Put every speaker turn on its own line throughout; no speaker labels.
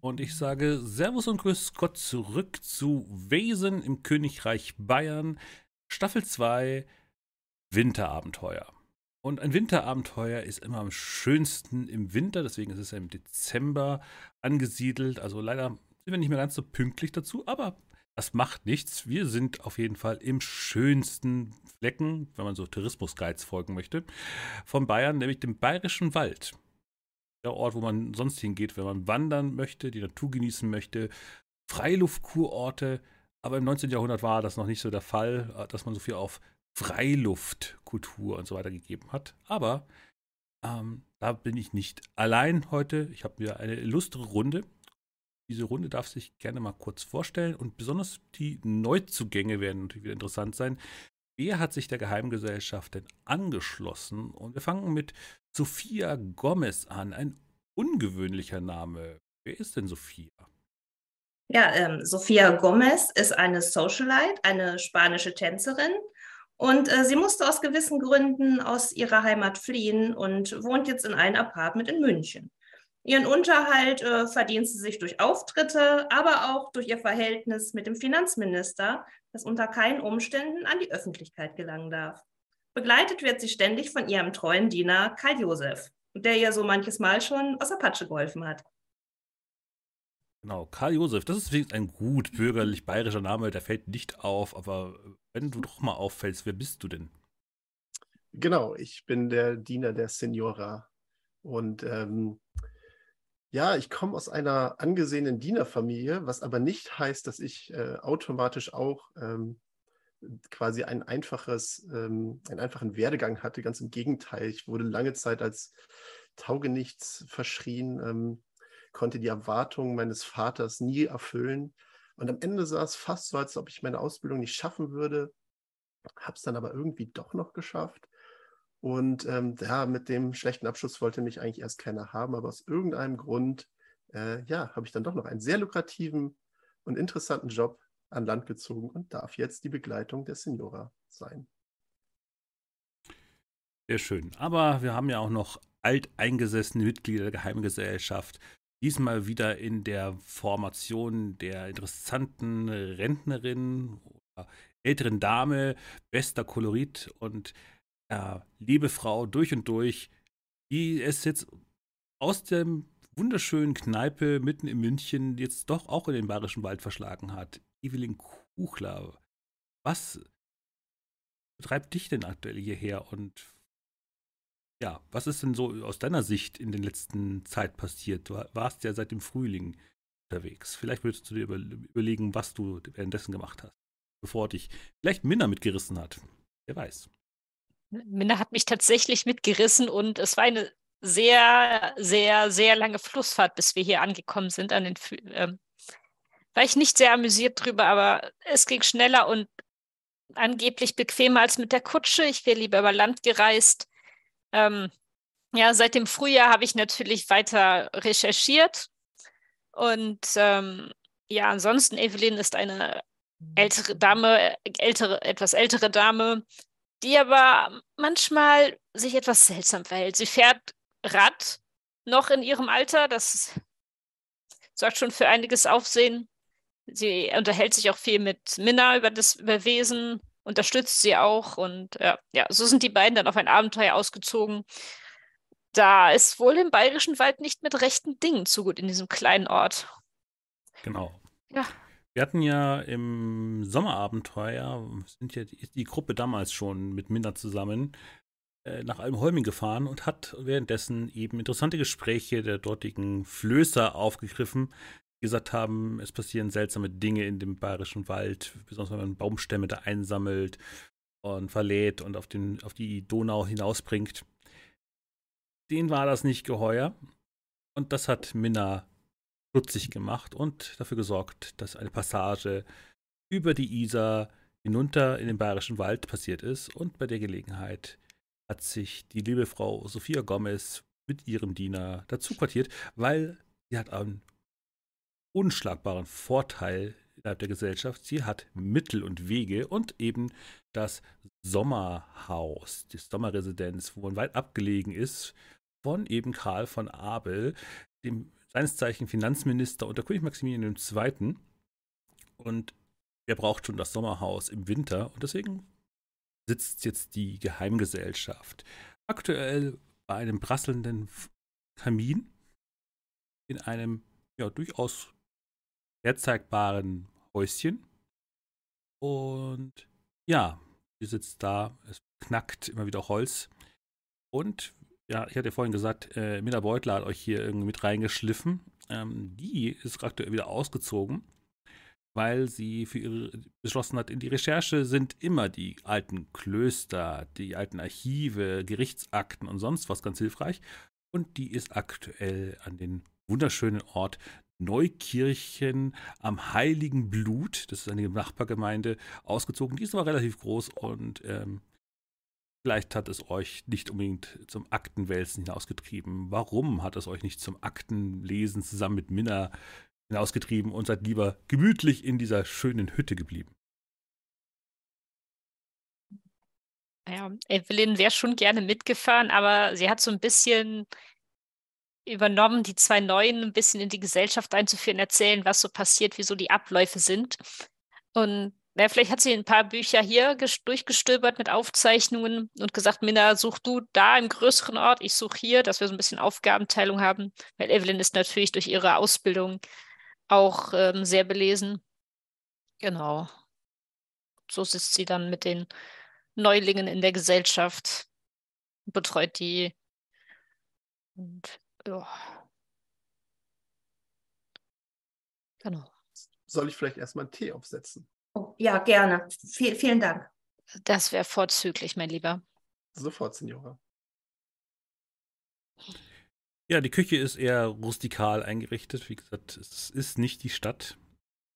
Und ich sage Servus und Grüß Gott zurück zu Wesen im Königreich Bayern, Staffel 2, Winterabenteuer. Und ein Winterabenteuer ist immer am schönsten im Winter, deswegen ist es ja im Dezember angesiedelt. Also leider sind wir nicht mehr ganz so pünktlich dazu, aber das macht nichts. Wir sind auf jeden Fall im schönsten Flecken, wenn man so Tourismusguides folgen möchte, von Bayern, nämlich dem Bayerischen Wald Ort, wo man sonst hingeht, wenn man wandern möchte, die Natur genießen möchte. Freiluftkurorte, aber im 19. Jahrhundert war das noch nicht so der Fall, dass man so viel auf Freiluftkultur und so weiter gegeben hat. Aber ähm, da bin ich nicht allein heute. Ich habe mir eine illustre Runde. Diese Runde darf sich gerne mal kurz vorstellen und besonders die Neuzugänge werden natürlich wieder interessant sein. Wer hat sich der Geheimgesellschaft denn angeschlossen? Und wir fangen mit Sophia Gomez an. Ein ungewöhnlicher Name. Wer ist denn Sophia?
Ja, ähm, Sophia Gomez ist eine Socialite, eine spanische Tänzerin. Und äh, sie musste aus gewissen Gründen aus ihrer Heimat fliehen und wohnt jetzt in einem Apartment in München. Ihren Unterhalt äh, verdient sie sich durch Auftritte, aber auch durch ihr Verhältnis mit dem Finanzminister, das unter keinen Umständen an die Öffentlichkeit gelangen darf. Begleitet wird sie ständig von ihrem treuen Diener Karl Josef, der ihr so manches Mal schon aus der Patsche geholfen hat.
Genau, Karl Josef, das ist ein gut bürgerlich bayerischer Name, der fällt nicht auf, aber wenn du doch mal auffällst, wer bist du denn?
Genau, ich bin der Diener der Senora und ähm, ja, ich komme aus einer angesehenen Dienerfamilie, was aber nicht heißt, dass ich äh, automatisch auch ähm, quasi ein einfaches, ähm, einen einfachen Werdegang hatte. Ganz im Gegenteil, ich wurde lange Zeit als Taugenichts verschrien, ähm, konnte die Erwartungen meines Vaters nie erfüllen. Und am Ende sah es fast so, als ob ich meine Ausbildung nicht schaffen würde. Habe es dann aber irgendwie doch noch geschafft. Und ähm, ja, mit dem schlechten Abschluss wollte mich eigentlich erst keiner haben, aber aus irgendeinem Grund, äh, ja, habe ich dann doch noch einen sehr lukrativen und interessanten Job an Land gezogen und darf jetzt die Begleitung der Signora sein.
Sehr schön. Aber wir haben ja auch noch alteingesessene Mitglieder der Geheimgesellschaft. Diesmal wieder in der Formation der interessanten Rentnerin älteren Dame, bester Kolorit und ja, liebe Frau durch und durch, die es jetzt aus der wunderschönen Kneipe mitten in München jetzt doch auch in den Bayerischen Wald verschlagen hat. Evelyn Kuchler, was treibt dich denn aktuell hierher und ja, was ist denn so aus deiner Sicht in der letzten Zeit passiert? Du warst ja seit dem Frühling unterwegs. Vielleicht würdest du dir überlegen, was du währenddessen gemacht hast, bevor dich vielleicht Minna mitgerissen hat. Wer weiß.
Minna hat mich tatsächlich mitgerissen und es war eine sehr, sehr, sehr lange Flussfahrt, bis wir hier angekommen sind. An den, ähm, war ich nicht sehr amüsiert drüber, aber es ging schneller und angeblich bequemer als mit der Kutsche. Ich wäre lieber über Land gereist. Ähm, ja, seit dem Frühjahr habe ich natürlich weiter recherchiert. Und ähm, ja, ansonsten, Evelyn ist eine ältere Dame, ältere, etwas ältere Dame, die aber manchmal sich etwas seltsam verhält. Sie fährt Rad noch in ihrem Alter, das sorgt schon für einiges Aufsehen. Sie unterhält sich auch viel mit Minna über das über Wesen, unterstützt sie auch und ja, ja, so sind die beiden dann auf ein Abenteuer ausgezogen. Da ist wohl im bayerischen Wald nicht mit rechten Dingen zu gut in diesem kleinen Ort.
Genau. Ja. Wir hatten ja im Sommerabenteuer, sind ja die, die Gruppe damals schon mit Minna zusammen äh, nach Almholming gefahren und hat währenddessen eben interessante Gespräche der dortigen Flößer aufgegriffen, die gesagt haben, es passieren seltsame Dinge in dem bayerischen Wald, besonders wenn man Baumstämme da einsammelt und verlädt und auf, den, auf die Donau hinausbringt. Denen war das nicht geheuer. Und das hat Minna stutzig gemacht und dafür gesorgt, dass eine Passage über die Isar hinunter in den Bayerischen Wald passiert ist. Und bei der Gelegenheit hat sich die liebe Frau Sophia Gomez mit ihrem Diener dazu quartiert, weil sie hat einen unschlagbaren Vorteil innerhalb der Gesellschaft. Sie hat Mittel und Wege und eben das Sommerhaus, die Sommerresidenz, wo man weit abgelegen ist, von eben Karl von Abel, dem seines Zeichen Finanzminister unter König Maximilian II. Und er braucht schon das Sommerhaus im Winter und deswegen sitzt jetzt die Geheimgesellschaft. Aktuell bei einem prasselnden Kamin in einem ja durchaus herzeigbaren Häuschen. Und ja, sie sitzt da, es knackt immer wieder Holz. Und ja, ich hatte vorhin gesagt, äh, Minna Beutler hat euch hier irgendwie mit reingeschliffen. Ähm, die ist aktuell wieder ausgezogen, weil sie für ihre beschlossen hat, in die Recherche sind immer die alten Klöster, die alten Archive, Gerichtsakten und sonst was ganz hilfreich. Und die ist aktuell an den wunderschönen Ort Neukirchen am Heiligen Blut, das ist eine Nachbargemeinde, ausgezogen. Die ist aber relativ groß und ähm, vielleicht hat es euch nicht unbedingt zum Aktenwälzen hinausgetrieben. Warum hat es euch nicht zum Aktenlesen zusammen mit Minna hinausgetrieben und seid lieber gemütlich in dieser schönen Hütte geblieben?
Ja, Evelyn wäre schon gerne mitgefahren, aber sie hat so ein bisschen übernommen, die zwei Neuen ein bisschen in die Gesellschaft einzuführen, erzählen, was so passiert, wie so die Abläufe sind. Und ja, vielleicht hat sie ein paar Bücher hier durchgestöbert mit Aufzeichnungen und gesagt, Minna, such du da im größeren Ort, ich suche hier, dass wir so ein bisschen Aufgabenteilung haben, weil Evelyn ist natürlich durch ihre Ausbildung auch ähm, sehr belesen. Genau. So sitzt sie dann mit den Neulingen in der Gesellschaft, betreut die und ja.
Genau. Soll ich vielleicht erstmal einen Tee aufsetzen?
Oh, ja, gerne. V vielen Dank.
Das wäre vorzüglich, mein Lieber.
Sofort, Signora.
Ja, die Küche ist eher rustikal eingerichtet. Wie gesagt, es ist nicht die Stadt.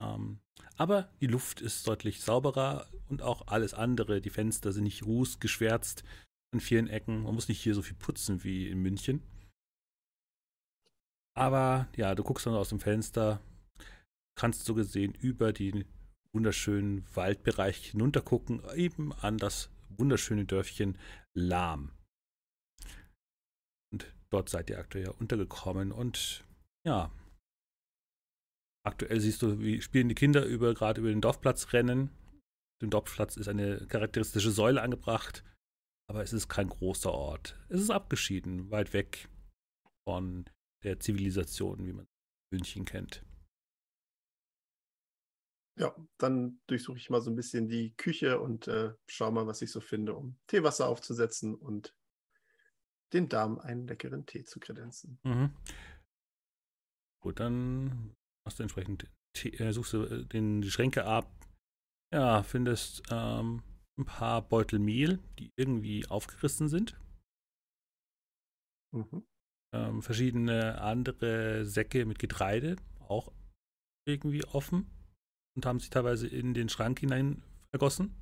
Ähm, aber die Luft ist deutlich sauberer und auch alles andere. Die Fenster sind nicht rußgeschwärzt an vielen Ecken. Man muss nicht hier so viel putzen wie in München. Aber ja, du guckst dann aus dem Fenster, kannst so gesehen über den wunderschönen Waldbereich hinuntergucken, eben an das wunderschöne Dörfchen Lahm. Und dort seid ihr aktuell untergekommen und ja, aktuell siehst du, wie spielen die Kinder über, gerade über den Dorfplatz rennen. Dem Dorfplatz ist eine charakteristische Säule angebracht, aber es ist kein großer Ort. Es ist abgeschieden, weit weg von der Zivilisation, wie man München kennt.
Ja, dann durchsuche ich mal so ein bisschen die Küche und äh, schaue mal, was ich so finde, um Teewasser aufzusetzen und den Damen einen leckeren Tee zu kredenzen.
Mhm. Gut, dann hast du entsprechend Tee, äh, suchst du äh, den, die Schränke ab. Ja, findest ähm, ein paar Beutel Mehl, die irgendwie aufgerissen sind. Mhm ähm, verschiedene andere Säcke mit Getreide auch irgendwie offen und haben sich teilweise in den Schrank hinein vergossen.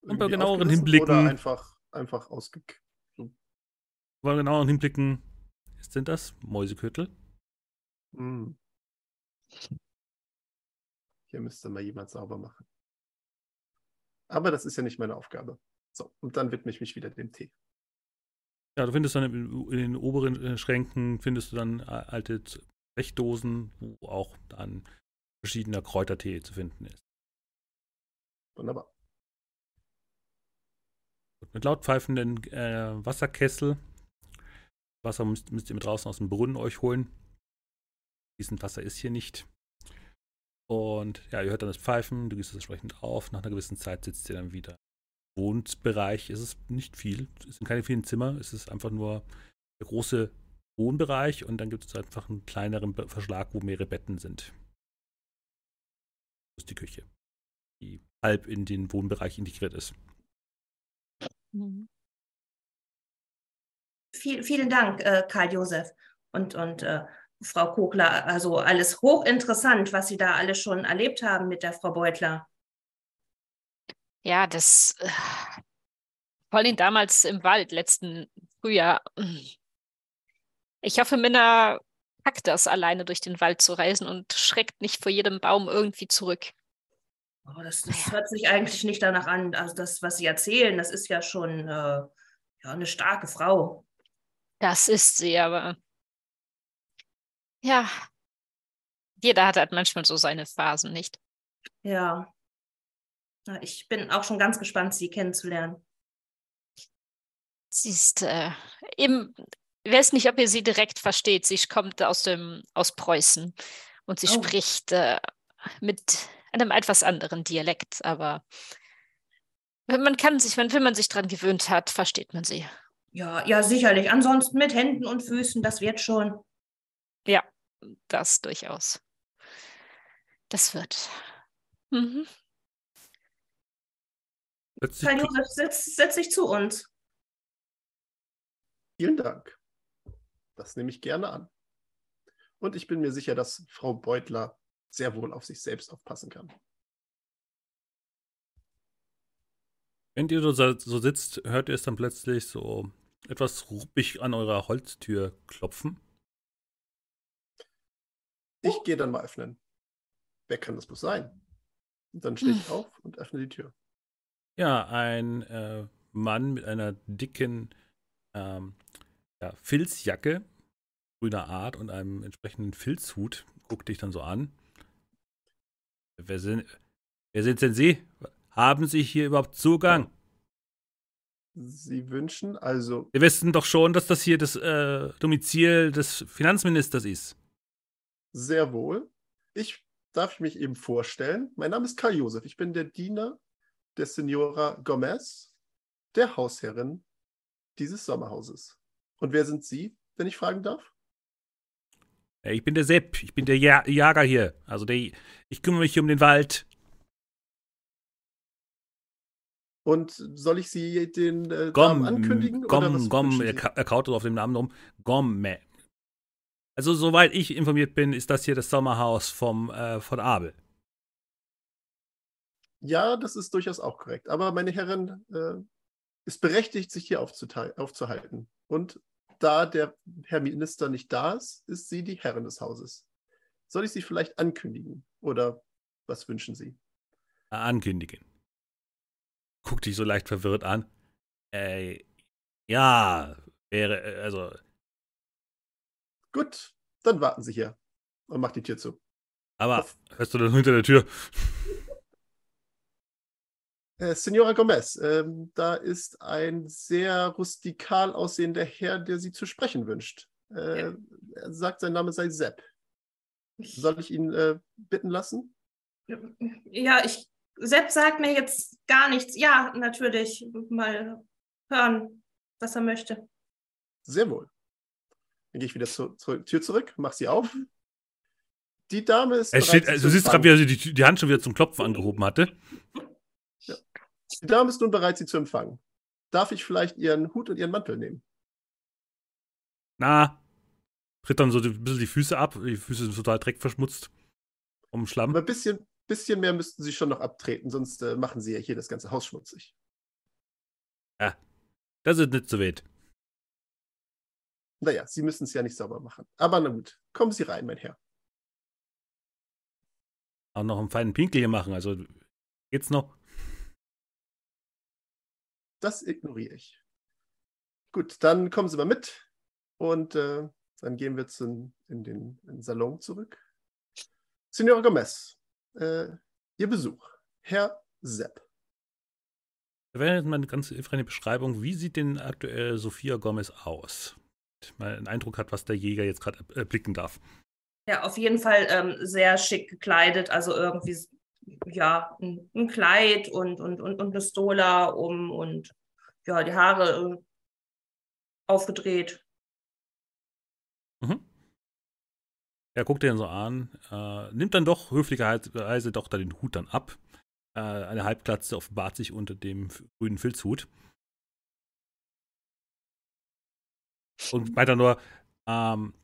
Und bei genaueren Hinblicken.
Oder einfach, einfach ausgekippt.
Bei genaueren Hinblicken sind das Mäuseköttel.
Mm. Hier müsste mal jemand sauber machen. Aber das ist ja nicht meine Aufgabe. So, und dann widme ich mich wieder dem Tee.
Ja, du findest dann in, den oberen äh, Schränken findest du dann äh, alte Blechdosen, wo auch dann verschiedener Kräutertee zu finden ist.
Wunderbar.
Mit laut pfeifenden äh, Wasserkessel. Wasser müsst, müsst, ihr mit draußen aus dem Brunnen euch holen. Fließend Wasser ist hier nicht. Und ja, ihr hört dann das Pfeifen, du gehst es entsprechend auf. Nach einer gewissen Zeit sitzt ihr dann wieder Wohnbereich ist es nicht viel. Es sind keine vielen Zimmer. Es ist einfach nur der große Wohnbereich und dann gibt es einfach einen kleineren Verschlag, wo mehrere Betten sind. Das ist die Küche, die halb in den Wohnbereich integriert ist.
Mhm. Viel, vielen Dank, äh, Karl Josef und, und äh, Frau Kogler. Also alles hochinteressant, was Sie da alles schon erlebt haben mit der Frau Beutler.
Ja, das äh, vor allem damals im Wald, letzten Frühjahr. Ich hoffe, Minna packt das, alleine durch den Wald zu reisen und schreckt nicht vor jedem Baum irgendwie zurück.
Oh, das, das hört sich eigentlich nicht danach an. Also das, was Sie erzählen, das ist ja schon äh, ja, eine starke Frau.
Das ist sie, aber Ja. Jeder hat halt manchmal so seine Phasen, nicht?
Ja. Na, Ich bin auch schon ganz gespannt, Sie kennenzulernen.
Sie ist äh, eben, ich weiß nicht, ob ihr sie direkt versteht. Sie kommt aus dem, aus Preußen und sie
Oh.
spricht äh, mit einem etwas anderen Dialekt, aber wenn man kann sich, wenn, wenn man sich dran gewöhnt hat, versteht man sie.
Ja, ja, sicherlich. Ansonsten mit Händen und Füßen, das wird schon.
Ja, das durchaus. Das wird. Mhm.
Karl Josef, setz, setz dich zu uns.
Vielen Dank. Das nehme ich gerne an. Und ich bin mir sicher, dass Frau Beutler sehr wohl auf sich selbst aufpassen kann.
Wenn ihr so, so sitzt, hört ihr es dann plötzlich so etwas ruppig an eurer Holztür klopfen.
Ich gehe dann mal öffnen. Wer kann das bloß sein? Und dann stehe ich auf und öffne die Tür.
Ja, ein äh, Mann mit einer dicken ähm, ja, Filzjacke grüner Art und einem entsprechenden Filzhut guckt dich dann so an. Wer sind, wer sind denn Sie? Haben Sie hier überhaupt Zugang?
Sie wünschen also,
Wir wissen doch schon, dass das hier das äh, Domizil des Finanzministers ist.
sehr wohl. Ich darf mich eben vorstellen. Mein Name ist Karl Josef. Ich bin der Diener der Senora Gomez, der Hausherrin dieses Sommerhauses. Und wer sind Sie, wenn ich fragen darf?
Ja, ich bin der Sepp, ich bin der ja Jager hier. Also der, ich kümmere mich um den Wald.
Und soll ich Sie den äh,
Gom,
Damen ankündigen? oder was
Gom, Gom, er, ka- er kaut auf dem Namen rum. Gomme. Also, soweit ich informiert bin, ist das hier das Sommerhaus vom, äh, von Abel.
Ja, das ist durchaus auch korrekt. Aber meine Herren äh, ist berechtigt, sich hier aufzuhalten. Und da der Herr Minister nicht da ist, ist sie die Herrin des Hauses. Soll ich sie vielleicht ankündigen? Oder was wünschen Sie?
Ankündigen. Guck dich so leicht verwirrt an. Äh, ja, wäre, äh, also,
Gut, dann warten Sie hier und macht die Tür zu.
aber hörst du das hinter der Tür?
Äh, Signora Gomez, ähm, da ist ein sehr rustikal aussehender Herr, der Sie zu sprechen wünscht. Äh, Er sagt, sein Name sei Sepp. Soll ich ihn äh, bitten lassen?
Ja, ich. Sepp sagt mir jetzt gar nichts. Ja, natürlich. Mal hören, was er möchte.
Sehr wohl. Dann gehe ich wieder zur, zur Tür zurück, mach sie auf. Die Dame ist.
Es steht,
Sie
du siehst gerade, wie er die, die Hand schon wieder zum Klopfen angehoben hatte.
Die Dame ist nun bereit, Sie zu empfangen. Darf ich vielleicht Ihren Hut und Ihren Mantel nehmen?
Na, tritt dann so ein bisschen die Füße ab. Die Füße sind total dreckverschmutzt. Um Schlamm.
Aber ein bisschen, bisschen mehr müssten Sie schon noch abtreten, sonst äh, machen Sie ja hier das ganze Haus schmutzig.
Das ist nicht so weit.
Naja, Sie müssen es ja nicht sauber machen. Aber na gut, kommen Sie rein, mein Herr.
Auch noch einen feinen Pinkel hier machen. Also, geht's noch?
Das ignoriere ich. Gut, dann kommen Sie mal mit und äh, dann gehen wir zum, in, den, in den Salon zurück. Signora Gomez, äh, Ihr Besuch. Herr Sepp.
Da wäre jetzt mal eine ganz hilfreiche Beschreibung. Wie sieht denn aktuell Sophia Gomez aus? Mal einen Eindruck hat, was der Jäger jetzt gerade erblicken darf.
Ja, auf jeden Fall ähm, sehr schick gekleidet. Also irgendwie, ja, ein, ein Kleid und, und, und, und eine Stola um und ja, die Haare äh, aufgedreht.
Mhm. Er guckt den so an, äh, nimmt dann doch höflicherweise doch da den Hut dann ab. Äh, eine Halbglatze offenbart sich unter dem grünen Filzhut. Und weiter nur, ähm,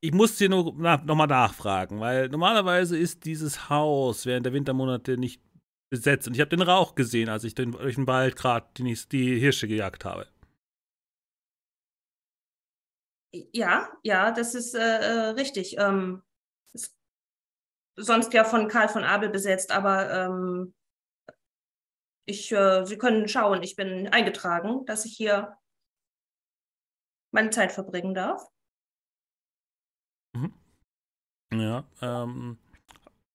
ich muss dir nur na, nochmal nachfragen, weil normalerweise ist dieses Haus während der Wintermonate nicht besetzt. Und ich habe den Rauch gesehen, als ich den, durch den Wald gerade die, die Hirsche gejagt habe.
Ja, ja, das ist äh, äh, richtig. Ähm, ist sonst ja von Karl von Abel besetzt, aber ähm, ich, äh, Sie können schauen, ich bin eingetragen, dass ich hier meine Zeit verbringen darf.
Ja, ähm,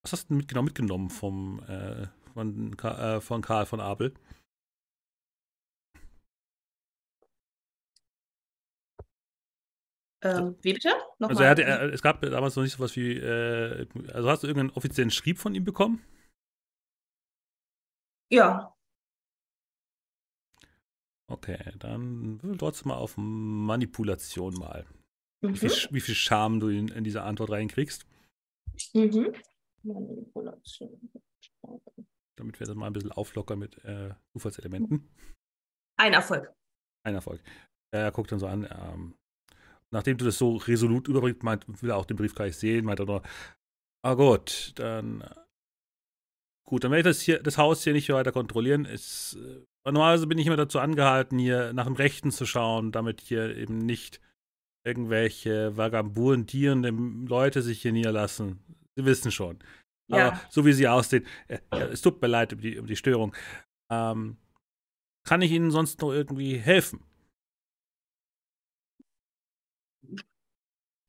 was hast du mit, genau mitgenommen vom, äh, von, äh, von Karl von Abel?
Ähm, wie bitte?
Nochmal. Also er hatte, er, es gab damals noch nicht so was wie, äh, also hast du irgendeinen offiziellen Schrieb von ihm bekommen?
Ja.
Okay, dann würfel trotzdem mal auf Manipulation mal. Mhm. Wie, viel, wie viel Charme du in, in diese Antwort reinkriegst.
Mhm.
Damit wir das mal ein bisschen auflockern mit äh, Zufallselementen.
Ein Erfolg.
Ein Erfolg. Er guckt dann so an, ähm, nachdem du das so resolut überbringst, meint, will er auch den Brief gar nicht sehen, meint er nur, ah gut, dann gut, dann werde ich das hier, das Haus hier nicht weiter kontrollieren. Es, äh, normalerweise bin ich immer dazu angehalten, hier nach dem Rechten zu schauen, damit hier eben nicht irgendwelche Vagaburen, dierende Leute sich hier niederlassen. Sie wissen schon. Ja. Aber so wie sie aussehen, äh, es tut mir leid um die, um die Störung. Ähm, kann ich Ihnen sonst noch irgendwie helfen?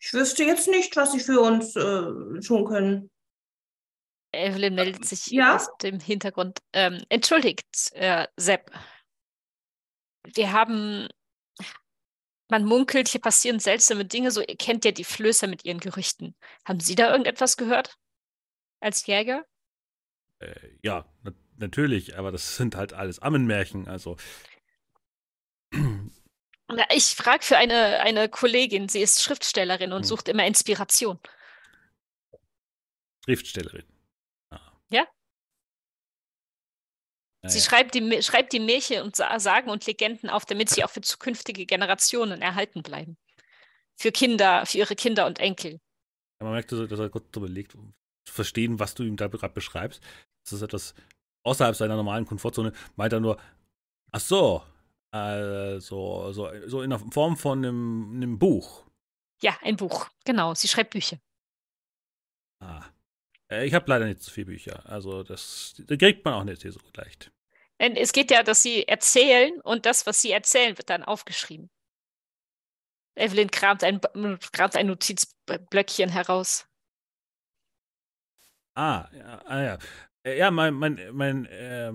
Ich wüsste jetzt nicht, was Sie für uns äh, tun können.
Evelyn meldet sich ja? aus dem Hintergrund. Ähm, entschuldigt, äh, Sepp. Wir haben. Man munkelt, hier passieren seltsame Dinge, so ihr kennt ja die Flößer mit ihren Gerüchten. Haben Sie da irgendetwas gehört? Als Jäger?
Äh, ja, na natürlich, aber das sind halt alles Ammenmärchen, also.
Na, ich frage für eine, eine Kollegin, sie ist Schriftstellerin und hm. sucht immer Inspiration.
Schriftstellerin.
Ah. Ja? Sie ja. schreibt, die, schreibt die Märchen und Sagen und Legenden auf, damit sie auch für zukünftige Generationen erhalten bleiben. Für Kinder, für ihre Kinder und Enkel.
Ja, man merkt, dass er kurz überlegt, zu verstehen, was du ihm da gerade beschreibst. Das ist etwas außerhalb seiner normalen Komfortzone. Meint er nur, ach so, also, so, so in der Form von einem, einem Buch.
Ja, ein Buch, genau. Sie schreibt Bücher.
Ah. Äh, ich habe leider nicht so viele Bücher. Also, das, das kriegt man auch nicht so leicht.
Es geht ja, dass sie erzählen und das, was sie erzählen, wird dann aufgeschrieben. Evelyn kramt ein, kramt ein Notizblöckchen heraus.
Ah, ja, ah, ja. Äh, ja, mein, mein, mein, äh,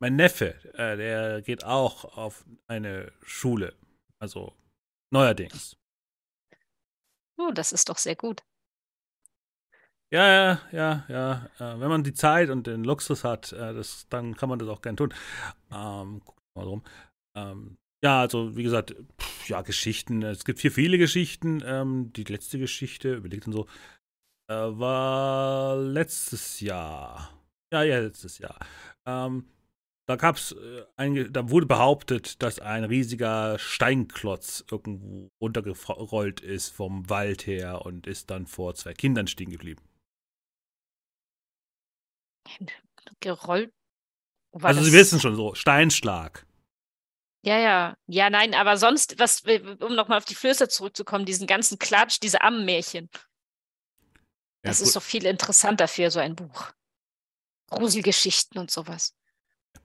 mein Neffe, äh, der geht auch auf eine Schule. Also neuerdings.
Oh, das ist doch sehr gut.
Ja, ja, ja, ja. Wenn man die Zeit und den Luxus hat, äh, das, dann kann man das auch gern tun. Ähm, guck mal drum. Ähm, ja, also wie gesagt, pff, ja, Geschichten. Es gibt hier viele Geschichten. Ähm, die letzte Geschichte, überlegt dann so, äh, war letztes Jahr. Ja, ja, letztes Jahr. Ähm, da gab's äh, da wurde behauptet, dass ein riesiger Steinklotz irgendwo runtergerollt ist vom Wald her und ist dann vor zwei Kindern stehen geblieben.
Gerollt?
War also Sie wissen schon so, Steinschlag.
Ja, ja. Ja, nein, aber sonst, was, um nochmal auf die Flöße zurückzukommen, diesen ganzen Klatsch, diese Ammenmärchen. Das ja, ist doch viel interessanter für so ein Buch. Gruselgeschichten und sowas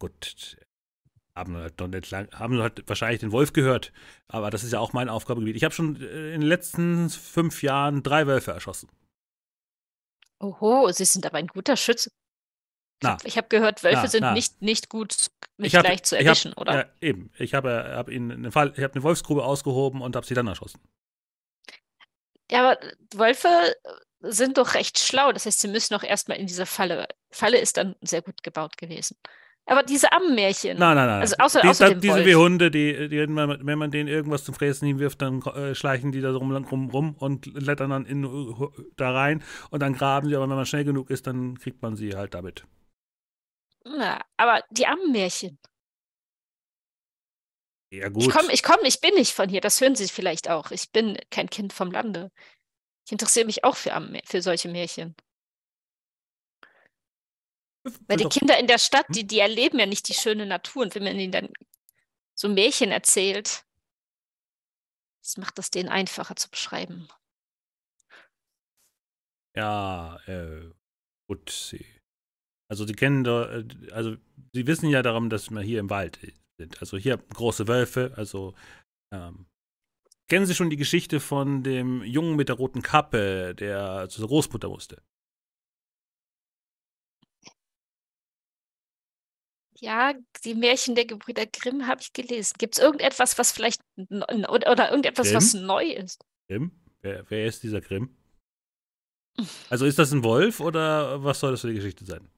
gut, haben halt noch nicht lang, haben halt wahrscheinlich den Wolf gehört, aber das ist ja auch mein Aufgabegebiet. Ich habe schon äh, in den letzten fünf Jahren drei Wölfe erschossen.
Oho, Sie sind aber ein guter Schütze. Na, ich habe gehört, Wölfe na, sind na. nicht, nicht gut, nicht hab, leicht zu erwischen,
hab,
oder?
Ja, eben. Ich habe hab ihnen einen Fall, ich habe eine Wolfsgrube ausgehoben und habe sie dann erschossen.
Ja, aber Wölfe sind doch recht schlau. Das heißt, sie müssen auch erstmal in diese Falle. Falle ist dann sehr gut gebaut gewesen. Aber diese Ammenmärchen.
Nein, nein, nein.
Also außer, die, außer
dem diese Wolf. wie Hunde, die, die, wenn man denen irgendwas zum Fressen hinwirft, dann äh, schleichen die da rum, rum, rum und lettern dann in, da rein und dann graben sie. Aber wenn man schnell genug ist, dann kriegt man sie halt damit.
Na, aber die Ammenmärchen.
Ja, gut.
Ich komme, ich komme, ich bin nicht von hier. Das hören Sie vielleicht auch. Ich bin kein Kind vom Lande. Ich interessiere mich auch für, für solche Märchen. Weil die Kinder in der Stadt, hm? die, die erleben ja nicht die schöne Natur. Und wenn man ihnen dann so Märchen erzählt, das macht das denen einfacher zu beschreiben.
Ja, äh, gut, sie. Also die kennen da, äh, also sie wissen ja darum, dass wir hier im Wald sind. Also hier große Wölfe, also ähm, kennen Sie schon die Geschichte von dem Jungen mit der roten Kappe, der zur Großmutter musste?
Ja, die Märchen der Gebrüder Grimm habe ich gelesen. Gibt es irgendetwas, was vielleicht oder, oder irgendetwas,
Grimm?
was neu ist?
Grimm? Wer, wer ist dieser Grimm? Also ist das ein Wolf oder was soll das für die Geschichte sein?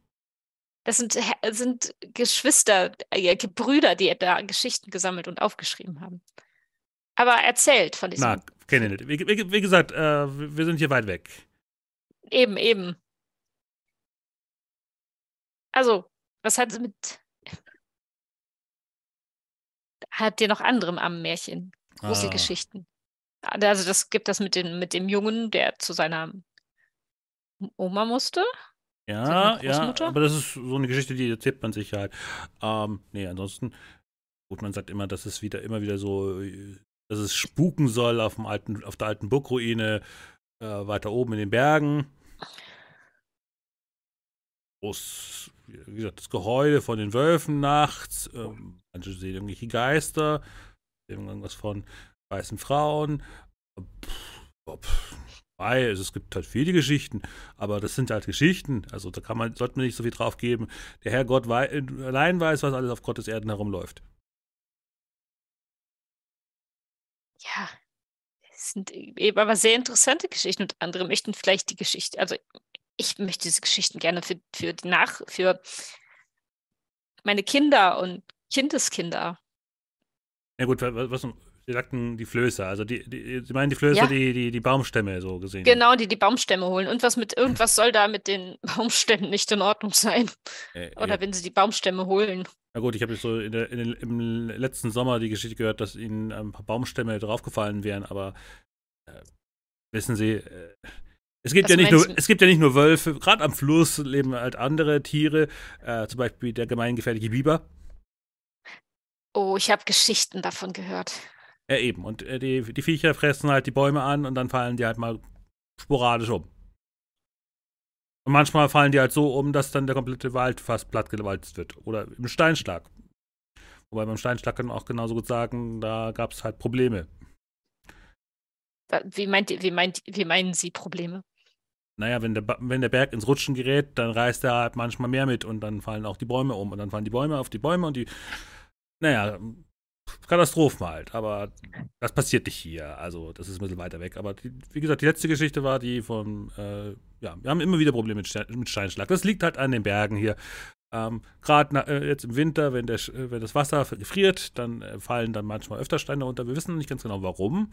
Das sind, sind Geschwister, äh, Gebrüder, die da Geschichten gesammelt und aufgeschrieben haben. Aber erzählt von diesem.
Na, kenne ich nicht. Wie, wie, gesagt, äh, wir sind hier weit weg.
Eben, eben. Also, was hat sie mit. Hat ihr noch anderem am Märchen?
Ah.
Gruselgeschichten. Also, das gibt das mit, den, mit dem Jungen, der zu seiner Oma musste.
Ja, ja, aber das ist so eine Geschichte, die erzählt man sich halt. Ähm, nee, ansonsten, gut, man sagt immer, dass es wieder immer wieder so, äh, dass es spuken soll auf, dem alten, auf der alten Burgruine äh, weiter oben in den Bergen. Groß, wie gesagt, das Geheule von den Wölfen nachts. Ähm, manche sehen irgendwelche Geister, irgendwas von weißen Frauen. Pff, pff, Wobei, also es gibt halt viele Geschichten, aber das sind halt Geschichten. Also da kann man, sollte man nicht so viel drauf geben. Der Herrgott wei allein weiß, was alles auf Gottes Erden herumläuft.
Ja, es sind eben aber sehr interessante Geschichten und andere möchten vielleicht die Geschichte, also ich möchte diese Geschichten gerne für, für die Nach, für meine Kinder und Kindeskinder.
Ja gut, wa- wa- was, Sie sagten die Flöße, also die, die, Sie meinen die Flöße,
Ja.
die, die, die Baumstämme so gesehen.
Genau, die die Baumstämme holen. Und was mit irgendwas soll da mit den Baumstämmen nicht in Ordnung sein?
Äh,
Oder
ja.
wenn sie die Baumstämme holen.
Na gut, ich habe jetzt so in der, in den, im letzten Sommer die Geschichte gehört, dass ihnen ein paar Baumstämme draufgefallen wären, aber äh, wissen Sie, äh, es gibt
Was
ja nicht nur, es gibt ja nicht nur Wölfe, gerade am Fluss leben halt andere Tiere, äh, zum Beispiel der gemeingefährliche Biber.
Oh, ich habe Geschichten davon gehört.
Ja, eben. Und äh, die, die Viecher fressen halt die Bäume an und dann fallen die halt mal sporadisch um. Und manchmal fallen die halt so um, dass dann der komplette Wald fast plattgewalzt wird. Oder im Steinschlag. Wobei beim Steinschlag kann man auch genauso gut sagen, da gab es halt Probleme.
Wie meint wie meint, wie meinen Sie Probleme?
Naja, wenn der, wenn der Berg ins Rutschen gerät, dann reißt er halt manchmal mehr mit und dann fallen auch die Bäume um. Und dann fallen die Bäume auf die Bäume und die. Naja, Katastrophen halt. Aber das passiert nicht hier. Also, das ist ein bisschen weiter weg. Aber die, wie gesagt, die letzte Geschichte war die von. Äh, ja, wir haben immer wieder Probleme mit, Stein, mit Steinschlag. Das liegt halt an den Bergen hier. Ähm, Gerade äh, jetzt im Winter, wenn, der, äh, wenn das Wasser gefriert, dann äh, fallen dann manchmal öfter Steine runter. Wir wissen noch nicht ganz genau warum.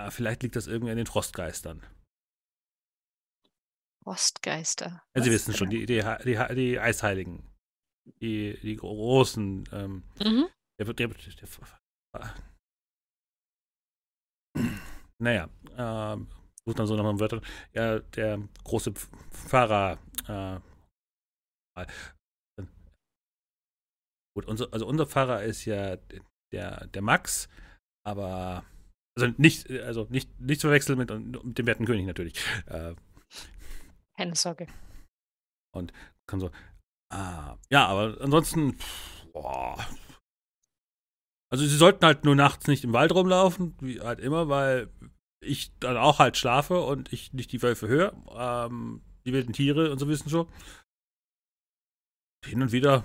Äh, vielleicht liegt das irgendwie an den Frostgeistern.
Frostgeister.
Ja, Sie wissen schon,
genau?
die, die, die, die Eisheiligen. Die, die großen. Ähm,
Mhm.
Der, wird- der, der, der, naja, ähm, sucht dann so nach einem Wörter. Ja, der große Pf- Pfarrer. Äh, gut, unser, also unser Pfarrer ist ja der, der Max, aber also nicht, also nicht, nicht zu verwechseln mit, mit dem werten König natürlich. Äh,
Keine Sorge.
kann so. Ah, ja, aber ansonsten, boah. Also sie sollten halt nur nachts nicht im Wald rumlaufen, wie halt immer, weil ich dann auch halt schlafe und ich nicht die Wölfe höre. Ähm, die wilden Tiere und so wissen schon. Hin und wieder.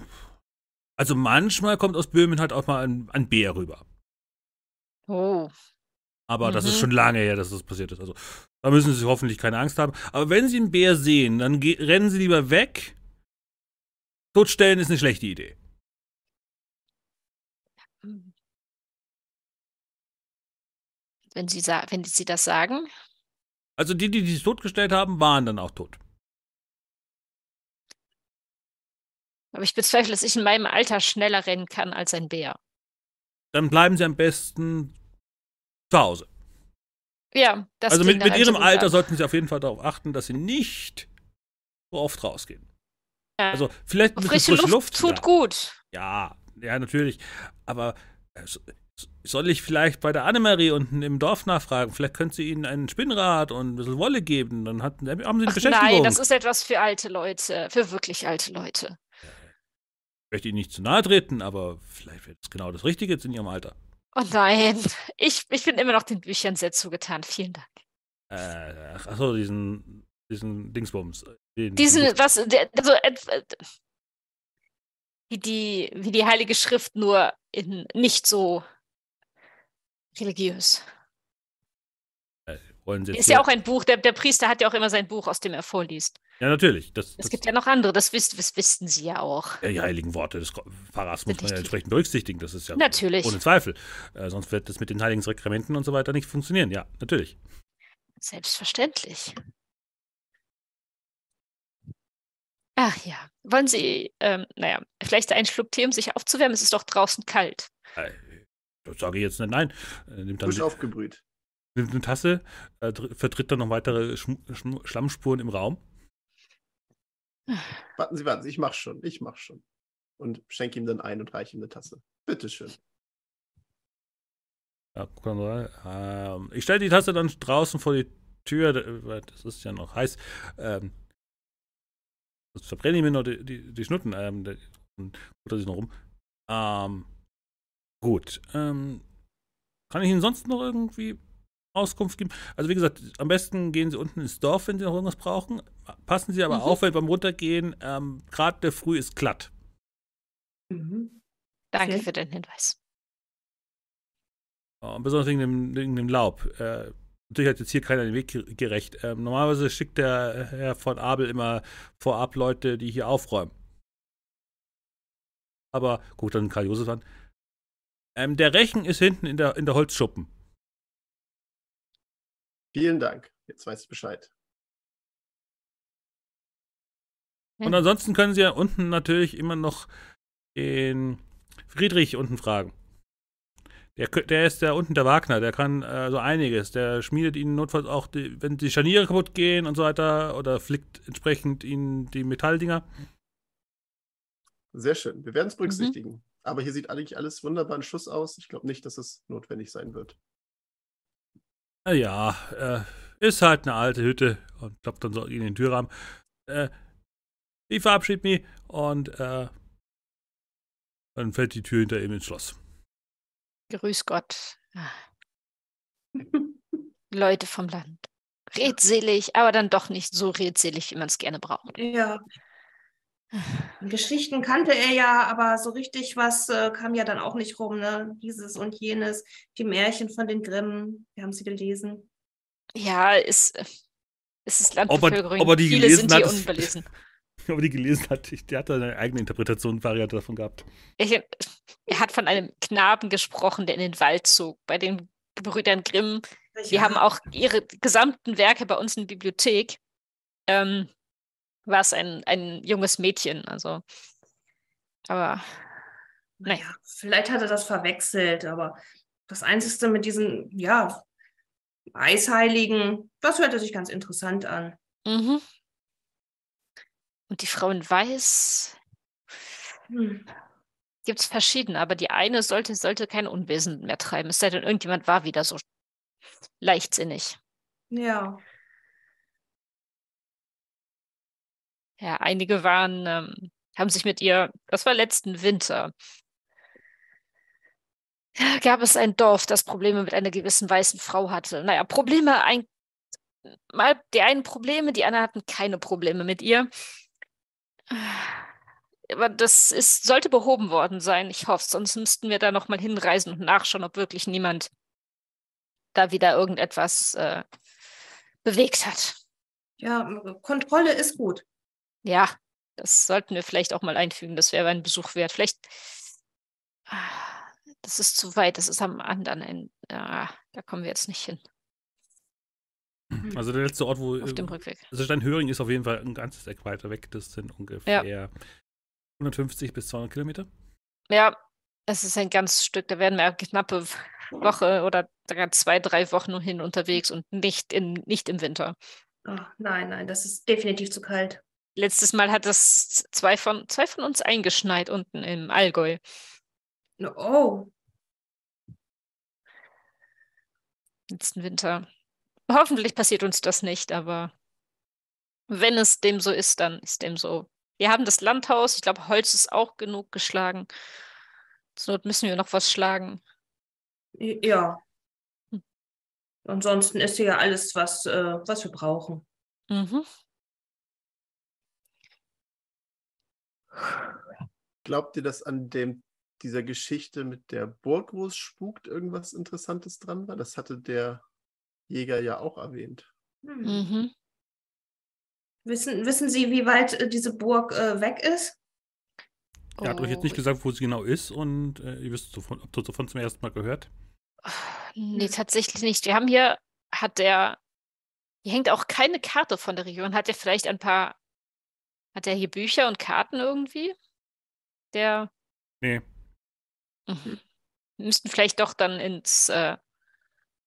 Also manchmal kommt aus Böhmen halt auch mal ein, ein Bär rüber.
Oh,
Aber das ist
Mhm.
schon lange her, dass das passiert ist. Also da müssen Sie hoffentlich keine Angst haben. Aber wenn Sie einen Bär sehen, dann rennen Sie lieber weg. Totstellen ist eine schlechte Idee.
Wenn Sie, wenn Sie das sagen,
Also die, die sich totgestellt haben, waren dann auch tot.
aber ich bezweifle, dass ich in meinem Alter schneller rennen kann als ein Bär.
Dann bleiben Sie am besten zu Hause.
Ja, das
also mit, mit
nach
Ihrem Alter
guten
sollten Sie auf jeden Fall darauf achten, dass Sie nicht so oft rausgehen.
Ja.
Also vielleicht ein bisschen
Frische,
frische
Luft,
Luft.
tut
ja.
gut.
Ja, ja, natürlich. Aber äh, so- soll ich vielleicht bei der Annemarie unten im Dorf nachfragen? Vielleicht könnte sie Ihnen ein Spinnrad und ein bisschen Wolle geben. Dann hat, haben Sie eine
Ach
Beschäftigung.
nein, das ist etwas für alte Leute, für wirklich alte Leute.
ich möchte Ihnen nicht zu nahe treten, aber vielleicht wäre das genau das Richtige jetzt in Ihrem Alter.
Oh nein, ich, ich bin immer noch den Büchern sehr zugetan. Vielen Dank.
Äh, achso, diesen, diesen Dingsbums. Den,
Diesen, was, der, also, äh, wie die, wie die Heilige Schrift, nur in nicht so religiös.
äh,
Ist ja auch ein Buch, der, der Priester hat ja auch immer sein Buch, aus dem er vorliest.
Ja, natürlich. Das,
Es gibt ja noch andere, das, wisst, das wissen Sie ja auch.
ja, die heiligen Worte des Pfarrers muss man ja entsprechend berücksichtigen. Das ist ja
Natürlich.
ohne Zweifel. Äh, sonst wird das mit den heiligen Sakramenten und so weiter nicht funktionieren. Ja, natürlich.
Selbstverständlich. Ach ja, wollen Sie, ähm, naja, vielleicht einen Schluck Tee, um sich aufzuwärmen? Es ist doch draußen kalt.
Äh, das sage ich jetzt nicht nein. Äh, nimmt dann
Frisch aufgebrüht.
nimmt eine Tasse, äh, vertritt dann noch weitere Schm Schm Schlammspuren im Raum.
Warten Sie, warten Sie, ich mach schon, ich mach schon. Und schenke ihm dann ein und reiche ihm eine Tasse. Bitteschön.
Ja, ähm, ich stelle die Tasse dann draußen vor die Tür, weil das ist ja noch heiß. Ähm, das verbrenne ich mir noch die, die, die Schnutten. Ähm, der- und butter sie noch rum. Ähm, gut. Ähm, kann ich Ihnen sonst noch irgendwie Auskunft geben? Also wie gesagt, am besten gehen Sie unten ins Dorf, wenn Sie noch irgendwas brauchen. Passen Sie aber
Mhm.
auf, weil beim Runtergehen, ähm, gerade der Früh ist glatt.
Mhm.
Danke
Okay.
für den Hinweis.
Oh, besonders wegen dem, wegen dem Laub. Äh, natürlich hat jetzt hier keiner den Weg ge- gerecht. Ähm, normalerweise schickt der Herr von Abel immer vorab Leute, die hier aufräumen. Aber guck dann Karl Josef an. Ähm, der Rechen ist hinten in der, in der Holzschuppen.
Vielen Dank. Jetzt weiß ich Bescheid.
Und ansonsten können Sie ja unten natürlich immer noch den Friedrich unten fragen. Der, der ist da unten der Wagner, der kann äh, so einiges. Der schmiedet Ihnen notfalls auch, die, wenn die Scharniere kaputt gehen und so weiter, oder flickt entsprechend Ihnen die Metalldinger.
Sehr schön. Wir werden
Mhm.
es berücksichtigen. Aber hier sieht eigentlich alles wunderbar in Schuss aus. Ich glaube nicht, dass es notwendig sein wird.
Na Ja, äh, ist halt eine alte Hütte und klappt dann so in den Türrahmen. Äh, ich verabschiede mich und äh, dann fällt die Tür hinter ihm ins Schloss.
Grüß Gott. Leute vom Land. Redselig, aber dann doch nicht so redselig, wie man es gerne braucht.
Ja. Geschichten kannte er ja, aber so richtig was äh, kam ja dann auch nicht rum, ne? Dieses und jenes, die Märchen von den Grimm, wir haben sie gelesen.
Ja, es, es ist
Ob er-
Landbevölkerung.
ob er die
Viele
gelesen
sind hier
hat, ist-
unbelesen.
Aber die gelesen hat, der hat da eine eigene Interpretation, Variante davon gehabt.
Ich, er hat von einem Knaben gesprochen, der in den Wald zog. Bei den Brüdern Grimm Wir haben auch ihre gesamten Werke bei uns in der Bibliothek. Ähm, war es ein, ein junges Mädchen, also. Aber
Naja, vielleicht hat er das verwechselt, aber das Einzige mit diesen, ja, Eisheiligen, das hörte sich ganz interessant an.
mhm. Und die Frau in Weiß
Hm.
gibt es verschiedene, aber die eine sollte, sollte kein Unwesen mehr treiben. Es sei denn, irgendjemand war wieder so leichtsinnig.
Ja,
Ja, einige waren, ähm, haben sich mit ihr, das war letzten Winter, gab es ein Dorf, das Probleme mit einer gewissen weißen Frau hatte. Naja, Probleme, ein, mal die einen Probleme, die anderen hatten keine Probleme mit ihr. Aber das ist, sollte behoben worden sein, ich hoffe, sonst müssten wir da nochmal hinreisen und nachschauen, ob wirklich niemand da wieder irgendetwas äh, bewegt hat.
ja, Kontrolle ist gut.
Ja, das sollten wir vielleicht auch mal einfügen. Das wäre ein Besuch wert. Vielleicht. Ah, Das ist zu weit. Das ist am anderen Ende. Ah, da kommen wir jetzt nicht hin.
Also der letzte Ort, wo.
Auf dem
äh,
Rückweg.
Also Steinhöring ist auf jeden Fall ein ganzes Eck weiter weg. Das sind ungefähr 150 bis 200 Kilometer.
Ja, es ist ein ganzes Stück. Da werden wir eine knappe Woche oder sogar zwei, drei Wochen nur hin unterwegs und nicht, in, nicht im Winter.
Oh, nein, nein, das ist definitiv zu kalt.
Letztes Mal hat das zwei von, zwei von uns eingeschneit unten im Allgäu.
Oh,
letzten Winter. Hoffentlich passiert uns das nicht, aber wenn es dem so ist, dann ist dem so. Wir haben das Landhaus, ich glaube, Holz ist auch genug geschlagen. Zur Not müssen wir noch was schlagen.
Ja. Ansonsten ist hier ja alles, was, äh, was wir brauchen.
Mhm.
Glaubt ihr, dass an dem, dieser Geschichte mit der Burg, wo es spukt, irgendwas Interessantes dran war? Das hatte der Jäger ja auch erwähnt.
Hm.
Mhm.
Wissen, wissen Sie, wie weit äh, diese Burg äh, weg ist?
Er hat euch jetzt nicht
Oh,
gesagt, wo sie genau ist und äh, ihr wisst davon, habt ihr davon zum ersten Mal gehört.
Nee,
Hm.
tatsächlich nicht. Wir haben hier, hat der, hier hängt auch keine Karte von der Region. Hat er vielleicht ein paar, hat er hier Bücher und Karten irgendwie? Der,
Nee.
Mhm. Wir müssten vielleicht doch dann ins äh,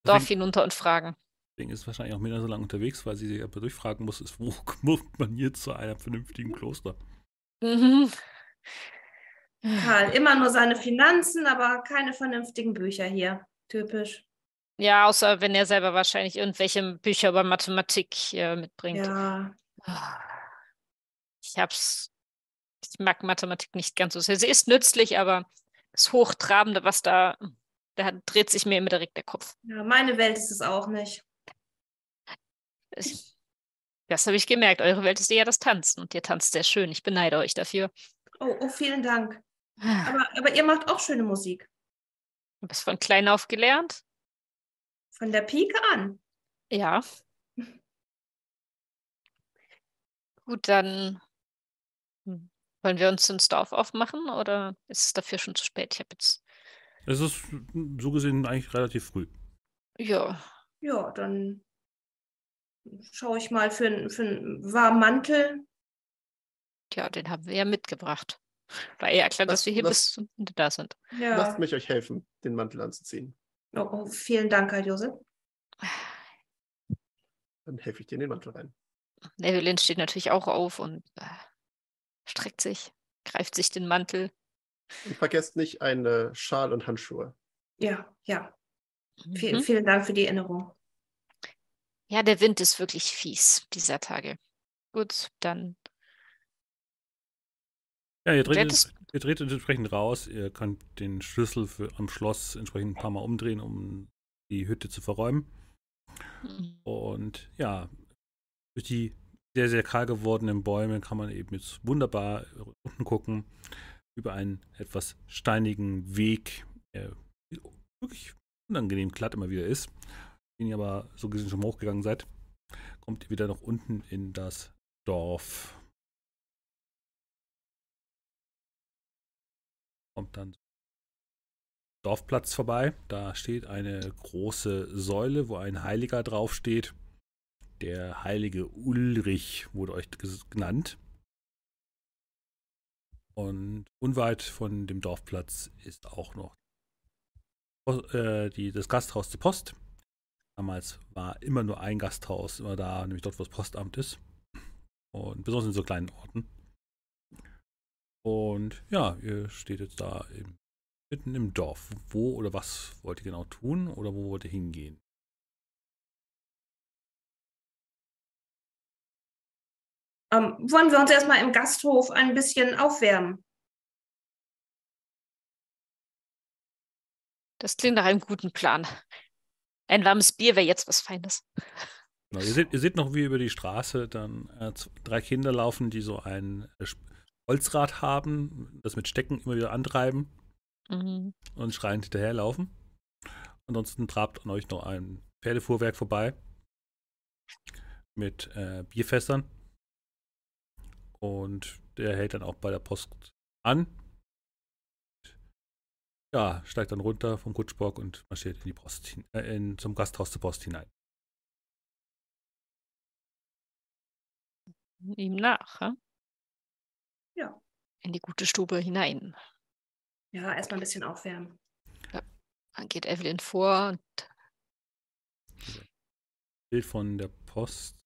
Dorf hinunter und fragen.
deswegen ist wahrscheinlich auch Mina so lange unterwegs, weil sie sich aber durchfragen muss, ist, wo kommt man hier zu einem vernünftigen Kloster?
Mhm.
Karl, immer nur seine Finanzen, aber keine vernünftigen Bücher hier. Typisch.
Ja, außer wenn er selber wahrscheinlich irgendwelche Bücher über Mathematik äh, mitbringt.
Ja.
Ich hab's, ich mag Mathematik nicht ganz so sehr. Sie ist nützlich, aber das Hochtrabende, was da, da dreht sich mir immer direkt der Kopf.
ja, meine Welt ist es auch nicht.
Ich, das habe ich gemerkt. Eure Welt ist eher das Tanzen und ihr tanzt sehr schön. Ich beneide euch dafür.
Oh, oh, vielen Dank.
Du
Aber, aber ihr macht auch schöne Musik.
bist von klein auf gelernt?
Von der Pike an.
Ja. Gut, dann hm, wollen wir uns ins Dorf aufmachen oder ist es dafür schon zu spät? Ich habe jetzt,
Es ist so gesehen eigentlich relativ früh.
ja,
Ja, dann schaue ich mal für, einen- für einen warmen Mantel.
ja, den haben wir ja mitgebracht. War ja klar, dass wir hier bis zum Ende da sind.
Ja.
Lasst mich euch helfen, den Mantel anzuziehen.
Oh, oh, vielen Dank, Herr Josef.
Dann helfe ich dir in den Mantel rein.
Evelyn steht natürlich auch auf und äh, streckt sich, greift sich den Mantel.
Und vergesst nicht eine Schal und Handschuhe.
Ja, ja.
Mhm.
Vielen Dank für die Erinnerung.
Ja, der Wind ist wirklich fies dieser Tage. Gut, dann
Ja, ihr tretet,
Hättest-
ihr tretet entsprechend raus. Ihr könnt den Schlüssel für, am Schloss entsprechend ein paar Mal umdrehen, um die Hütte zu verräumen.
Mhm.
Und ja, durch die sehr, sehr kahl gewordenen Bäume kann man eben jetzt wunderbar unten gucken, über einen etwas steinigen Weg, der wirklich unangenehm glatt immer wieder ist, den ihr aber so gesehen schon hochgegangen seid, kommt ihr wieder nach unten in das Dorf. Kommt dann Dorfplatz vorbei. Da steht eine große Säule, wo ein Heiliger draufsteht. Der heilige Ulrich wurde euch genannt. Und unweit von dem Dorfplatz ist auch noch äh, die, das Gasthaus zur Post. Damals war immer nur ein Gasthaus immer da, nämlich dort, wo das Postamt ist. Und besonders in so kleinen Orten. Und ja, ihr steht jetzt da im, mitten im Dorf. Wo oder was wollt ihr genau tun oder wo wollt ihr hingehen?
Ähm, wollen wir uns erstmal im Gasthof ein bisschen aufwärmen?
Das klingt nach einem guten Plan. Ein warmes Bier wäre jetzt was Feines.
Genau, ihr, seht, ihr seht noch, wie über die Straße dann äh, drei Kinder laufen, die so ein äh, Holzrad haben, das mit Stecken immer wieder antreiben
Mhm.
und schreiend hinterherlaufen. Ansonsten trabt an euch noch ein Pferdefuhrwerk vorbei mit äh, Bierfässern. Und der hält dann auch bei der Post an. Ja, steigt dann runter vom Kutschbock und marschiert in die Post hin, äh, in, zum Gasthaus zur Post hinein.
Ihm nach, hä?
Ja.
In die gute Stube hinein.
Ja, erstmal ein bisschen aufwärmen.
Dann geht Evelyn vor und
Bild von der Post.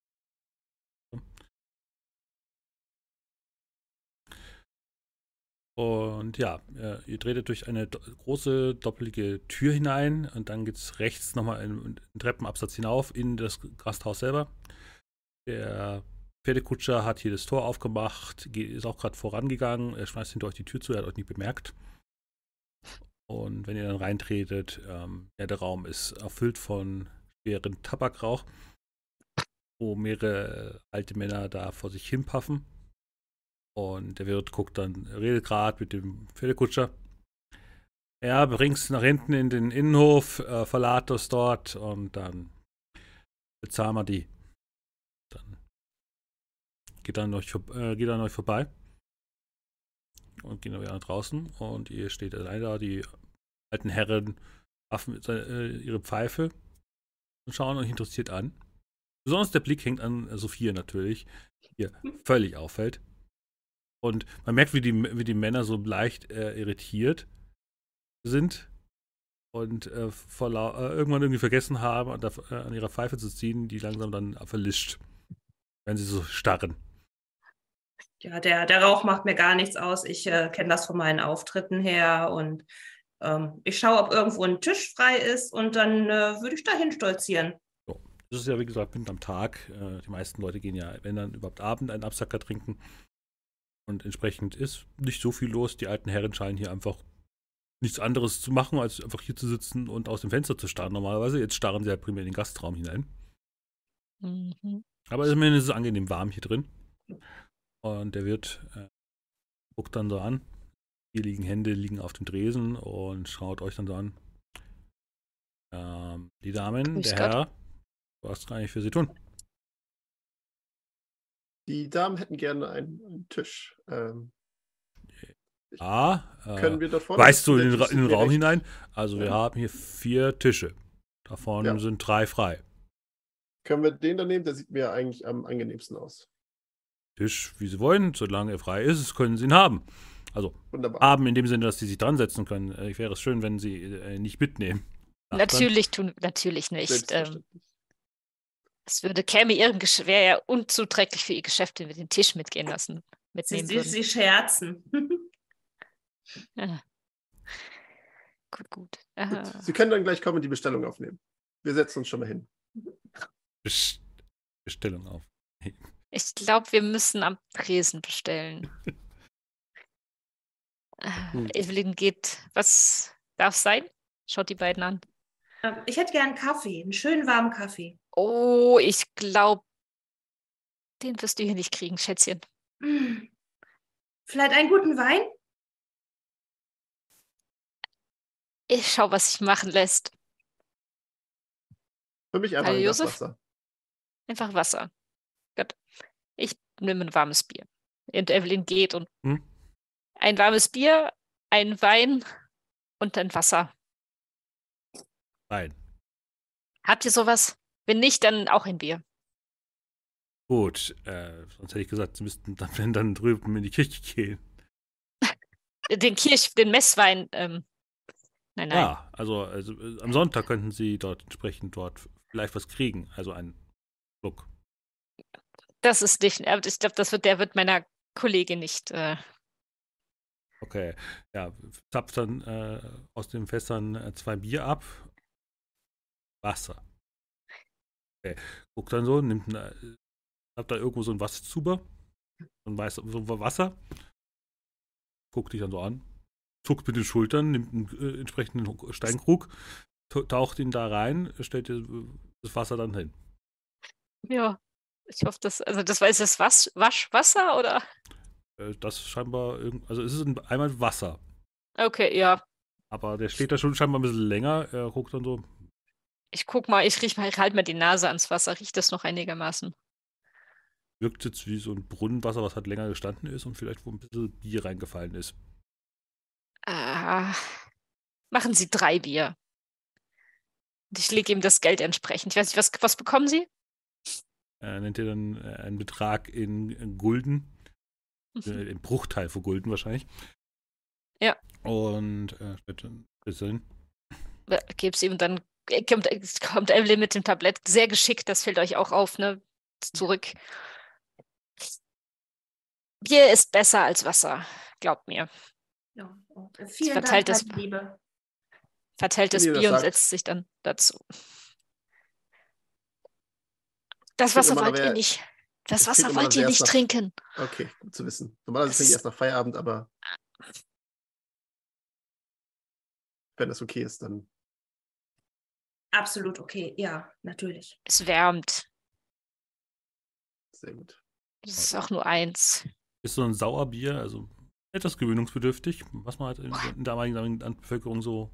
Und ja, äh, ihr tretet durch eine große doppelige Tür hinein und dann geht es rechts nochmal einen, einen Treppenabsatz hinauf in das Gasthaus selber. Der Pferdekutscher hat hier das Tor aufgemacht, ist auch gerade vorangegangen, er schmeißt hinter euch die Tür zu, er hat euch nicht bemerkt. Und wenn ihr dann reintretet, ähm, ja, der Raum ist erfüllt von schweren Tabakrauch, wo mehrere alte Männer da vor sich hin paffen. Und der Wirt guckt dann, redet gerade mit dem Pferdekutscher. Ja, bring's nach hinten in den Innenhof, äh, verlad das dort und dann bezahlen wir die. Dann geht dann euch, äh, geht an euch vorbei und gehen dann wieder nach draußen und ihr steht allein da, die alten Herren affen äh, ihre Pfeife und schauen euch interessiert an. Besonders der Blick hängt an Sophia natürlich, die hier völlig auffällt. Und man merkt, wie die, wie die Männer so leicht äh, irritiert sind und äh, vor, äh, irgendwann irgendwie vergessen haben, an, der, äh, an, ihrer Pfeife zu ziehen, die langsam dann verlischt, wenn sie so starren.
Ja, der, der Rauch macht mir gar nichts aus. Ich äh, kenne das von meinen Auftritten her und ähm, ich schaue, ob irgendwo ein Tisch frei ist und dann äh, würde ich dahin stolzieren.
So. Das ist ja, wie gesagt, mitten am Tag. Äh, die meisten Leute gehen ja, wenn dann überhaupt Abend, einen Absacker trinken. Und entsprechend ist nicht so viel los. Die alten Herren scheinen hier einfach nichts anderes zu machen, als einfach hier zu sitzen und aus dem Fenster zu starren normalerweise. Jetzt starren sie ja primär in den Gastraum hinein. Mhm. Aber immerhin ist es angenehm warm hier drin. Und der Wirt äh, guckt dann so an. Hier liegen Hände, liegen auf dem Dresen und schaut euch dann so an. Ähm, die Damen, Grüß der Gott. Herr, was kann ich für Sie tun?
Die Damen hätten gerne einen, einen Tisch. Ähm,
ah, äh, können wir dort vorne? Weißt du in den, in den Raum recht? hinein? Also wir ja. haben hier vier Tische. Davon ja. sind drei frei.
Können wir den da nehmen? Der sieht mir eigentlich am angenehmsten aus.
Tisch, wie Sie wollen, solange er frei ist, können Sie ihn haben. Also Wunderbar. haben in dem Sinne, dass Sie sich dran setzen können. Ich äh, wäre es schön, wenn Sie äh, nicht mitnehmen.
Natürlich tun, natürlich nicht. Ähm, es würde käme ihrem wäre ja unzuträglich für ihr Geschäft, wenn wir den Tisch mitgehen lassen.
Mitnehmen sie, sie, sie scherzen.
ja. Gut, gut.
gut. Sie können dann gleich kommen und die Bestellung aufnehmen. Wir setzen uns schon mal hin.
Bestellung auf.
Ich glaube, wir müssen am Tresen bestellen. Hm. Evelyn geht. Was darf sein? Schaut die beiden an.
Ähm, ich hätte gern Kaffee, einen schönen warmen Kaffee.
Oh, ich glaube, den wirst du hier nicht kriegen, Schätzchen. Hm.
Vielleicht einen guten Wein?
Ich schau, was sich machen lässt.
Für mich einfach ein Wasser.
Einfach Wasser. Gut. Ich nehme ein warmes Bier. Und Evelyn geht und hm? ein warmes Bier, ein Wein und ein Wasser.
Wein.
Habt ihr sowas? Wenn nicht, dann auch ein Bier.
Gut, äh, sonst hätte ich gesagt, sie müssten dann, dann drüben in die Kirche gehen.
den Kirch, den Messwein, ähm, nein, nein.
Ja, also, also äh, am Sonntag könnten sie dort entsprechend dort vielleicht was kriegen, also einen Schluck.
Das ist nicht, äh, ich glaube, das wird, der wird meiner Kollegin nicht. Äh...
Okay, ja, zapft dann äh, aus den Fässern äh, zwei Bier ab. Wasser. Okay. Guckt dann so, nimmt ein, habt da irgendwo so ein Wasserzuber, so ein weiß, so Wasser, guckt dich dann so an, zuckt mit den Schultern, nimmt einen äh, entsprechenden Steinkrug, taucht ihn da rein, stellt das Wasser dann hin.
Ja, ich hoffe, das, also das war ist das Was, Waschwasser oder?
Äh, das scheinbar, also es ist einmal Wasser.
Okay, ja.
Aber der steht da schon scheinbar ein bisschen länger. Er guckt dann so.
Ich guck mal, ich riech mal, ich halte mal die Nase ans Wasser. Riecht das noch einigermaßen?
Wirkt jetzt wie so ein Brunnenwasser, was halt länger gestanden ist und vielleicht wo ein bisschen Bier reingefallen ist.
Ah, machen Sie drei Bier. Und ich lege ihm das Geld entsprechend. Ich weiß nicht, was, was bekommen Sie?
äh, nennt ihr dann äh, einen Betrag in, in Gulden. Mhm. Äh, Im Bruchteil von Gulden wahrscheinlich.
Ja.
Und äh, bitte, bisschen.
Gib's ihm dann äh, kommt, kommt Evelyn mit dem Tablett sehr geschickt, das fällt euch auch auf, ne? Zurück. Bier ist besser als Wasser, glaubt mir.
Ja, vielen verteilt Dank, das, Liebe.
Verteilt das Bier und setzt sich dann dazu. Das Wasser wollt ihr nicht. Das Wasser wollt ihr nicht nach... trinken.
Okay, gut zu wissen. Normalerweise trinke ich erst nach Feierabend, aber. wenn das okay ist, dann.
Absolut okay, ja, natürlich.
Es wärmt.
Sehr gut.
Das ist auch nur eins.
Ist so ein Sauerbier, also etwas gewöhnungsbedürftig, was man halt in, in der damaligen Bevölkerung so,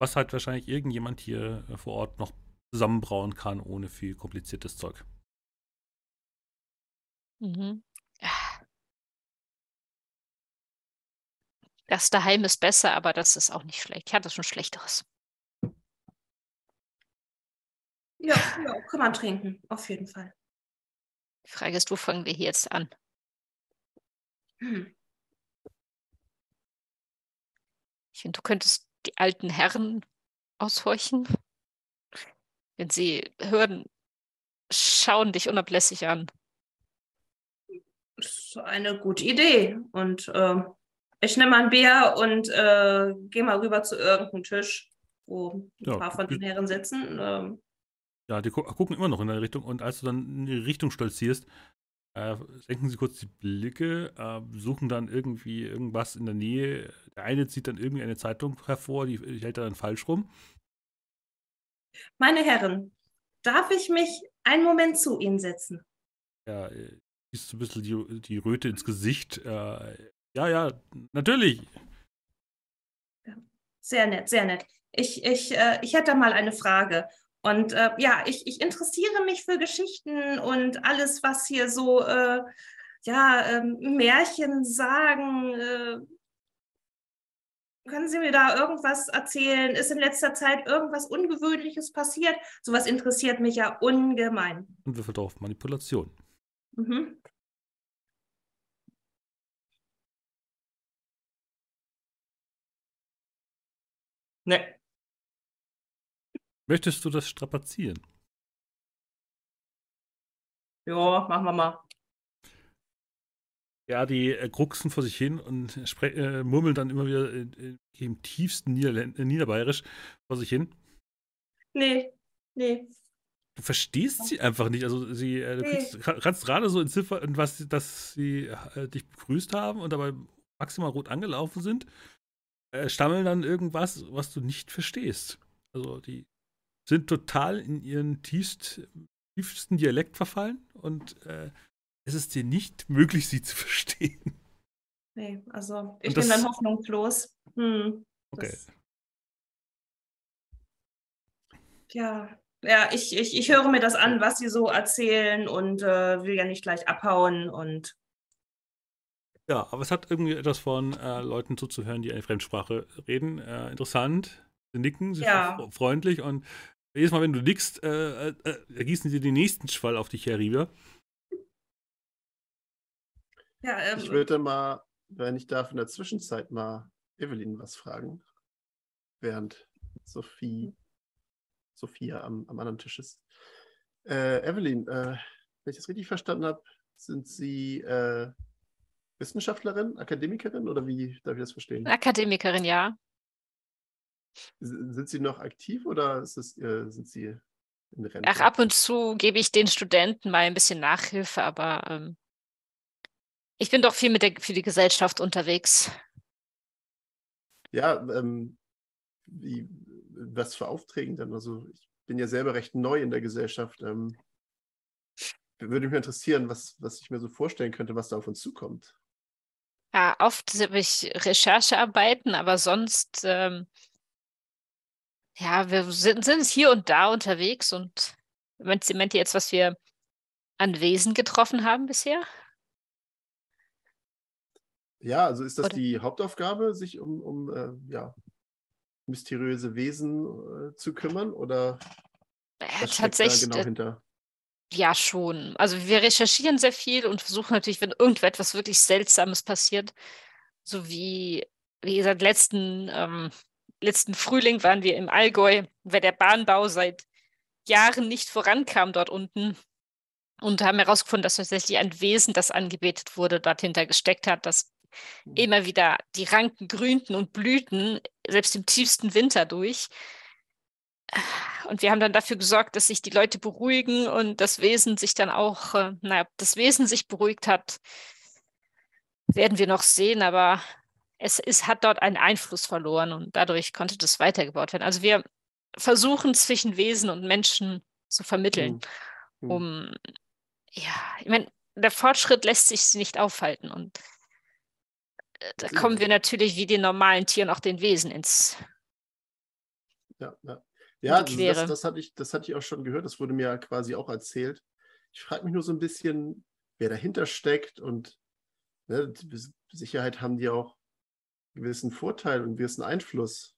was halt wahrscheinlich irgendjemand hier äh, vor Ort noch zusammenbrauen kann, ohne viel kompliziertes Zeug.
Mhm. Das daheim ist besser, aber das ist auch nicht schlecht. Ich hatte schon Schlechteres.
Ja, ja, kann man trinken, auf jeden Fall.
Die Frage ist, wo fangen wir hier jetzt an?
Hm.
Ich finde, du könntest die alten Herren aushorchen. Wenn sie hören, schauen dich unablässig an.
Das ist eine gute Idee. Und äh, ich nehme ein Bier und äh, gehe mal rüber zu irgendeinem Tisch, wo ein
Ja,
paar von den. Herren sitzen. Ähm,
Ja, die gu gucken immer noch in deine Richtung und als du dann in die Richtung stolzierst, äh, senken sie kurz die Blicke, äh, suchen dann irgendwie irgendwas in der Nähe. Der eine zieht dann irgendwie eine Zeitung hervor, die, die hält er dann falsch rum.
meine Herren, darf ich mich einen Moment zu Ihnen setzen?
Ja, äh, siehst so ein bisschen die, die Röte ins Gesicht. Äh, ja, ja, natürlich.
Sehr nett, sehr nett. Ich, ich, äh, ich hätte mal eine Frage. Und äh, ja, ich, ich interessiere mich für Geschichten und alles, was hier so, äh, ja, ähm, Märchen sagen. Äh, können Sie mir da irgendwas erzählen? Ist in letzter Zeit irgendwas Ungewöhnliches passiert? Sowas interessiert mich ja ungemein.
Und würfelt auf Manipulation.
Mhm. Ne.
Möchtest du das strapazieren?
Ja, machen wir mal.
Ja, die äh, grucksen vor sich hin und äh, murmeln dann immer wieder äh, äh, im tiefsten Niederlän äh, Niederbayerisch vor sich hin.
Nee, nee.
Du verstehst sie einfach nicht. Also sie, äh, du
Nee.
kriegst, kannst gerade so entziffern, was, dass sie äh, dich begrüßt haben und dabei maximal rot angelaufen sind, stammeln dann irgendwas, was du nicht verstehst. Also die sind total in ihren tiefst, tiefsten Dialekt verfallen und äh, es ist dir nicht möglich, sie zu verstehen.
Nee, also ich
Und
bin
das-
dann hoffnungslos. Hm,
Okay.
das, ja, ja, ich, ich, ich höre mir das an, was sie so erzählen und äh, will ja nicht gleich abhauen und
Ja, aber es hat irgendwie etwas von äh, Leuten zuzuhören, die eine Fremdsprache reden. Äh, interessant. Sie nicken, sie
Ja.
sind freundlich und jedes Mal, wenn du nickst, äh, äh, äh, ergießen sie den nächsten Schwall auf dich herüber.
ja, ähm,
Ich würde mal, wenn ich darf, in der Zwischenzeit mal Evelyn was fragen. Während Sophie, Sophia am, am anderen Tisch ist. Äh, Evelyn, äh, wenn ich das richtig verstanden habe, sind Sie äh, Wissenschaftlerin, Akademikerin oder wie darf ich das verstehen?
Akademikerin, ja.
Sind Sie noch aktiv oder es, äh, sind Sie in Rente?
Ach, ab und zu gebe ich den Studenten mal ein bisschen Nachhilfe, aber ähm, ich bin doch viel mit der, für die Gesellschaft unterwegs.
Ja, ähm, wie, was für Aufträge dann? Also ich bin ja selber recht neu in der Gesellschaft. Ähm, würde mich interessieren, was, was ich mir so vorstellen könnte, was da auf uns zukommt.
Ja, oft habe ich Recherchearbeiten, aber sonst, ähm, ja, wir sind, sind hier und da unterwegs und meint, meint ihr jetzt, was wir an Wesen getroffen haben bisher?
Ja, also ist das
Oder-
die Hauptaufgabe, sich um, um äh, ja, mysteriöse Wesen äh, zu kümmern oder
Äh,
was steckt da
tatsächlich,
genau
äh,
hinter?
ja, schon. Also wir recherchieren sehr viel und versuchen natürlich, wenn irgendetwas wirklich Seltsames passiert, so wie, wie gesagt, letzten, ähm, letzten Frühling waren wir im Allgäu, weil der Bahnbau seit Jahren nicht vorankam dort unten. Und haben herausgefunden, dass tatsächlich ein Wesen, das angebetet wurde, dort hinter gesteckt hat, das
Mhm.
immer wieder die Ranken grünten und blühten, selbst im tiefsten Winter durch. Und wir haben dann dafür gesorgt, dass sich die Leute beruhigen und das Wesen sich dann auch, äh, naja, ob das Wesen sich beruhigt hat, werden wir noch sehen, aber es ist, hat dort einen Einfluss verloren und dadurch konnte das weitergebaut werden. Also wir versuchen zwischen Wesen und Menschen zu vermitteln, mhm. um, ja, ich meine, der Fortschritt lässt sich nicht aufhalten und äh, da kommen wir natürlich wie die normalen Tiere auch den Wesen ins.
Ja, ja. Ja, das, das, das, hatte ich, das hatte ich auch schon gehört, das wurde mir quasi auch erzählt. Ich frage mich nur so ein bisschen, wer dahinter steckt und ne, Sicherheit haben die auch gewissen Vorteil und gewissen Einfluss.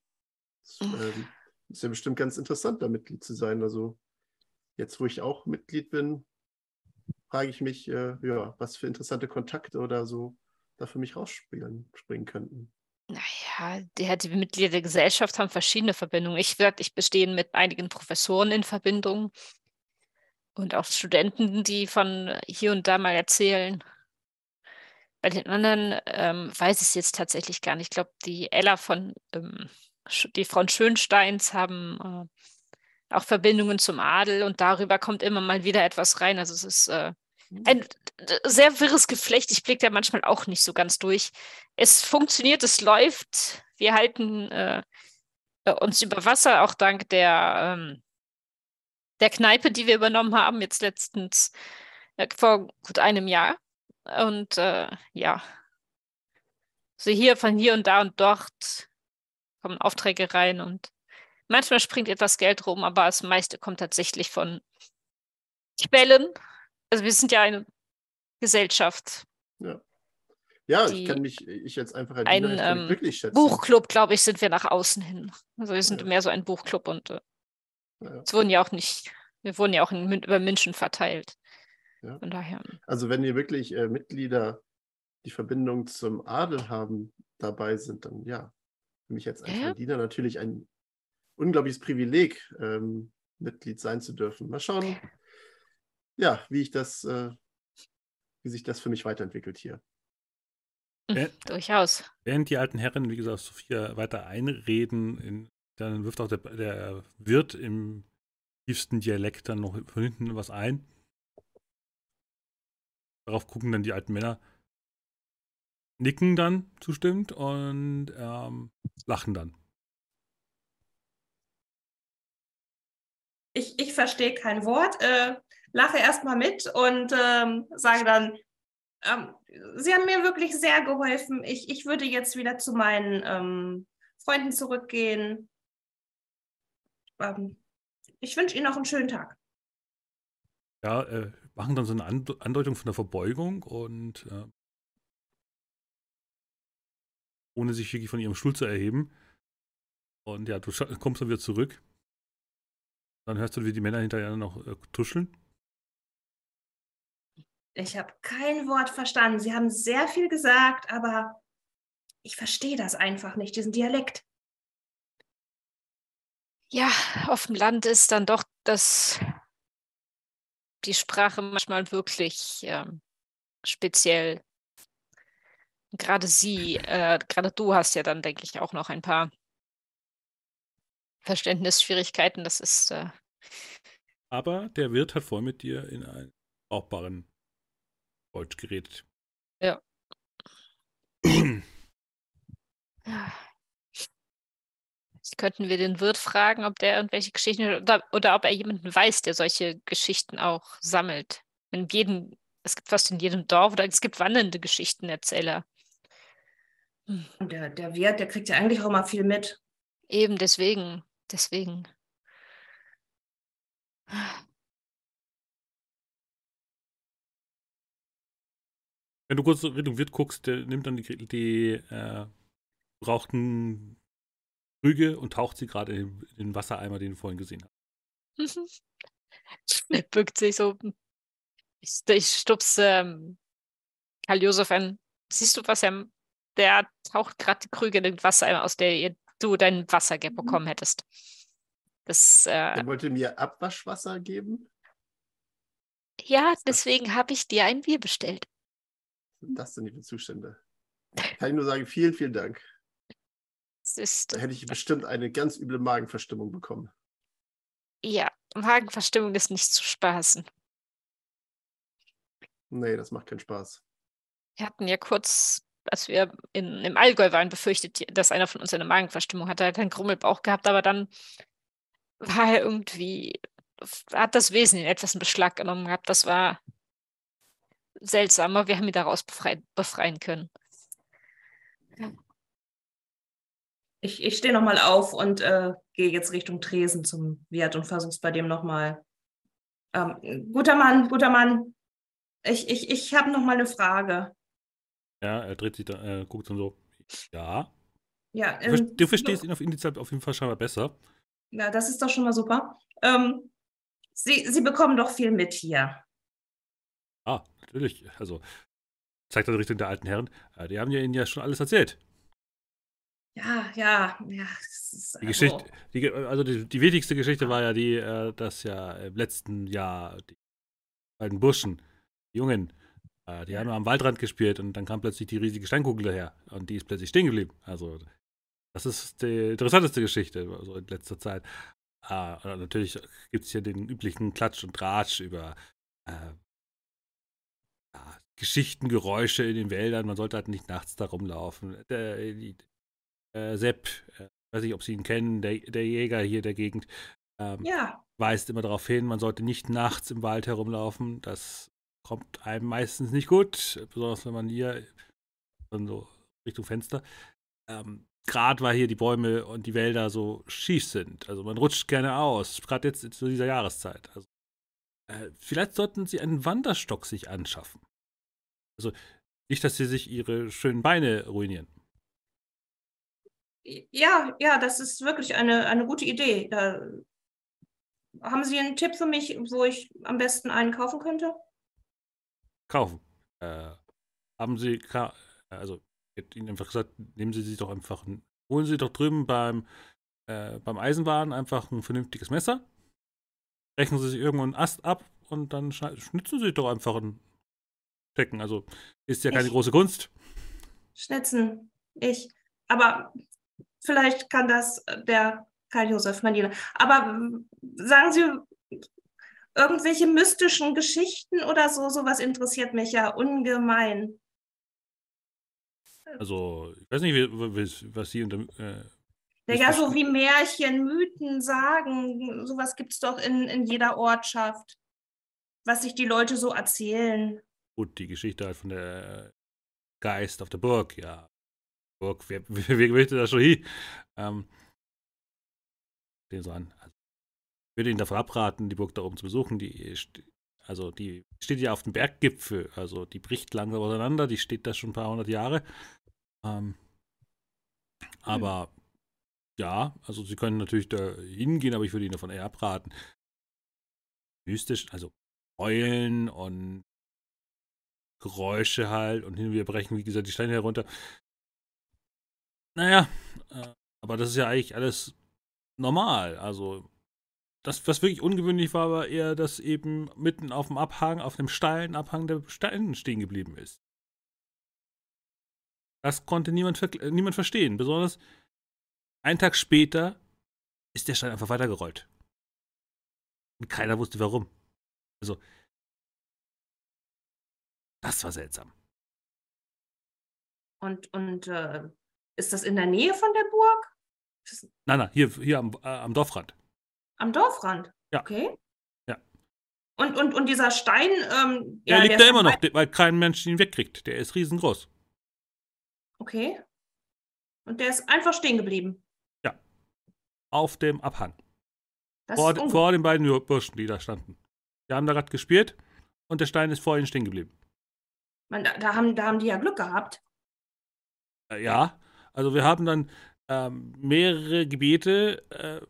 Das, ähm, ist ja bestimmt ganz interessant, da Mitglied zu sein. Also jetzt, wo ich auch Mitglied bin, frage ich mich, äh, ja, was für interessante Kontakte oder so da für mich rausspringen springen könnten.
Naja, die, die Mitglieder der Gesellschaft haben verschiedene Verbindungen. Ich, ich bestehe mit einigen Professoren in Verbindung und auch Studenten, die von hier und da mal erzählen. Bei den anderen ähm, weiß ich es jetzt tatsächlich gar nicht. Ich glaube, die Ella von, ähm, die Frau Schönsteins haben äh, auch Verbindungen zum Adel und darüber kommt immer mal wieder etwas rein. Also es ist äh, hm. ein sehr wirres Geflecht. Ich blicke da manchmal auch nicht so ganz durch. Es funktioniert, es läuft. Wir halten äh, uns über Wasser, auch dank der, ähm, der Kneipe, die wir übernommen haben, jetzt letztens äh, vor gut einem Jahr. Und äh, ja, so hier von hier und da und dort kommen Aufträge rein und manchmal springt etwas Geld rum, aber das meiste kommt tatsächlich von Quellen, also wir sind ja eine Gesellschaft.
Ja. Ja, ich kann mich, ich jetzt einfach
als ein ähm, schätzen. Buchclub, glaube ich, sind wir nach außen hin. Also wir sind ja. mehr so ein Buchclub und äh, ja. es wurden ja auch nicht, wir wurden ja auch in, über München verteilt.
Ja. Von daher. Also wenn ihr wirklich äh, Mitglieder, die Verbindung zum Adel haben, dabei sind, dann ja, für mich als ein Diener natürlich ein unglaubliches Privileg, ähm, Mitglied sein zu dürfen. Mal schauen, ja, wie ich das, äh, wie sich das für mich weiterentwickelt hier.
Während, Durchaus.
Während die alten Herren, wie gesagt, Sophia weiter einreden, in, dann wirft auch der, der Wirt im tiefsten Dialekt dann noch von hinten was ein. Darauf gucken dann die alten Männer, nicken dann zustimmt und ähm, lachen dann.
Ich, ich verstehe kein Wort. Äh, lache erstmal mit und ähm, sage dann, ähm, Sie haben mir wirklich sehr geholfen. Ich, ich würde jetzt wieder zu meinen ähm, Freunden zurückgehen. Ähm, ich wünsche Ihnen noch einen schönen Tag.
Ja, äh, machen dann so eine Andeutung von der Verbeugung und äh, ohne sich wirklich von ihrem Stuhl zu erheben. Und ja, du kommst dann wieder zurück. Dann hörst du, wie die Männer hinterher noch äh, tuscheln.
Ich habe kein Wort verstanden. Sie haben sehr viel gesagt, aber ich verstehe das einfach nicht, diesen Dialekt.
Ja, auf dem Land ist dann doch das die Sprache manchmal wirklich ähm, speziell. Gerade sie, äh, gerade du hast ja dann, denke ich, auch noch ein paar Verständnisschwierigkeiten. Das ist. Äh,
Aber der Wirt hat vor mit dir in einen brauchbaren Deutsch geredet.
Ja. Jetzt könnten wir den Wirt fragen, ob der irgendwelche Geschichten oder, oder ob er jemanden weiß, der solche Geschichten auch sammelt. In jedem, es gibt fast in jedem Dorf oder es gibt wandernde Geschichtenerzähler.
Hm. Der, der Wirt, der kriegt ja eigentlich auch mal viel mit.
Eben deswegen, deswegen.
Wenn du kurz Richtung Wirt guckst, der nimmt dann die, die äh, brauchten Krüge und taucht sie gerade in, den Wassereimer, den du vorhin gesehen hast.
er bückt sich so. Ich, ich stups ähm, Karl Josef an. Siehst du, was er. Der taucht gerade die Krüge in den Wassereimer, aus der du dein Wasser mhm. bekommen hättest. Das, äh,
er wollte mir Abwaschwasser geben?
Ja, deswegen habe ich dir ein Bier bestellt
sind das denn für Zustände? Kann ich nur sagen, vielen, vielen Dank.
Ist,
da hätte ich bestimmt eine ganz üble Magenverstimmung bekommen.
Ja, Magenverstimmung ist nicht zu spaßen.
Nee, das macht keinen Spaß.
Wir hatten ja kurz als wir in, im Allgäu waren, befürchtet, dass einer von uns eine Magenverstimmung hatte. Er hat einen Grummelbauch gehabt, aber dann war er irgendwie, hat das Wesen in etwas in Beschlag genommen gehabt. Das war seltsamer. Wir haben ihn daraus befreit, befreien können.
Ich, ich stehe nochmal auf und äh, gehe jetzt Richtung Tresen zum Wirt und versuche es bei dem nochmal. Ähm, guter Mann, guter Mann. Ich, ich, ich habe nochmal eine Frage.
Ja, er dreht sich da, äh, guckt dann so. Ja.
Ja, ähm,
du verstehst ihn auf Initial auf jeden Fall scheinbar besser.
Ja, das ist doch schon mal super. Ähm, Sie, Sie bekommen doch viel mit hier.
Ah, natürlich. Also, zeigt er Richtung der alten Herren. Äh, die haben ja Ihnen ja schon alles erzählt.
Ja, ja, ja.
Die
also-
Geschichte, die, Ge- also die, die wichtigste Geschichte war ja die, äh, dass ja im letzten Jahr die beiden Burschen, die Jungen, äh, die haben am Waldrand gespielt und dann kam plötzlich die riesige Steinkugel daher und die ist plötzlich stehen geblieben. Also, das ist die interessanteste Geschichte also in letzter Zeit. Äh, natürlich gibt es hier den üblichen Klatsch und Tratsch über äh, ja, Geschichten, Geräusche in den Wäldern. Man sollte halt nicht nachts da rumlaufen. Der, die, äh, Sepp, äh, weiß nicht, ob Sie ihn kennen, der, der Jäger hier der Gegend, ähm,
Ja,
weist immer darauf hin, man sollte nicht nachts im Wald herumlaufen. Das kommt einem meistens nicht gut, besonders wenn man hier dann so Richtung Fenster. Ähm, Gerade weil hier die Bäume und die Wälder so schief sind. Also man rutscht gerne aus, gerade jetzt zu dieser Jahreszeit. Also, äh, vielleicht sollten Sie einen Wanderstock sich anschaffen. Also nicht, dass Sie sich Ihre schönen Beine ruinieren.
Ja, ja, das ist wirklich eine, eine gute Idee. Da, haben Sie einen Tipp für mich, wo ich am besten einen kaufen könnte?
kaufen. Äh, haben Sie, also, ich hätte Ihnen einfach gesagt, nehmen Sie sich doch einfach, ein, holen Sie doch drüben beim, äh, beim Eisenbahn einfach ein vernünftiges Messer, brechen Sie sich irgendwo einen Ast ab und dann schnitzen Sie doch einfach ein Stecken. Also, ist ja keine
Ich-
große Kunst.
Schnitzen, ich. Aber vielleicht kann das äh, der Karl-Josef Manila. Aber sagen Sie, irgendwelche mystischen Geschichten oder so, sowas interessiert mich ja ungemein.
Also, ich weiß nicht, was Sie unter, äh,
Ja, so wie Märchen, Mythen, Sagen, sowas gibt es doch in, in jeder Ortschaft, was sich die Leute so erzählen.
gut, die Geschichte halt von der Geist auf der Burg, ja. Burg, wer, wer, möchte da schon hin? Ähm, den so an. Also, ich würde Ihnen davon abraten, die Burg da oben zu besuchen. Die, also die steht ja auf dem Berggipfel, also die bricht langsam auseinander, die steht da schon ein paar hundert Jahre. Ähm, aber ja, also Sie können natürlich da hingehen, aber ich würde Ihnen davon eher abraten. Mystisch, also Eulen und Geräusche halt und hin und wieder brechen, wie gesagt, die Steine herunter. Naja, äh, aber das ist ja eigentlich alles normal. Also, das, was wirklich ungewöhnlich war, war eher, dass eben mitten auf dem Abhang, auf dem steilen Abhang der Stein stehen geblieben ist. Das konnte niemand, äh, niemand verstehen. Besonders einen Tag später ist der Stein einfach weitergerollt. Und keiner wusste warum. Also, das war seltsam.
Und, und äh, ist das in der Nähe von der Burg?
Nein, nein, hier, hier am, äh, am Dorfrand.
am Dorfrand?
Ja.
Okay.
Ja.
Und, und, und dieser Stein, ähm,
Der
ja,
liegt
der
da immer noch, weil kein Mensch ihn wegkriegt. Der ist riesengroß.
Okay. Und der ist einfach stehen geblieben.
Auf dem Abhang.
Das
Vor, vor den beiden Burschen, die da standen. Die haben da gerade gespielt und der Stein ist vor ihnen stehen geblieben.
Man, da, da, haben, da haben die ja Glück gehabt.
Äh, ja, also wir haben dann ähm, mehrere Gebete äh,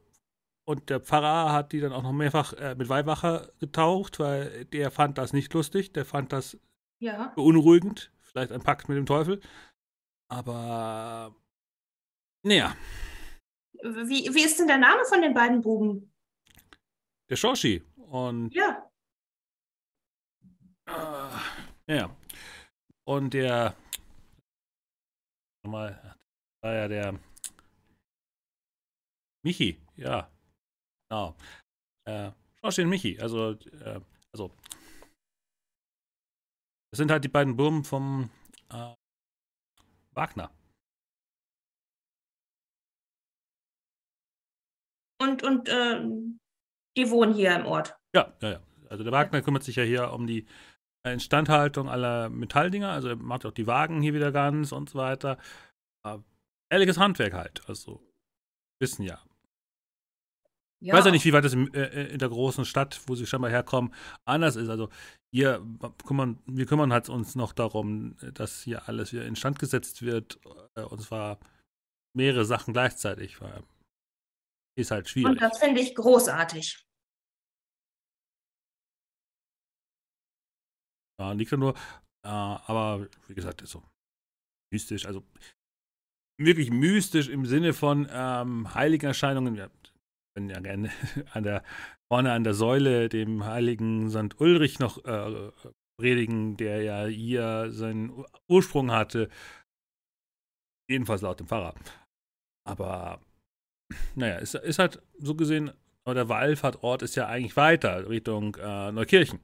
und der Pfarrer hat die dann auch noch mehrfach äh, mit Weihwacher getaucht, weil der fand das nicht lustig, der fand das
Ja.
beunruhigend. Vielleicht ein Pakt mit dem Teufel. Aber naja,
Wie, wie ist denn der Name von den beiden Buben?
der Shoshi und
Ja.
äh, ja. Und der nochmal, war ja der Michi, ja. Genau. Äh, Shoshi und Michi, also, äh, also das sind halt die beiden Burmen vom äh, Wagner.
Und, und äh, die wohnen hier im Ort.
Ja, ja, ja. Also der Wagner kümmert sich ja hier um die Instandhaltung aller Metalldinger. Also er macht auch die Wagen hier wieder ganz und so weiter. Äh, ehrliches Handwerk halt. Also wissen ja. Ich weiß ja nicht, wie weit das in, äh, in, der großen Stadt, wo sie scheinbar herkommen, anders ist. Also hier kümmern, wir kümmern halt uns noch darum, dass hier alles wieder instand gesetzt wird. Äh, und zwar mehrere Sachen gleichzeitig. Weil ist halt schwierig.
Und das finde ich großartig.
Ja, liegt ja nur, äh, aber wie gesagt, ist so mystisch, also wirklich mystisch im Sinne von ähm, Heiligenerscheinungen. Wir können ja gerne an der, vorne an der Säule dem heiligen St. Ulrich noch äh, predigen, der ja hier seinen Ursprung hatte. Jedenfalls laut dem Pfarrer. Aber naja, ist, ist halt so gesehen, aber der Wallfahrtort ist ja eigentlich weiter Richtung äh, Neukirchen.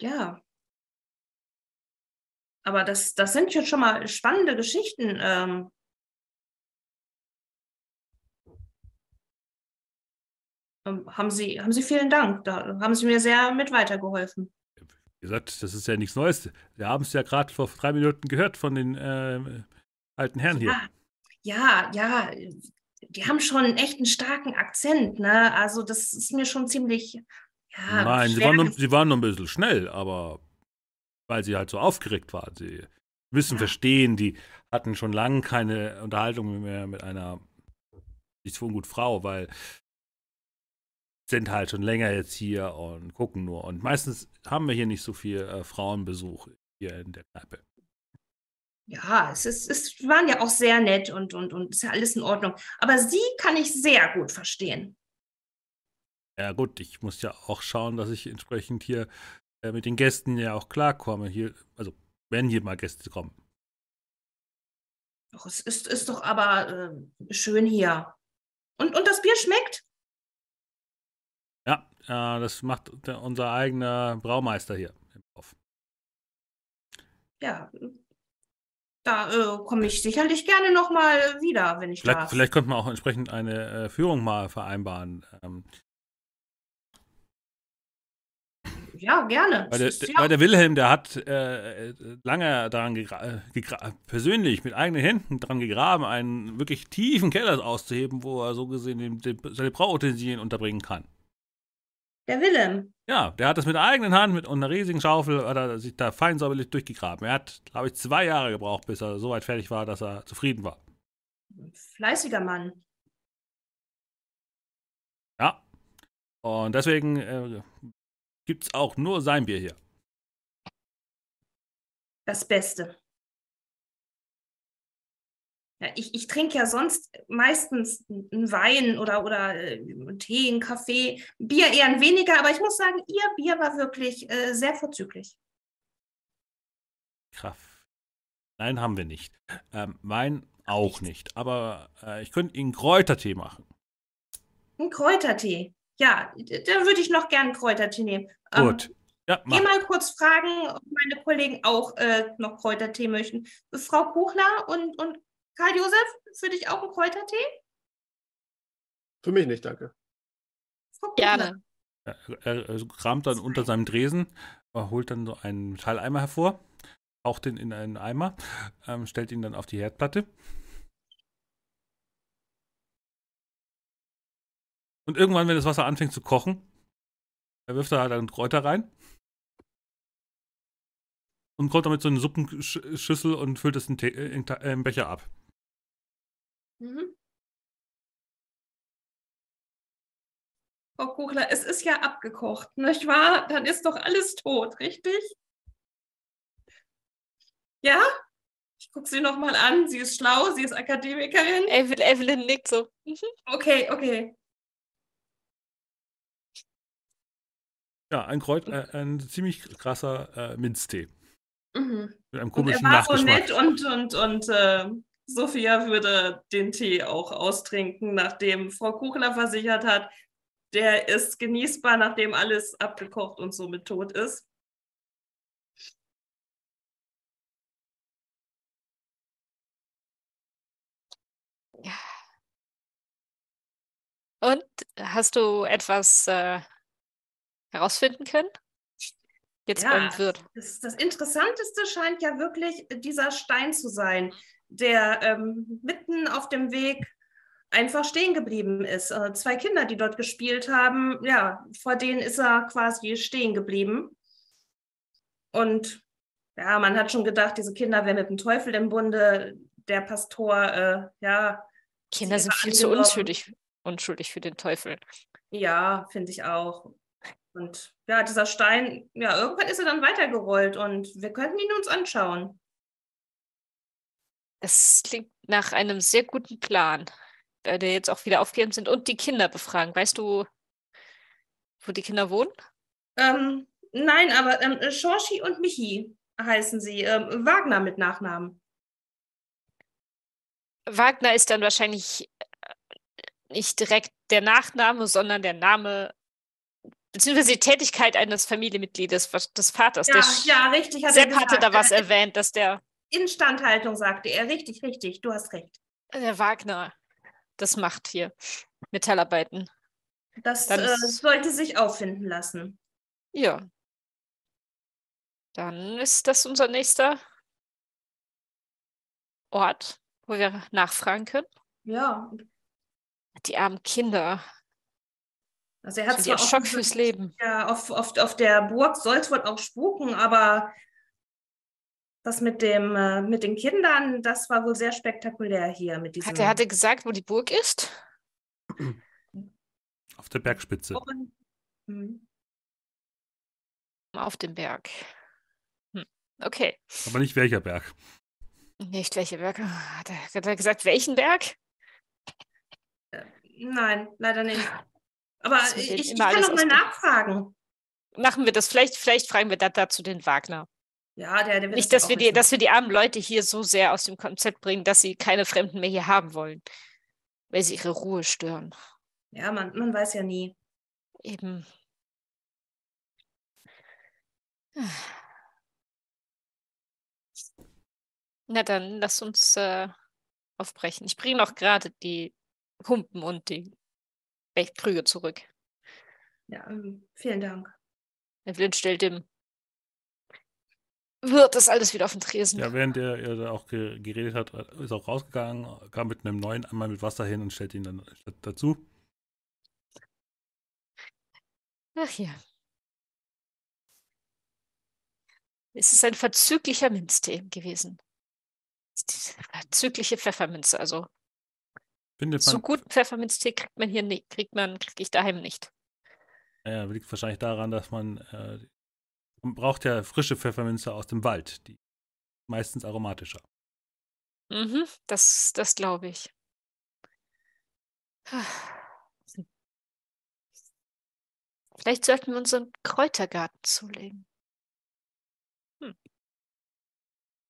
Ja. Aber das, das sind jetzt schon mal spannende Geschichten. Ähm. ähm, haben Sie, haben Sie vielen Dank. Da haben Sie mir sehr mit weitergeholfen.
Wie gesagt, das ist ja nichts Neues. Wir haben es ja gerade vor drei Minuten gehört von den äh, alten Herren hier.
Ja, ja, die haben schon echt einen starken Akzent, ne? Also das ist mir schon ziemlich. Ja,
Nein, sie waren, nur, sie waren nur ein bisschen schnell, aber weil sie halt so aufgeregt waren. Sie müssen ja. verstehen, die hatten schon lange keine Unterhaltung mehr mit einer nicht so gut Frau, weil sind halt schon länger jetzt hier und gucken nur. Und meistens haben wir hier nicht so viel äh, Frauenbesuch hier in der Kneipe.
Ja, es, ist, es waren ja auch sehr nett und, und, und ist ja alles in Ordnung. Aber sie kann ich sehr gut verstehen.
Ja, gut, ich muss ja auch schauen, dass ich entsprechend hier äh, mit den Gästen ja auch klarkomme. Hier, also, wenn hier mal Gäste kommen.
Doch, es ist, ist doch aber äh, schön hier. Und, und das Bier schmeckt?
Ja, äh, das macht der, unser eigener Braumeister hier im Dorf.
Ja, da äh, komme ich sicherlich gerne nochmal wieder, wenn ich
vielleicht,
darf.
Vielleicht könnte man auch entsprechend eine äh, Führung mal vereinbaren. Ähm,
ja, gerne.
Weil der,
ist, ja.
weil der, Wilhelm, der hat äh, lange daran gegra persönlich mit eigenen Händen daran gegraben, einen wirklich tiefen Keller auszuheben, wo er so gesehen den, den, seine Brauutensilien unterbringen kann.
Der Willem.
Ja, der hat das mit eigenen Hand, mit einer riesigen Schaufel, hat er sich da fein säuberlich durchgegraben. Er hat, glaube ich, zwei Jahre gebraucht, bis er so weit fertig war, dass er zufrieden war.
Fleißiger Mann.
Ja. Und deswegen äh, gibt es auch nur sein Bier hier.
Das Beste. Ja, ich, ich trinke ja sonst meistens einen Wein oder, oder äh, Tee, einen Kaffee, Bier eher ein weniger, aber ich muss sagen, Ihr Bier war wirklich äh, sehr vorzüglich.
Kraft. Nein, haben wir nicht. Ähm, Wein auch nicht. Aber äh, ich könnte Ihnen Kräutertee machen.
Ein Kräutertee. Ja, dann würde ich noch gerne einen Kräutertee nehmen.
Ähm, Gut. Ähm,
ja, Geh mal kurz fragen, ob meine Kollegen auch äh, noch Kräutertee möchten. Frau Kuchler und, und Karl Josef, für dich auch ein Kräutertee?
Für mich nicht, danke.
Gerne.
Er, er, er kramt dann unter seinem Dresen, holt dann so einen Metalleimer hervor, taucht den in einen Eimer, ähm, stellt ihn dann auf die Herdplatte. Und irgendwann, wenn das Wasser anfängt zu kochen, er wirft da dann Kräuter rein. Und kommt damit so eine Suppenschüssel und füllt es in, in, in Becher ab. Mhm.
Frau Kuchler, es ist ja abgekocht, nicht wahr? Dann ist doch alles tot, richtig? Ja? Ich gucke sie nochmal an. Sie ist schlau, sie ist Akademikerin.
Evelyn, Evelyn nickt so.
Mhm. Okay, okay.
Ja, ein, Kreuz, äh, ein ziemlich krasser äh, Minztee.
Mhm.
Mit einem komischen
und er war so nett und, und, und äh, Sophia würde den Tee auch austrinken, nachdem Frau Kuchler versichert hat, der ist genießbar, nachdem alles abgekocht und somit tot ist.
Und hast du etwas äh, herausfinden können? Jetzt
Ja,
beim Wirt.
Das, das Interessanteste scheint ja wirklich dieser Stein zu sein, der ähm, mitten auf dem Weg einfach stehen geblieben ist. Äh, zwei Kinder, die dort gespielt haben, ja, vor denen ist er quasi stehen geblieben. Und ja, man hat schon gedacht, diese Kinder wären mit dem Teufel im Bunde. Der Pastor, äh, ja,
Kinder sind viel zu unschuldig, unschuldig für den Teufel.
ja, finde ich auch. Und ja, dieser Stein, ja, irgendwann ist er dann weitergerollt und wir könnten ihn uns anschauen.
Das klingt nach einem sehr guten Plan, der jetzt auch wieder aufgegeben sind und die Kinder befragen. Weißt du, wo die Kinder wohnen?
Ähm, nein, aber ähm, Shoshi und Michi heißen sie. Ähm, Wagner mit Nachnamen.
Wagner ist dann wahrscheinlich äh, nicht direkt der Nachname, sondern der Name beziehungsweise die Tätigkeit eines Familienmitgliedes des Vaters.
Ja, ja, richtig, hat
Sepp hatte
gesagt.
da was
Äh,
erwähnt, dass der,
Instandhaltung, sagte er. Richtig, richtig, du hast recht.
der Wagner das macht hier. Metallarbeiten.
Das
Dann
äh, sollte sich auffinden lassen.
Ja. Dann ist das unser nächster Ort, wo wir nachfragen können.
Ja,
Die armen Kinder.
Also er hat zwar auch
Schock fürs Leben.
Ja, auf, auf, auf der Burg soll es wohl auch spuken, aber das mit dem äh, mit den Kindern, das war wohl sehr spektakulär hier mit diesem.
Hat er hatte gesagt, wo die Burg ist?
Auf der Bergspitze.
Hm.
Auf dem Berg. Hm. Okay.
Aber nicht welcher Berg.
Nicht welche Berge. Hat er, hat er gesagt, welchen Berg?
Nein, leider nicht. Aber ich, ich kann noch mal nachfragen.
Machen wir das. Vielleicht, vielleicht fragen wir da, dazu den Wagner.
Ja, der, der
Nicht,
das
dass wir, die, dass wir die armen Leute hier so sehr aus dem Konzept bringen, dass sie keine Fremden mehr hier haben wollen. Weil sie ihre Ruhe stören.
Ja, man, man weiß ja nie.
Eben. Na dann, lass uns äh, aufbrechen. Ich bringe noch gerade die Humpen und die Be- Krüge zurück.
Ja, ähm, vielen Dank.
Der Blind stellt dem Wirt das alles wieder auf den Tresen.
Ja, während er, er da auch ge geredet hat, ist auch rausgegangen, kam mit einem neuen Eimer mit Wasser hin und stellt ihn dann dazu.
Ach ja. Es ist ein verzüglicher Minztee gewesen. Verzügliche Pfefferminze. Also
Findet
so
man,
guten Pfefferminztee kriegt man hier nicht, kriegt man, kriege ich daheim nicht.
ja, liegt wahrscheinlich daran, dass man, äh, man braucht ja frische Pfefferminze aus dem Wald, die meistens aromatischer.
Mhm, das, das glaube ich. Vielleicht sollten wir unseren Kräutergarten zulegen.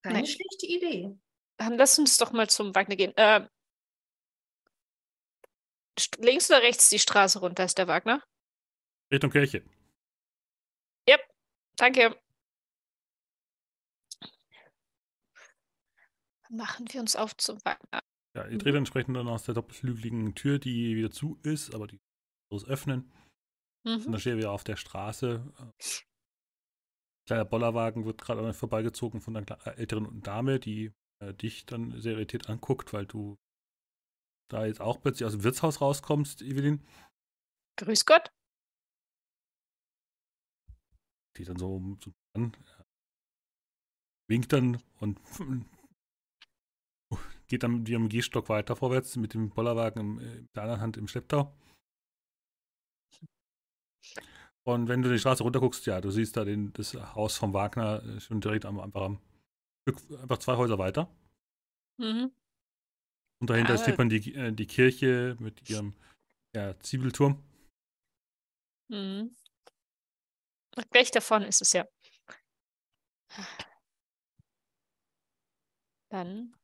Keine
Nee.
schlechte Idee.
Dann lass uns doch mal zum Wagner gehen. Ähm, st- links oder rechts die Straße runter ist der Wagner?
Richtung Kirche.
Danke. Dann machen wir uns auf zum Wagner.
Ja, ihr dreht entsprechend dann aus der doppelflügeligen Tür, die wieder zu ist, aber die groß öffnen. Und
Mhm.
dann steht er wieder auf der Straße. Kleiner Bollerwagen wird gerade vorbeigezogen von einer äh, älteren Dame, die äh, dich dann sehr irritiert anguckt, weil du da jetzt auch plötzlich aus dem Wirtshaus rauskommst, Evelyn.
Grüß Gott.
Die dann so, an, winkt dann und geht dann mit ihrem Gehstock weiter vorwärts mit dem Bollerwagen äh, mit der anderen Hand im Schlepptau. Und wenn du die Straße runterguckst, ja, du siehst da den, das Haus vom Wagner äh, schon direkt am, einfach am Stück, einfach zwei Häuser weiter.
Mhm.
Und dahinter
Ah.
sieht man die, äh, die Kirche mit ihrem ja, Zwiebelturm.
Mhm. Gleich davon ist es ja. Dann.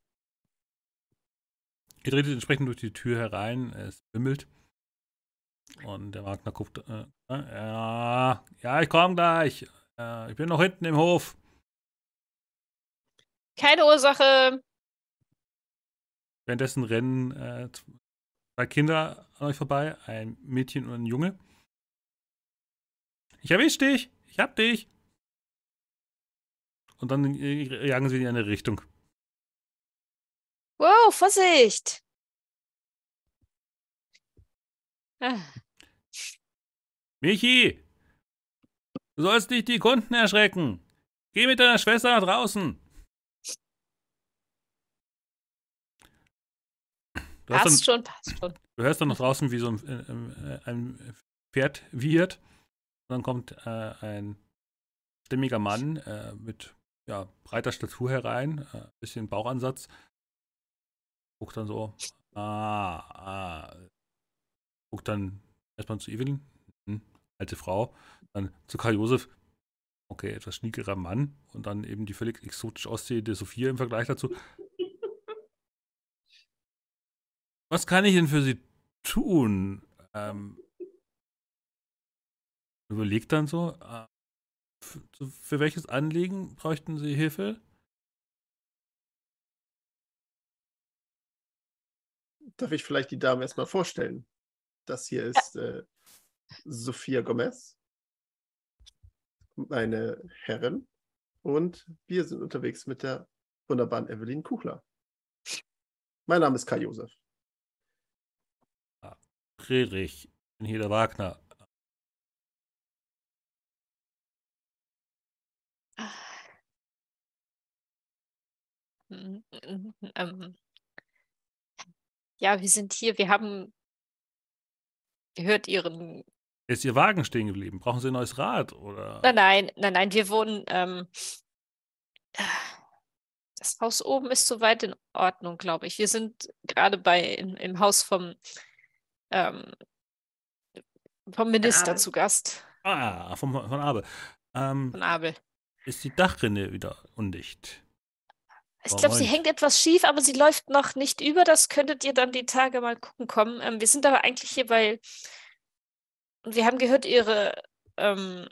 Ihr tretet entsprechend durch die Tür herein, es bimmelt. Und der Wagner guckt, äh, äh, ja, ja, ich komme gleich. Äh, ich bin noch hinten im Hof.
Keine Ursache.
Währenddessen rennen äh, zwei Kinder an euch vorbei, ein Mädchen und ein Junge. Ich erwisch dich, ich hab dich. Und dann äh, jagen sie in eine Richtung.
Wow, Vorsicht! Ah,
Michi! Du sollst nicht die Kunden erschrecken. Geh mit deiner Schwester nach draußen. Du,
passt
dann,
schon, passt schon.
du hörst dann noch draußen, wie so ein, äh, ein Pferd wiehert. Und dann kommt äh, ein stimmiger Mann äh, mit ja, breiter Statur herein, äh, bisschen Bauchansatz. Guckt dann so, ah, ah. Guckt dann erstmal zu Evelyn, hm, alte Frau, dann zu Karl Josef, okay, etwas schniegerer Mann und dann eben die völlig exotisch aussehende Sophia im Vergleich dazu. Was kann ich denn für Sie tun? Ähm, überlegt dann so, äh, für, für welches Anliegen bräuchten Sie Hilfe?
Darf ich vielleicht die Dame erstmal vorstellen? Das hier ist äh, Sophia Gomez, meine Herrin, und wir sind unterwegs mit der wunderbaren Evelyn Kuchler. Mein Name ist Kai Josef.
Friedrich, ich bin hier der Wagner.
Mm, Ähm, ja, wir sind hier. Wir haben gehört Ihren.
Ist Ihr Wagen stehen geblieben? Brauchen Sie ein neues Rad? Oder?
Nein, nein, nein, nein. Wir wohnen. Ähm, das Haus oben ist soweit in Ordnung, glaube ich. Wir sind gerade bei im, im Haus vom ähm, vom Minister
Abel.
zu Gast
Ah, von, von Abe. Ähm,
von Abel.
ist die Dachrinne wieder undicht?
Ich glaube, sie hängt etwas schief, aber sie läuft noch nicht über. Das könntet ihr dann die Tage mal gucken kommen. Ähm, wir sind aber eigentlich hier, weil wir haben gehört, ihre ähm,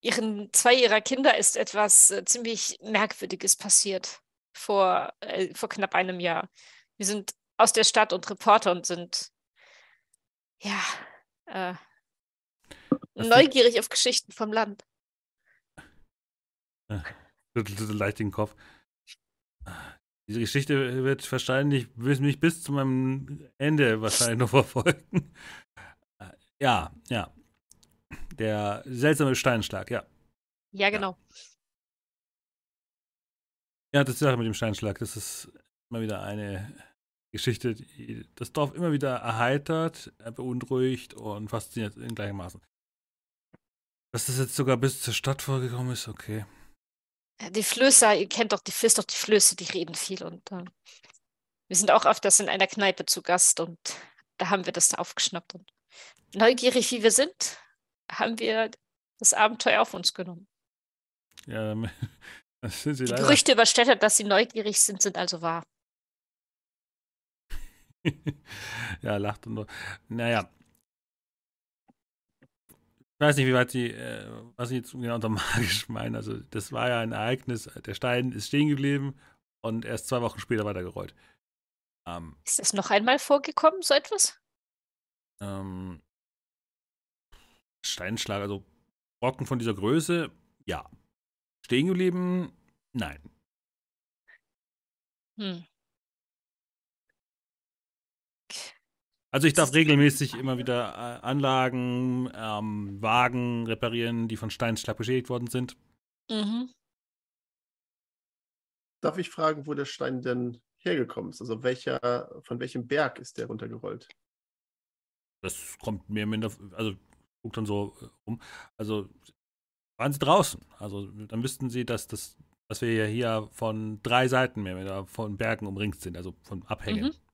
ihren zwei ihrer Kinder ist etwas äh, ziemlich Merkwürdiges passiert vor äh, vor knapp einem Jahr. Wir sind aus der Stadt und Reporter und sind ja äh, neugierig auf Geschichten vom Land.
Schüttelte leicht den Kopf. Diese Geschichte wird wahrscheinlich bis mich bis zu meinem Ende wahrscheinlich noch verfolgen. Äh, Ja, ja. Der seltsame Steinschlag, ja.
Ja, genau.
Ja, das ist die Sache mit dem Steinschlag. Das ist immer wieder eine Geschichte, die das Dorf immer wieder erheitert, äh, beunruhigt und fasziniert in gleichem Maßen. Dass das jetzt sogar bis zur Stadt vorgekommen ist, okay.
Die Flößer, ihr kennt doch die, wisst doch die Flöße, die reden viel und äh, wir sind auch öfters in einer Kneipe zu Gast und da haben wir das aufgeschnappt und neugierig wie wir sind, haben wir das Abenteuer auf uns genommen.
Ja, das sind sie
Die
leider.
Gerüchte über Städter, dass sie neugierig sind, sind also wahr.
ja, lacht und nur. Naja. Ich weiß nicht, wie weit Sie, äh, was Sie jetzt genau unter magisch meinen. Also, das war ja ein Ereignis. Der Stein ist stehen geblieben und erst zwei Wochen später weitergerollt. Ähm,
Ist das noch einmal vorgekommen, so etwas?
ähm, Steinschlag, also Brocken von dieser Größe, ja. Stehen geblieben, nein.
Hm.
Also ich darf regelmäßig immer wieder äh, Anlagen, ähm, Wagen reparieren, die von Steinschlag beschädigt worden sind.
Mhm.
Darf ich fragen, wo der Stein denn hergekommen ist? Also welcher, von welchem Berg ist der runtergerollt?
Das kommt mehr oder minder, also guckt dann so äh, um. Also waren sie draußen. Also dann wüssten sie, dass das, dass wir ja hier von drei Seiten mehr oder von Bergen umringt sind, also von Abhängen.
Mhm.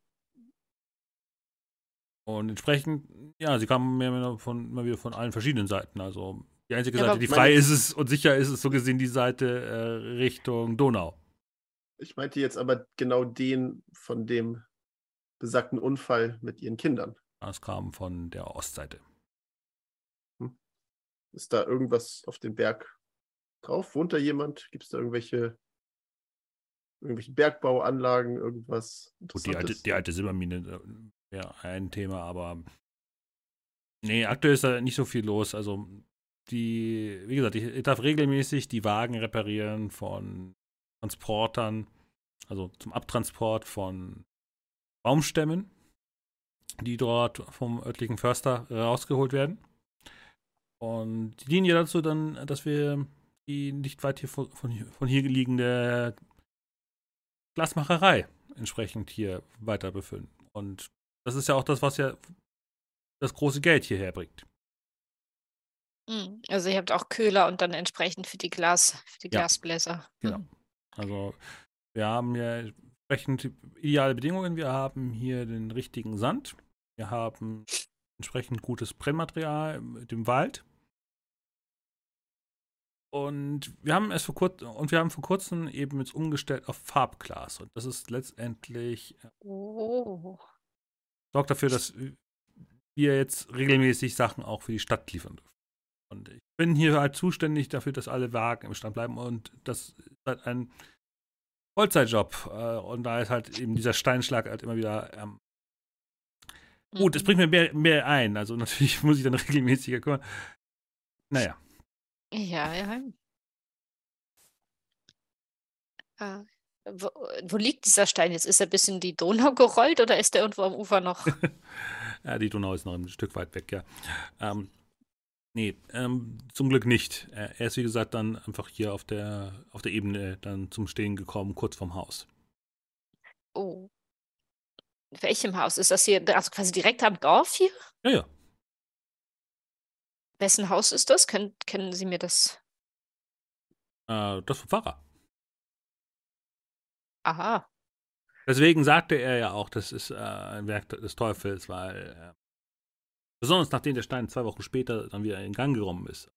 Und entsprechend, ja, sie kamen mehr von, immer wieder von allen verschiedenen Seiten. Also die einzige
Ja,
Seite, die frei ist es und sicher ist es, so gesehen die Seite äh, Richtung Donau.
Ich meinte jetzt aber genau den von dem besagten Unfall mit ihren Kindern.
Das kam von der Ostseite.
Ist da irgendwas auf dem Berg drauf? Wohnt da jemand? Gibt es da irgendwelche irgendwelchen Bergbauanlagen, irgendwas.
Gut, die alte, die alte Silbermine wäre ja, ein Thema, aber nee, aktuell ist da nicht so viel los. Also die, wie gesagt, ich, ich darf regelmäßig die Wagen reparieren von Transportern, also zum Abtransport von Baumstämmen, die dort vom örtlichen Förster rausgeholt werden. Und die dienen ja dazu dann, dass wir die nicht weit hier von, von hier liegende Glasmacherei entsprechend hier weiter befüllen. Und das ist ja auch das, was ja das große Geld hierher bringt.
Hm, also ihr habt auch Köhler und dann entsprechend für die Glas, für die
Ja.
Glasbläser.
Genau.
Mhm.
Also wir haben hier entsprechend ideale Bedingungen. Wir haben hier den richtigen Sand. Wir haben entsprechend gutes Brennmaterial mit dem Wald. Und wir haben es vor kurzem und wir haben vor kurzem eben jetzt umgestellt auf Farbglas. Und das ist letztendlich äh,
Oh.
Sorgt dafür, dass wir jetzt regelmäßig Sachen auch für die Stadt liefern dürfen. Und ich bin hier halt zuständig dafür, dass alle Wagen im Stand bleiben und das ist halt ein Vollzeitjob. Äh, Und da ist halt eben dieser Steinschlag halt immer wieder ähm, gut.
Mhm.
bringt mir mehr, mehr ein. Also natürlich muss ich dann regelmäßiger kümmern. Naja,
Ja, ja. Ah, wo, wo liegt dieser Stein jetzt? Ist er bis in die Donau gerollt oder ist er irgendwo am Ufer noch?
ja, die Donau ist noch ein Stück weit weg, ja. Ähm, nee, ähm, zum Glück nicht. Er ist, wie gesagt, dann einfach hier auf der, auf der Ebene dann zum Stehen gekommen, kurz vorm Haus.
Oh. In welchem Haus? Ist das hier, also quasi direkt am Dorf hier?
Ja, ja.
Wessen Haus ist das? Können, kennen Sie mir das?
Äh, das vom Pfarrer.
Aha.
Deswegen sagte er ja auch, das ist äh, ein Werk des Teufels, weil äh, besonders nachdem der Stein zwei Wochen später dann wieder in Gang gekommen ist.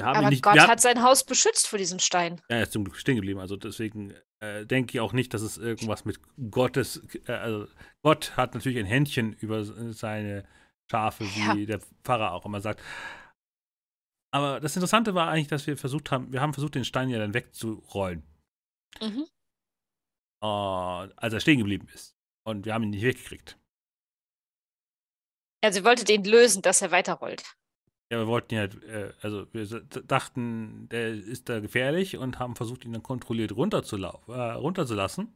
Aber
nicht,
Gott hat sein Haus beschützt vor diesem Stein.
Ja, er ist zum Glück stehen geblieben. Also deswegen äh, denke ich auch nicht, dass es irgendwas mit Gottes. Äh, also Gott hat natürlich ein Händchen über seine Schafe, wie
Ja.
der Pfarrer auch immer sagt. Aber das Interessante war eigentlich, dass wir versucht haben, wir haben versucht, den Stein ja dann wegzurollen,
Mhm.
Äh, als er stehen geblieben ist. Und wir haben ihn nicht weggekriegt.
Also ihr wolltet ihn lösen, dass er weiterrollt.
Ja, wir wollten ihn halt, äh, also wir dachten, der ist da gefährlich und haben versucht, ihn dann kontrolliert runterzulaufen, äh, runterzulassen.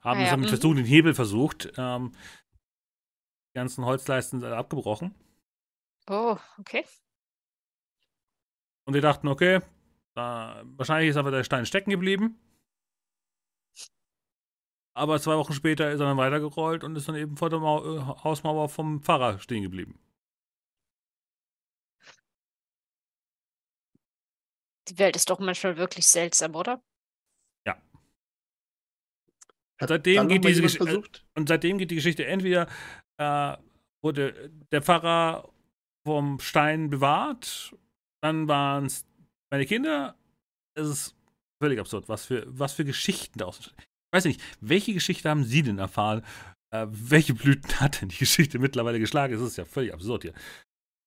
Haben
Ah ja,
dann
mhm.
versucht, den Hebel versucht. Ähm, die ganzen Holzleisten sind abgebrochen.
Oh, okay.
Und wir dachten, okay, da, wahrscheinlich ist einfach der Stein stecken geblieben. Aber zwei Wochen später ist er dann weitergerollt und ist dann eben vor der Mau äh, Hausmauer vom Pfarrer stehen geblieben.
Die Welt ist doch manchmal wirklich seltsam, oder?
Hat
Seitdem
dann
geht diese Gesch- äh,
versucht?
Und seitdem geht die Geschichte entweder äh, wurde der Pfarrer vom Stein bewahrt, dann waren es meine Kinder. Es ist völlig absurd, was für, was für Geschichten daraus entstehen. Ich weiß nicht, welche Geschichte haben Sie denn erfahren? Äh, welche Blüten hat denn die Geschichte mittlerweile geschlagen? Es ist ja völlig absurd hier.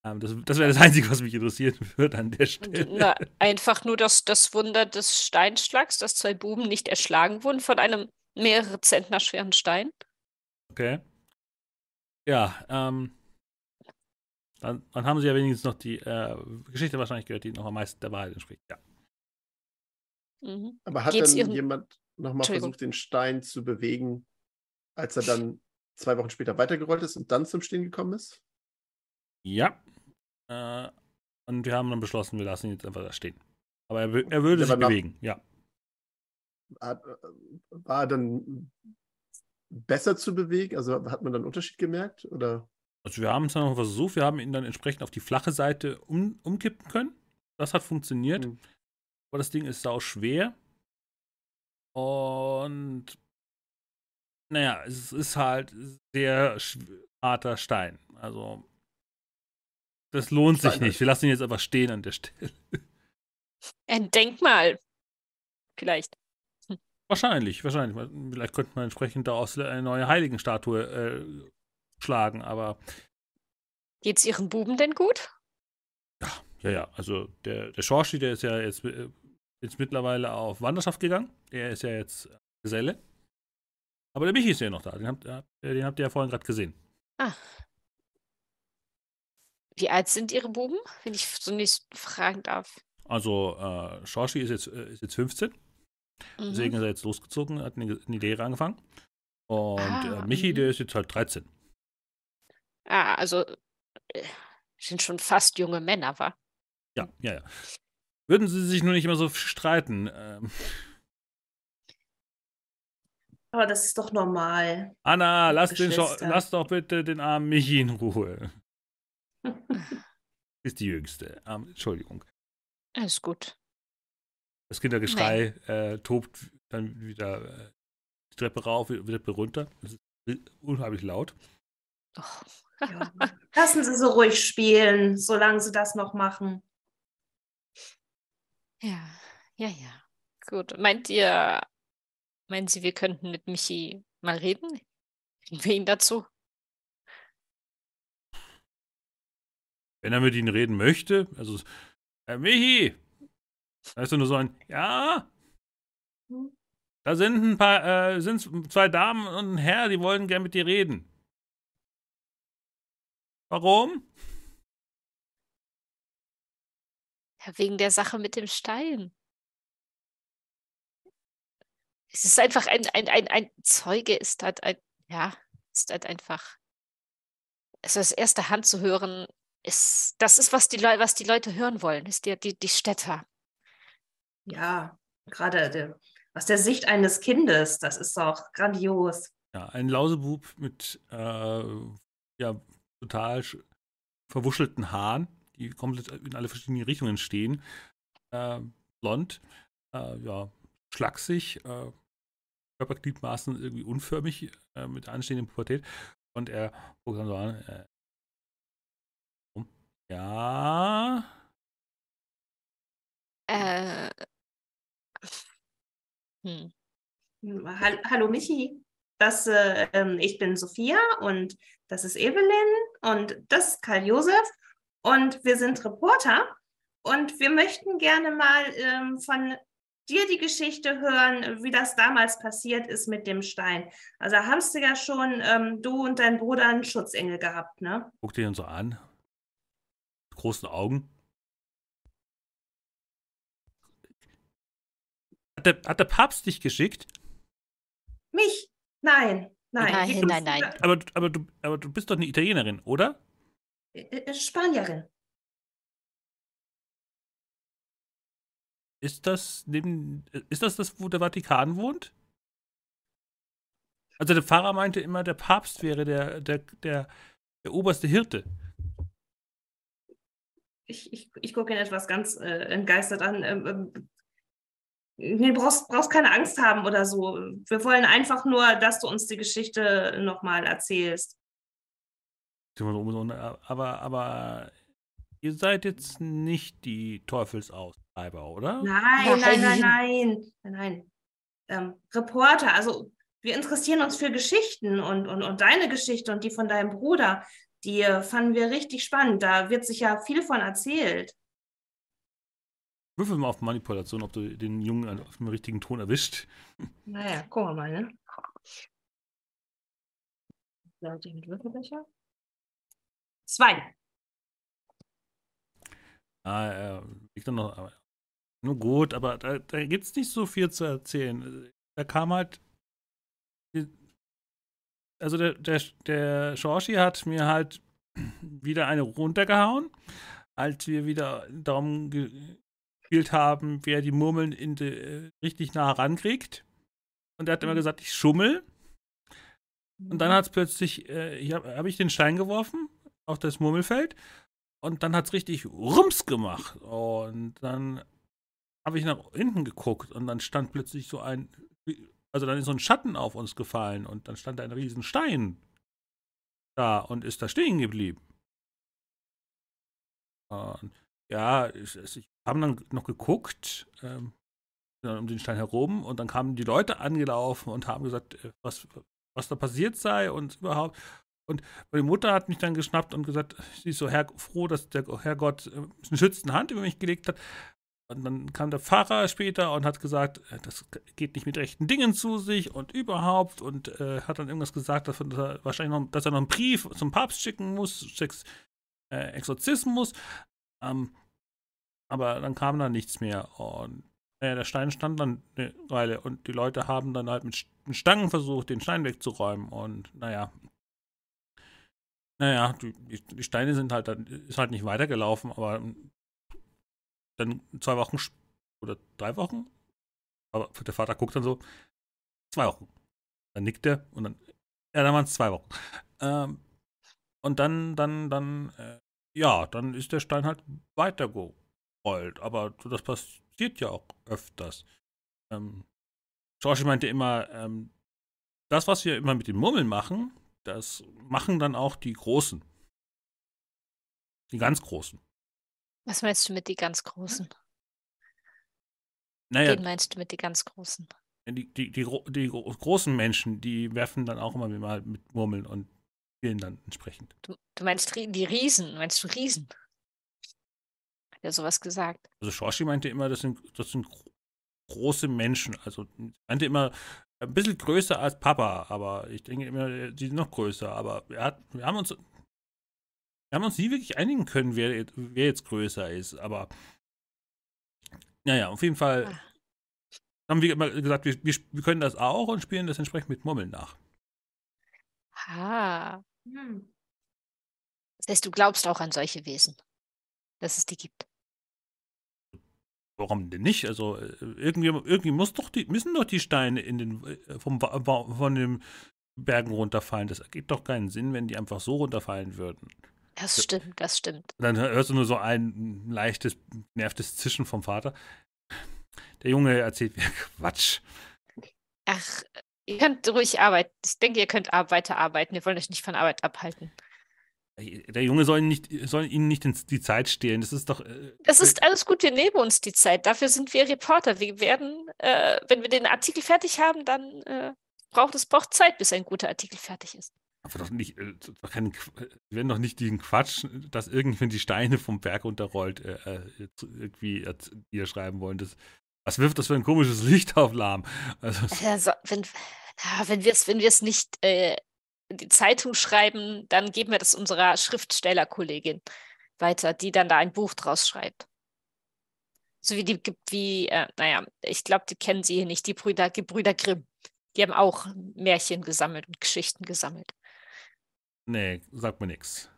Ähm, das das wäre das Einzige, was mich interessieren würde an der Stelle.
Na, einfach nur das, das Wunder des Steinschlags, dass zwei Buben nicht erschlagen wurden von einem mehrere Zentner schweren Stein.
Okay. Ja, ähm. Dann, dann haben sie ja wenigstens noch die äh, Geschichte wahrscheinlich gehört, die noch am meisten der Wahrheit entspricht. Ja.
Mhm.
Aber hat
Geht's
denn
Ihren-
jemand nochmal versucht, den Stein zu bewegen, als er dann zwei Wochen später weitergerollt ist und dann zum Stehen gekommen ist?
Ja. Äh, und wir haben dann beschlossen, wir lassen ihn jetzt einfach da stehen. Aber er, er würde
Der
sich bewegen, ja.
Hat, war er dann besser zu bewegen? Also hat man dann einen Unterschied gemerkt? Oder?
Also wir haben es dann noch versucht, wir haben ihn dann entsprechend auf die flache Seite um, umkippen können. Das hat funktioniert.
Hm.
Aber das Ding ist sau schwer. Und naja, es ist halt sehr harter Stein. Also das lohnt sich
Stein
nicht. Wir lassen ihn jetzt einfach stehen an der Stelle.
Ein Denkmal. Vielleicht.
Wahrscheinlich, wahrscheinlich. Vielleicht könnte man entsprechend daraus eine neue Heiligenstatue äh, schlagen, aber
Geht's Ihren Buben denn gut?
ja, ja. Also der, der Schorschi, der ist ja jetzt, äh, jetzt mittlerweile auf Wanderschaft gegangen. Der ist ja jetzt Geselle. Aber der Michi ist ja noch da. Den habt, den habt ihr ja vorhin gerade gesehen.
Ah. Wie alt sind Ihre Buben, wenn ich so nicht fragen darf?
Also, äh, Shoshi ist jetzt, äh, ist jetzt 15.
Mhm.
Deswegen ist er jetzt losgezogen, hat in die, Lehre angefangen. Und
Ah,
äh, Michi,
mhm.
der ist jetzt halt 13.
Ah, also äh, sind schon fast junge Männer, wa?
Ja, ja, ja. Würden sie sich nur nicht immer so streiten. Ähm,
Aber das ist doch normal.
Anna, lass, den lass doch bitte den armen Michi in Ruhe. Ist die Jüngste. Ähm, Entschuldigung.
Alles gut.
Das Kindergeschrei äh, tobt dann wieder äh, die Treppe rauf, wieder die Treppe runter. Das ist unheimlich laut.
Och.
Ja. Lassen Sie sie ruhig spielen, solange Sie das noch machen.
Ja, ja, ja. Gut. Meint ihr, meinen Sie, wir könnten mit Michi mal reden? Kriegen wir ihn dazu?
Wenn er mit ihnen reden möchte, also, äh, Michi! Da ist doch nur so ein, ja, da sind ein paar, äh, sind zwei Damen und ein Herr, die wollen gern mit dir reden. Warum?
Ja, wegen der Sache mit dem Stein. Es ist einfach ein, ein, ein, ein Zeuge ist halt ein, ja, ist halt einfach. Also aus erster Hand zu hören, ist, das ist, was die, was die Leute hören wollen, ist die, die, die Städter.
Ja, gerade der, aus der Sicht eines Kindes, das ist doch grandios.
Ja, ein Lausebub mit, äh, ja, total sch- verwuschelten Haaren, die komplett in alle verschiedenen Richtungen stehen. Äh, blond, äh, ja, schlaksig, äh, Körpergliedmaßen irgendwie unförmig, äh, mit anstehender Pubertät. Und er guckt dann so an, äh, ja,
Äh, hm.
Hall- Hallo Michi, das, äh, ähm, ich bin Sophia und das ist Evelyn und das ist Karl Josef und wir sind Reporter und wir möchten gerne mal ähm, von dir die Geschichte hören, wie das damals passiert ist mit dem Stein. Also hast du ja schon, ähm, du und dein Bruder einen Schutzengel gehabt, ne?
guckt ihn dann so an, mit großen Augen. Hat der, hat der Papst dich geschickt?
Mich? Nein, nein.
Nein, nein, nein.
Aber, aber, du, aber du bist doch eine Italienerin, oder?
Äh, äh, Spanierin.
Ist das neben, ist das das, wo der Vatikan wohnt? Also der Pfarrer meinte immer, der Papst wäre der, der, der, der oberste Hirte.
Ich, ich, ich gucke ihn etwas ganz äh, entgeistert an. Ähm, ähm, nee, du brauchst, brauchst keine Angst haben oder so. Wir wollen einfach nur, dass du uns die Geschichte nochmal erzählst.
Aber, aber ihr seid jetzt nicht die Teufelsaustreiber, oder?
Nein, nein, nein,
Nein.
nein. nein, nein. Ähm, Reporter, also wir interessieren uns für Geschichten und, und, und deine Geschichte und die von deinem Bruder. Die äh, fanden wir richtig spannend. Da wird sich ja viel von erzählt.
Würfel mal auf Manipulation, ob du den Jungen auf dem richtigen Ton erwischt.
Naja, gucken wir mal, ne? Leute mit Würfelbecher. Zwei.
Ah, er liegt dann noch. Nur gut, aber da, da gibt es nicht so viel zu erzählen. Da kam halt. Also der, der, der Shoshi hat mir halt wieder eine runtergehauen, als wir wieder darum gespielt haben, wer die Murmeln in die, äh, richtig nah rankriegt. Und er hat immer gesagt, ich schummel. Und dann hat es plötzlich, äh, ich habe hab ich den Stein geworfen auf das Murmelfeld und dann hat es richtig Rums gemacht. Und dann habe ich nach hinten geguckt und dann stand plötzlich so ein, also dann ist so ein Schatten auf uns gefallen und dann stand ein riesen Stein da und ist da stehen geblieben. Und ja, ich, ich haben dann noch geguckt, ähm, um den Stein herum und dann kamen die Leute angelaufen und haben gesagt, äh, was, was da passiert sei und überhaupt. Und meine Mutter hat mich dann geschnappt und gesagt, sie ist so Herr, froh, dass der Herrgott äh, eine schützende Hand über mich gelegt hat. und dann kam der Pfarrer später und hat gesagt, äh, das geht nicht mit rechten Dingen zu sich und überhaupt und äh, hat dann irgendwas gesagt, dass er wahrscheinlich noch, dass er noch einen Brief zum Papst schicken muss, Sex, äh, Exorzismus. Ähm, aber dann kam da nichts mehr und äh, der Stein stand dann eine Weile und die Leute haben dann halt mit Stangen versucht, den Stein wegzuräumen und naja. Naja, die, Steine sind halt ist halt nicht weitergelaufen, aber dann zwei Wochen oder drei Wochen. Aber der Vater guckt dann so, zwei Wochen. Dann nickt er und dann, ja, dann waren es zwei Wochen. Ähm, und dann, dann, dann, äh, ja, dann ist der Stein halt weitergerollt. Aber das passiert ja auch öfters. Ähm, George meinte immer, ähm, das, was wir immer mit den Murmeln machen, das machen dann auch die Großen. Die ganz Großen.
Was meinst du mit die ganz Großen?
Naja,
Wen meinst du mit die ganz Großen?
die, die, die, die großen Menschen, die werfen dann auch immer mal mit Murmeln und spielen dann entsprechend.
Du, du meinst die Riesen, meinst du Riesen? Hat er sowas gesagt?
Also Shoshi meinte immer, das sind, das sind große Menschen. Also meinte immer ein bisschen größer als Papa, aber ich denke immer, die sind noch größer. Aber wir, hat, wir haben uns wir haben uns nie wirklich einigen können, wer, wer jetzt größer ist, aber naja, auf jeden Fall ah. haben wir immer gesagt, wir, wir, wir, können das auch und spielen das entsprechend mit Murmeln nach.
Ah. Hm. Das heißt, du glaubst auch an solche Wesen, dass es die gibt.
Warum denn nicht? Also äh, irgendwie, irgendwie muss doch die, müssen doch die Steine in den, äh, vom, von den Bergen runterfallen. Das ergibt doch keinen Sinn, wenn die einfach so runterfallen würden.
Das stimmt, das stimmt.
Dann hörst du nur so ein leichtes, nervtes Zischen vom Vater. Der Junge erzählt mir Quatsch.
Ach, ihr könnt ruhig arbeiten. Ich denke, ihr könnt weiter arbeiten. Wir wollen euch nicht von Arbeit abhalten.
Der Junge soll, nicht, soll Ihnen nicht die Zeit stehlen. Das ist doch. Äh,
das ist alles gut. Wir nehmen uns die Zeit. Dafür sind wir Reporter. Wir werden, äh, wenn wir den Artikel fertig haben, dann äh, braucht es braucht Zeit, bis ein guter Artikel fertig ist.
Aber doch nicht, äh, doch kein, wir werden doch nicht diesen Quatsch, dass irgendwann die Steine vom Berg runterrollt, äh, äh irgendwie niederschreiben wollen. Das, was wirft das für ein komisches Licht auf Lahm?
Also, also wenn, ja, wenn wir es wenn nicht äh, die Zeitung schreiben, dann geben wir das unserer Schriftstellerkollegin weiter, die dann da ein Buch draus schreibt. So wie die gibt, wie, äh, naja, ich glaube, die kennen sie hier nicht, die Brüder, Gebrüder Grimm. Die haben auch Märchen gesammelt und Geschichten gesammelt.
Nee, sagt mir nichts.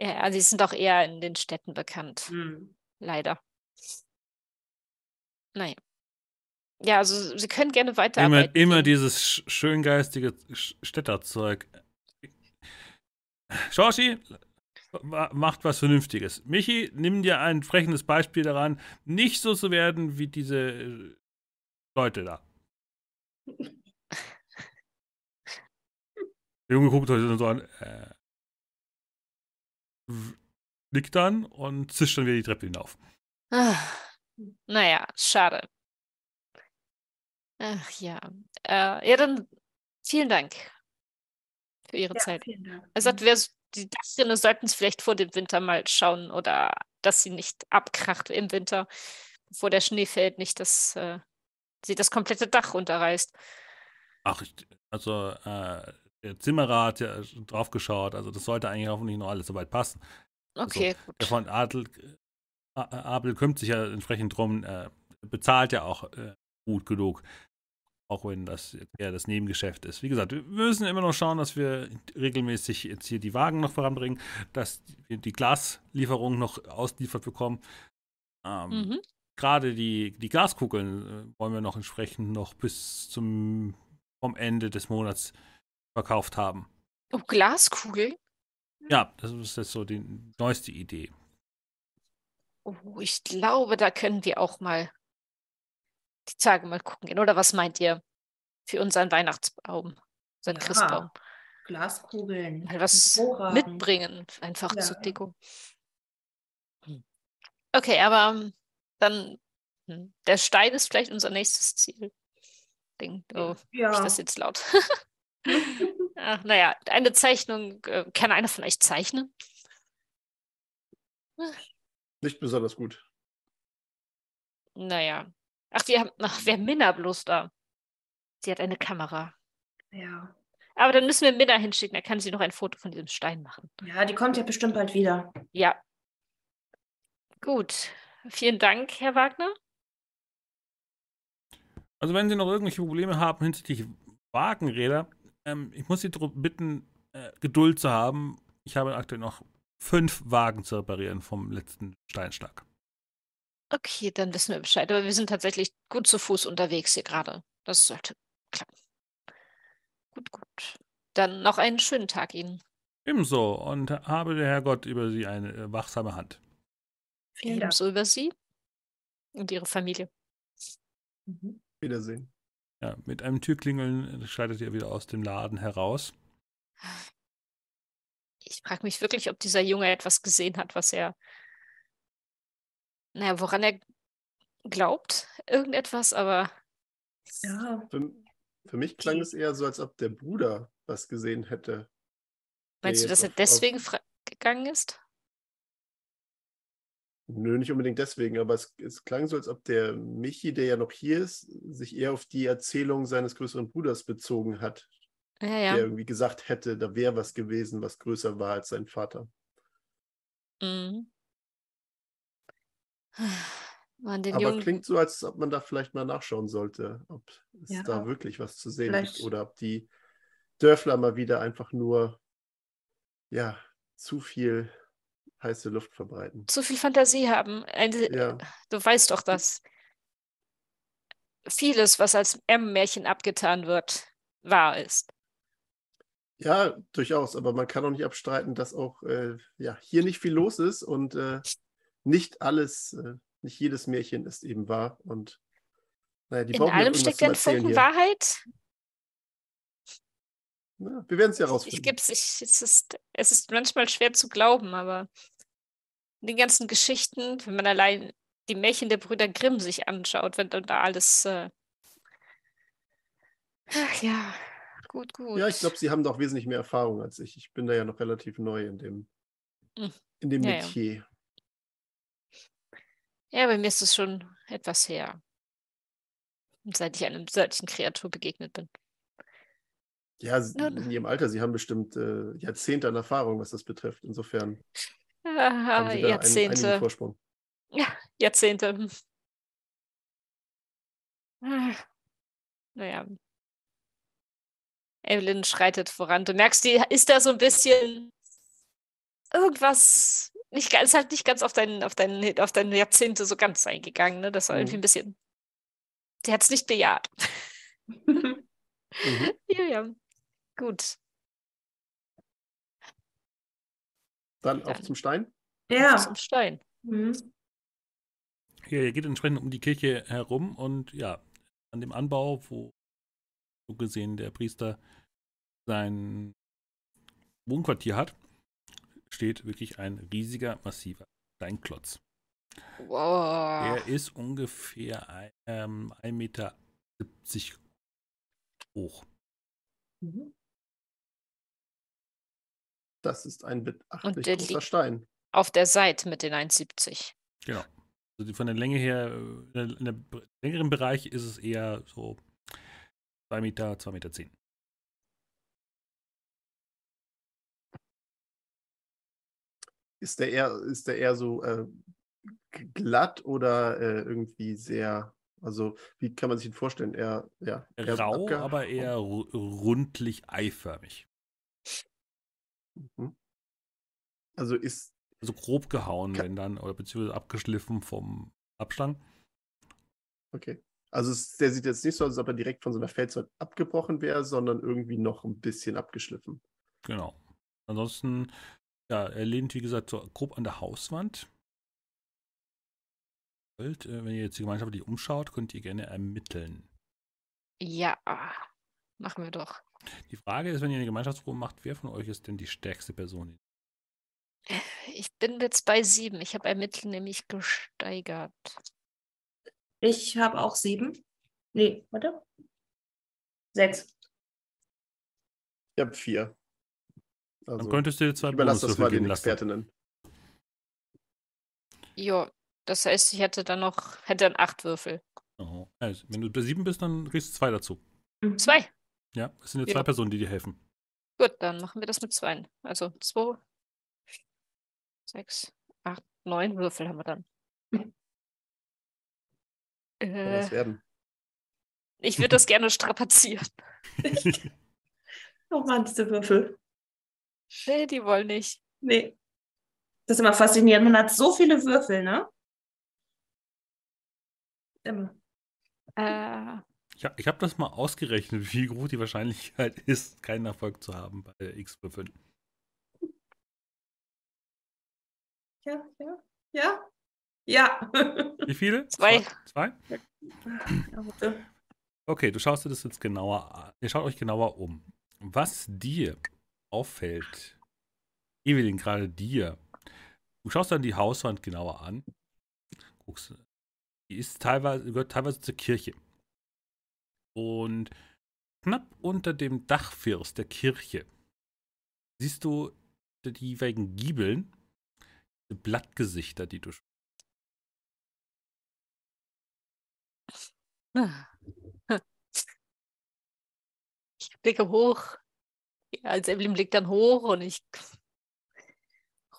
Ja, also sie sind doch eher in den Städten bekannt. Mhm. Leider. Naja. Ja, also Sie können gerne weiterarbeiten.
Immer, immer dieses schöngeistige Städterzeug. Shoshi, macht was Vernünftiges. Michi, nimm dir ein entsprechendes Beispiel daran, nicht so zu werden wie diese äh, Leute da. Der Junge guckt euch so an, äh, nickt dann und zischt dann wieder die Treppe hinauf.
Ach, naja, schade. Ach ja. Äh, ja, dann vielen Dank für Ihre ja, Zeit. Er sagt, wer, die Dachrinne sollten es vielleicht vor dem Winter mal schauen oder dass sie nicht abkracht im Winter, bevor der Schnee fällt, nicht, dass äh, sie das komplette Dach runterreißt.
Ach, also äh, der Zimmerer hat ja drauf geschaut, also das sollte eigentlich hoffentlich noch alles soweit passen.
Okay,
also, gut. Der von Adel, Abel kümmert sich ja entsprechend drum, äh, bezahlt ja auch äh, gut genug. Auch wenn das eher das Nebengeschäft ist. Wie gesagt, wir müssen immer noch schauen, dass wir regelmäßig jetzt hier die Wagen noch voranbringen, dass wir die Glaslieferung noch ausliefert bekommen. Ähm, mhm. Gerade die, die Glaskugeln äh, wollen wir noch entsprechend noch bis zum vom Ende des Monats verkauft haben.
Oh, Glaskugeln?
Ja, das ist jetzt so die neueste Idee.
Oh, ich glaube, da können wir auch mal die Tage mal gucken gehen. Oder was meint ihr für unseren Weihnachtsbaum, unseren ja, Christbaum?
Glaskugeln.
Mal was mitbringen, einfach ja. zur Deko. Hm. Okay, aber ähm, dann, hm, der Stein ist vielleicht unser nächstes Ziel. Ding. Oh, ja. ich das jetzt laut? Ach, naja, eine Zeichnung, äh, kann einer von euch zeichnen?
Nicht besonders gut.
Naja. Ach, wir haben, ach, wer Minna bloß da? Sie hat eine Kamera.
Ja.
Aber dann müssen wir Minna hinschicken, dann kann sie noch ein Foto von diesem Stein machen.
Ja, die kommt ja bestimmt bald wieder.
Ja. Gut. Vielen Dank, Herr Wagner.
Also wenn Sie noch irgendwelche Probleme haben hinsichtlich Wagenräder, ähm, ich muss Sie darum bitten, äh, Geduld zu haben. Ich habe aktuell noch fünf Wagen zu reparieren vom letzten Steinschlag.
Okay, dann wissen wir Bescheid. Aber wir sind tatsächlich gut zu Fuß unterwegs hier gerade. Das sollte klappen. Gut, gut. Dann noch einen schönen Tag Ihnen.
Ebenso und habe der Herrgott über Sie eine äh, wachsame Hand.
Vielen Dank.
Ebenso über Sie und Ihre Familie.
Mhm.
Wiedersehen.
Ja, mit einem Türklingeln schreitet ihr wieder aus dem Laden heraus.
Ich frage mich wirklich, ob dieser Junge etwas gesehen hat, was er, naja, woran er glaubt, irgendetwas, aber
Ja,
Für, für mich klang es eher so, als ob der Bruder was gesehen hätte.
meinst du, dass er
auf- auf-
deswegen gegangen ist?
Nö, nicht unbedingt deswegen, aber es, es klang so, als ob der Michi, der ja noch hier ist, sich eher auf die Erzählung seines größeren Bruders bezogen hat,
Ja,
der
ja.
irgendwie gesagt hätte, da wäre was gewesen, was größer war als sein Vater.
Mhm. Man, den
aber
Jungen,
klingt so, als ob man da vielleicht mal nachschauen sollte, ob es
Ja.
da wirklich was zu sehen
Vielleicht-
gibt oder ob die Dörfler mal wieder einfach nur ja, zu viel heiße Luft verbreiten.
zu viel Fantasie haben. Eine,
Ja.
Du weißt doch, dass vieles, was als M-Märchen abgetan wird, wahr ist.
Ja, durchaus, aber man kann auch nicht abstreiten, dass auch äh, ja, hier nicht viel los ist und äh, nicht alles, äh, nicht jedes Märchen ist eben wahr. Und naja, die
In allem steckt ein Funken. Wahrheit.
Ja, wir werden es ja
Ich
rausfinden.
gib's, ich, es, ist, es ist manchmal schwer zu glauben, aber die ganzen Geschichten, wenn man allein die Märchen der Brüder Grimm sich anschaut, wenn dann da alles. Äh... Ach ja, gut, gut.
Ja, ich glaube, Sie haben doch wesentlich mehr Erfahrung als ich. Ich bin da ja noch relativ neu in dem,
Hm.
in dem
ja.
Metier.
Ja, bei mir ist es schon etwas her. Seit ich einer solchen Kreatur begegnet bin.
Ja, in Ihrem Alter, Sie haben bestimmt äh, Jahrzehnte an Erfahrung, was das betrifft. Insofern
Ah,
haben Sie da einen,
Jahrzehnte.
Vorsprung.
Ja, Jahrzehnte. Ah, Naja. Evelyn schreitet voran. Du merkst, die ist da so ein bisschen irgendwas, nicht ist halt nicht ganz auf dein, auf dein, auf deine Jahrzehnte so ganz eingegangen, ne? Das war irgendwie
Mhm.
ein bisschen. Sie hat es nicht bejaht.
Mhm.
Ja, ja. Gut.
Dann auf
Dann.
zum Stein.
ja.
Zum Stein.
Mhm.
Ja, ihr geht entsprechend um die Kirche herum und ja, an dem Anbau, wo so gesehen der Priester sein Wohnquartier hat, steht wirklich ein riesiger, massiver Steinklotz.
Wow.
Der ist ungefähr ein, ähm, 1,70 Meter hoch.
Mhm.
Das ist ein beachtlich
der
großer
liegt-
Stein.
Auf der Seite mit den 1,70.
Genau. Also von der Länge her, äh, in der, in der längeren Bereich ist es eher so 2 Meter, 2,10 Meter. Zehn.
Ist der eher, ist der eher so äh, glatt oder äh, irgendwie sehr, also wie kann man sich ihn vorstellen? Eher, ja, eher
Rau, aber eher ru- rundlich eiförmig.
Mhm. Also ist,
Also grob gehauen, wenn dann, oder beziehungsweise abgeschliffen vom Abstand.
okay. Also es, der sieht jetzt nicht so aus, als ob er direkt von so einer Felswand abgebrochen wäre, sondern irgendwie noch ein bisschen abgeschliffen.
Genau. Ansonsten, ja, er lehnt, wie gesagt, so grob an der Hauswand. Wollt, äh, Wenn ihr jetzt die gemeinschaftlich umschaut, könnt ihr gerne ermitteln.
Ja, machen wir doch.
Die Frage ist, wenn ihr eine Gemeinschaftsprobe macht, wer von euch ist denn die stärkste Person?
Ich bin jetzt bei sieben. Ich habe Ermitteln nämlich gesteigert.
Ich habe auch sieben. Nee, warte. Sechs.
Ich habe vier.
Dann
Also
könntest du dir zwei
ich überlasse das mal den
lassen.
Expertinnen.
Jo, Das heißt, ich hätte dann noch, hätte dann acht Würfel.
Oh. Also, wenn du bei sieben bist, dann kriegst du zwei dazu.
Mhm.
Zwei.
Ja, es sind ja
Ja.
zwei Personen, die dir helfen.
Gut, dann machen wir das mit zwei. Also zwei, sechs, acht, neun Würfel haben wir dann.
Kann
Äh,
das werden.
ich würde das gerne strapazieren.
Nochmal diese Würfel.
Nee, die wollen nicht.
Nee. Das ist immer faszinierend. Man hat so viele Würfel, ne? Immer.
Äh,
Ich habe ich hab das mal ausgerechnet, wie groß die Wahrscheinlichkeit ist, keinen Erfolg zu haben bei X-Würfeln.
Ja, ja, ja. Ja.
Wie viele?
Zwei.
Zwei?
Ja, bitte.
Okay, du schaust dir das jetzt genauer an. Ihr schaut euch genauer um. Was dir auffällt, Evelyn, gerade dir, du schaust dann die Hauswand genauer an, guckst, die ist teilweise, gehört teilweise zur Kirche. Und knapp unter dem Dachfirst der Kirche siehst du die jeweiligen Giebeln, die Blattgesichter, die du
Ich blicke hoch. Ja, als Evelyn blickt dann hoch und ich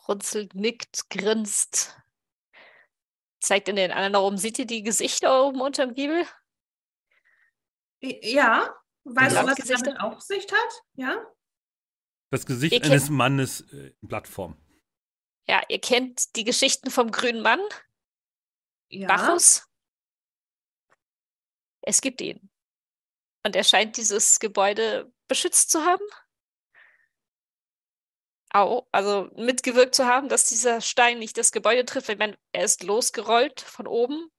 runzelt, nickt, grinst. Zeigt in den anderen Raum. Seht ihr die Gesichter oben unterm Giebel?
Ja. Weißt du, was es
Blattgesichter?
damit auf sich hat? Ja.
Das Gesicht
Ihr
eines
kennt-
Mannes äh, in Blattform.
Ja, ihr kennt die Geschichten vom grünen Mann,
Ja.
Bacchus. Es gibt ihn. Und er scheint dieses Gebäude beschützt zu haben. Au, also mitgewirkt zu haben, dass dieser Stein nicht das Gebäude trifft. Ich meine, er ist losgerollt von oben.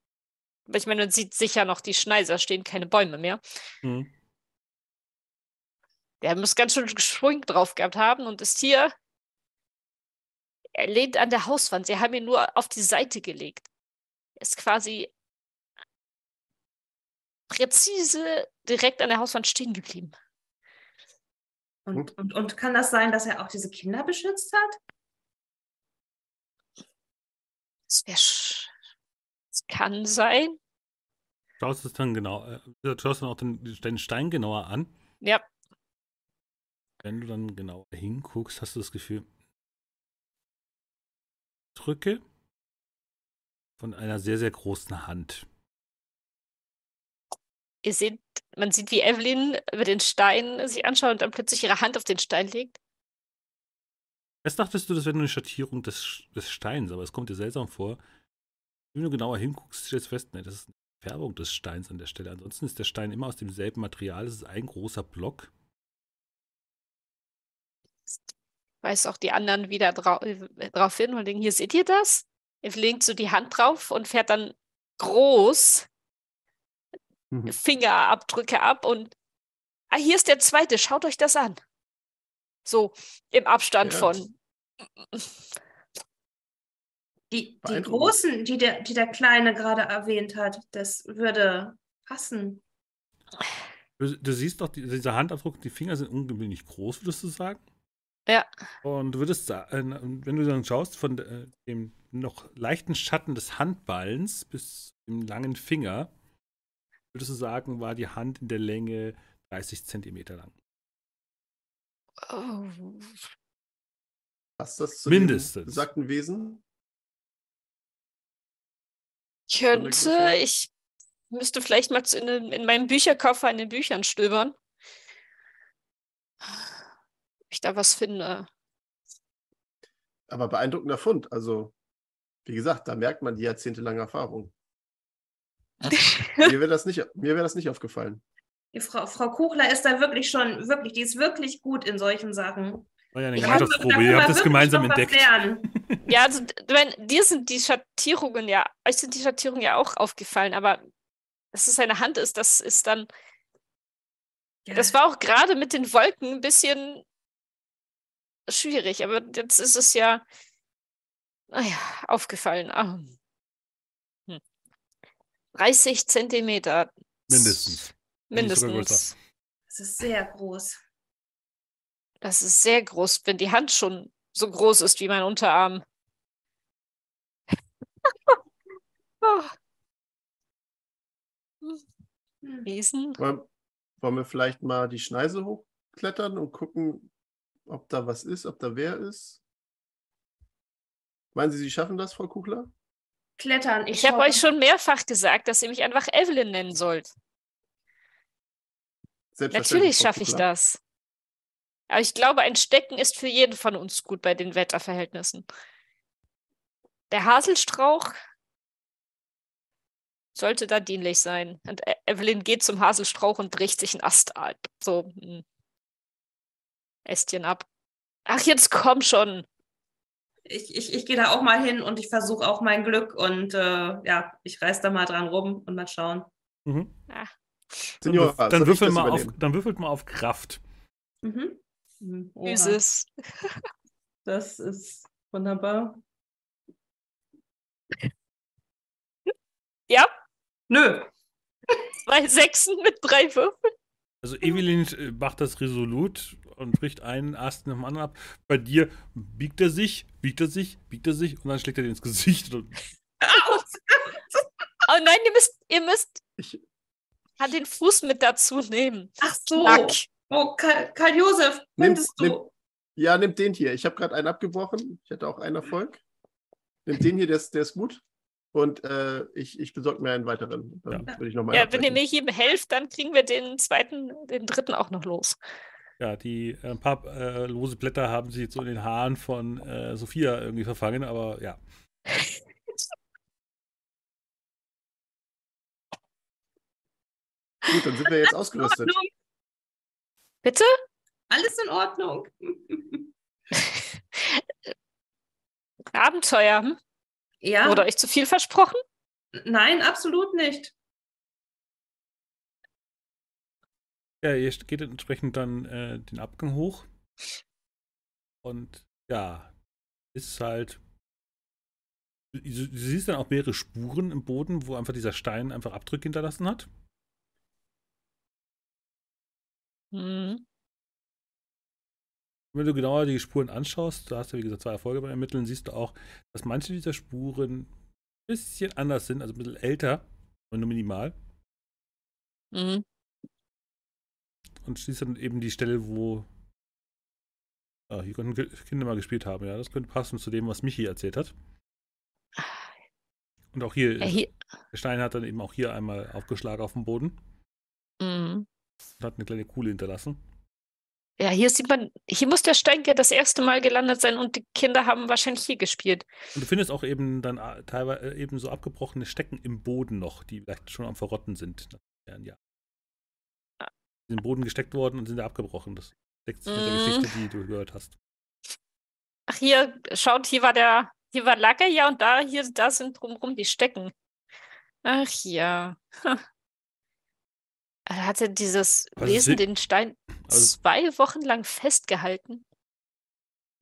Aber ich meine, man sieht sicher noch die Schneiser, stehen keine Bäume mehr.
Mhm.
Der muss ganz schön Schwung drauf gehabt haben und ist hier. Er lehnt an der Hauswand. Sie haben ihn nur auf die Seite gelegt. Er ist quasi präzise direkt an der Hauswand stehen geblieben.
Und, und, und kann das sein, dass er auch diese Kinder beschützt hat?
Das wäre. Das kann sein.
Schaust es dann genau, äh, du schaust dann auch den, den Stein genauer an.
Ja,
Wenn du dann genauer hinguckst, hast du das Gefühl, drücke von einer sehr, sehr großen Hand.
ihr seht, man sieht, wie Evelyn über den Stein sich anschaut und dann plötzlich ihre Hand auf den Stein legt.
Erst dachtest du, das wäre nur eine Schattierung des, des Steins, aber es kommt dir seltsam vor. Wenn du genauer hinguckst, stellst du fest, nee, das ist eine Färbung des Steins an der Stelle. Ansonsten ist der Stein immer aus demselben Material. Es ist ein großer Block.
Weiß auch die anderen wieder drau äh, drauf hin und denken, hier seht ihr das? Evelyn legt so die Hand drauf und fährt dann groß
Mhm.
Fingerabdrücke ab und ah, hier ist der zweite, schaut euch das an. So im Abstand
Ja.
von.
Die, die großen, die der, die der Kleine gerade erwähnt hat, das würde passen.
Du, du siehst doch, die, dieser Handabdruck, die Finger sind ungewöhnlich groß, würdest du sagen?
Ja.
Und du würdest sagen, wenn du dann schaust, von äh, dem noch leichten Schatten des Handballens bis zum langen Finger, würdest du sagen, war die Hand in der Länge 30 Zentimeter lang.
Oh,
Passt das zu
Mindestens.
dem besagten Wesen?
könnte, ich müsste vielleicht mal zu- in, den- in meinem Bücherkoffer in den Büchern stöbern. Ob ich da was finde.
Aber beeindruckender Fund. Also, wie gesagt, da merkt man die jahrzehntelange Erfahrung. Mir wäre das, nicht- mir wär das nicht aufgefallen.
Die Frau, Frau Kuchler ist da wirklich schon, wirklich, die ist wirklich gut in solchen Sachen.
War ja eine
Ich
Gemeinschaftsprobe. Ihr habt das gemeinsam entdeckt.
Ja, also, meine, dir sind die Schattierungen ja, euch sind die Schattierungen ja auch aufgefallen, aber dass es eine Hand ist, das ist dann, das war auch gerade mit den Wolken ein bisschen schwierig, aber jetzt ist es ja, naja, aufgefallen. Ah. Hm. 30 Zentimeter.
Mindestens.
Mindestens.
Das ist sehr groß.
Das ist sehr groß, wenn die Hand schon so groß ist wie mein Unterarm. Oh,
Hm.
Wesen.
Wollen, wollen wir vielleicht mal die Schneise hochklettern und gucken, ob da was ist, ob da wer ist? Meinen Sie, Sie schaffen das, Frau Kuchler?
Klettern.
Ich habe
schau-
euch schon mehrfach gesagt, dass ihr mich einfach Evelyn nennen sollt. Natürlich schaffe ich das. Aber ich glaube, ein Stecken ist für jeden von uns gut bei den Wetterverhältnissen. Der Haselstrauch sollte da dienlich sein. Und E- Evelyn geht zum Haselstrauch und bricht sich einen Ast ab. So ein Ästchen ab. Ach, jetzt komm schon.
Ich, ich, ich gehe da auch mal hin und ich versuche auch mein Glück und äh, ja, ich reiß da mal dran rum und mal schauen.
Mhm. Dann,
soll
dann,
ich
würfel mal auf, dann würfelt mal auf Kraft.
Mhm. Mhm. Oha,
Süßes.
Das ist wunderbar.
Ja,
Nö.
zwei Sechsen mit drei Würfeln.
Also Evelyn äh, macht das resolut und bricht einen Ast nach dem anderen ab. Bei dir biegt er sich, biegt er sich, biegt er sich und dann schlägt er dir ins Gesicht. Und
Aus.
Oh nein, ihr müsst, ihr müsst
Ich,
den Fuß mit dazu nehmen.
Ach so.
Knack.
Oh, Karl, Karl Josef,
Nimm-
könntest
nimm-
du.
ja, nimm den hier. Ich habe gerade einen abgebrochen. Ich hatte auch einen Erfolg. Nimm den hier, der ist, der ist gut. Und äh, ich, ich besorge mir einen weiteren. Dann würde ich noch mal
Ja, wenn ihr mir hier helft, dann kriegen wir den zweiten, den dritten auch noch los.
ja, die äh, ein paar äh, lose Blätter haben sich jetzt so in den Haaren von äh, Sophia irgendwie verfangen, aber ja.
Gut, dann sind wir jetzt ausgerüstet.
Ordnung.
Bitte?
Alles in Ordnung.
Abenteuer.
Ja.
Wurde euch zu viel versprochen?
Nein, absolut nicht.
Ja, ihr geht entsprechend dann äh, den Abgang hoch. Und ja, ist halt. Du, du siehst dann auch mehrere Spuren im Boden, wo einfach dieser Stein einfach Abdrücke hinterlassen hat.
Hm.
Wenn du genauer die Spuren anschaust, da hast du wie gesagt zwei Erfolge beim Ermitteln, siehst du auch, dass manche dieser Spuren ein bisschen anders sind, also ein bisschen älter, aber nur minimal.
Hm.
Und schließt dann eben die Stelle, wo ah, hier könnten Ki- Kinder mal gespielt haben. Ja, das könnte passen zu dem, was Michi erzählt hat. Und auch hier,
Ja, hier.
der Stein hat dann eben auch hier einmal aufgeschlagen auf dem Boden
Hm.
und hat eine kleine Kuhle hinterlassen.
Ja, hier sieht man, hier muss der Stein ja das erste Mal gelandet sein und die Kinder haben wahrscheinlich hier gespielt.
Und du findest auch eben dann ah, teilweise eben so abgebrochene Stecken im Boden noch, die vielleicht schon am Verrotten sind. mehreren Jahren. Die sind im Boden gesteckt worden und sind da abgebrochen. Das deckt sich mit der
Mhm.
Geschichte, die du gehört hast.
Ach, hier, schaut, hier war der, hier war Lager, ja, und da, hier, da sind drumrum die Stecken. Ach ja. Er hatte dieses
Also
Wesen den Stein
Also,
zwei Wochen lang festgehalten.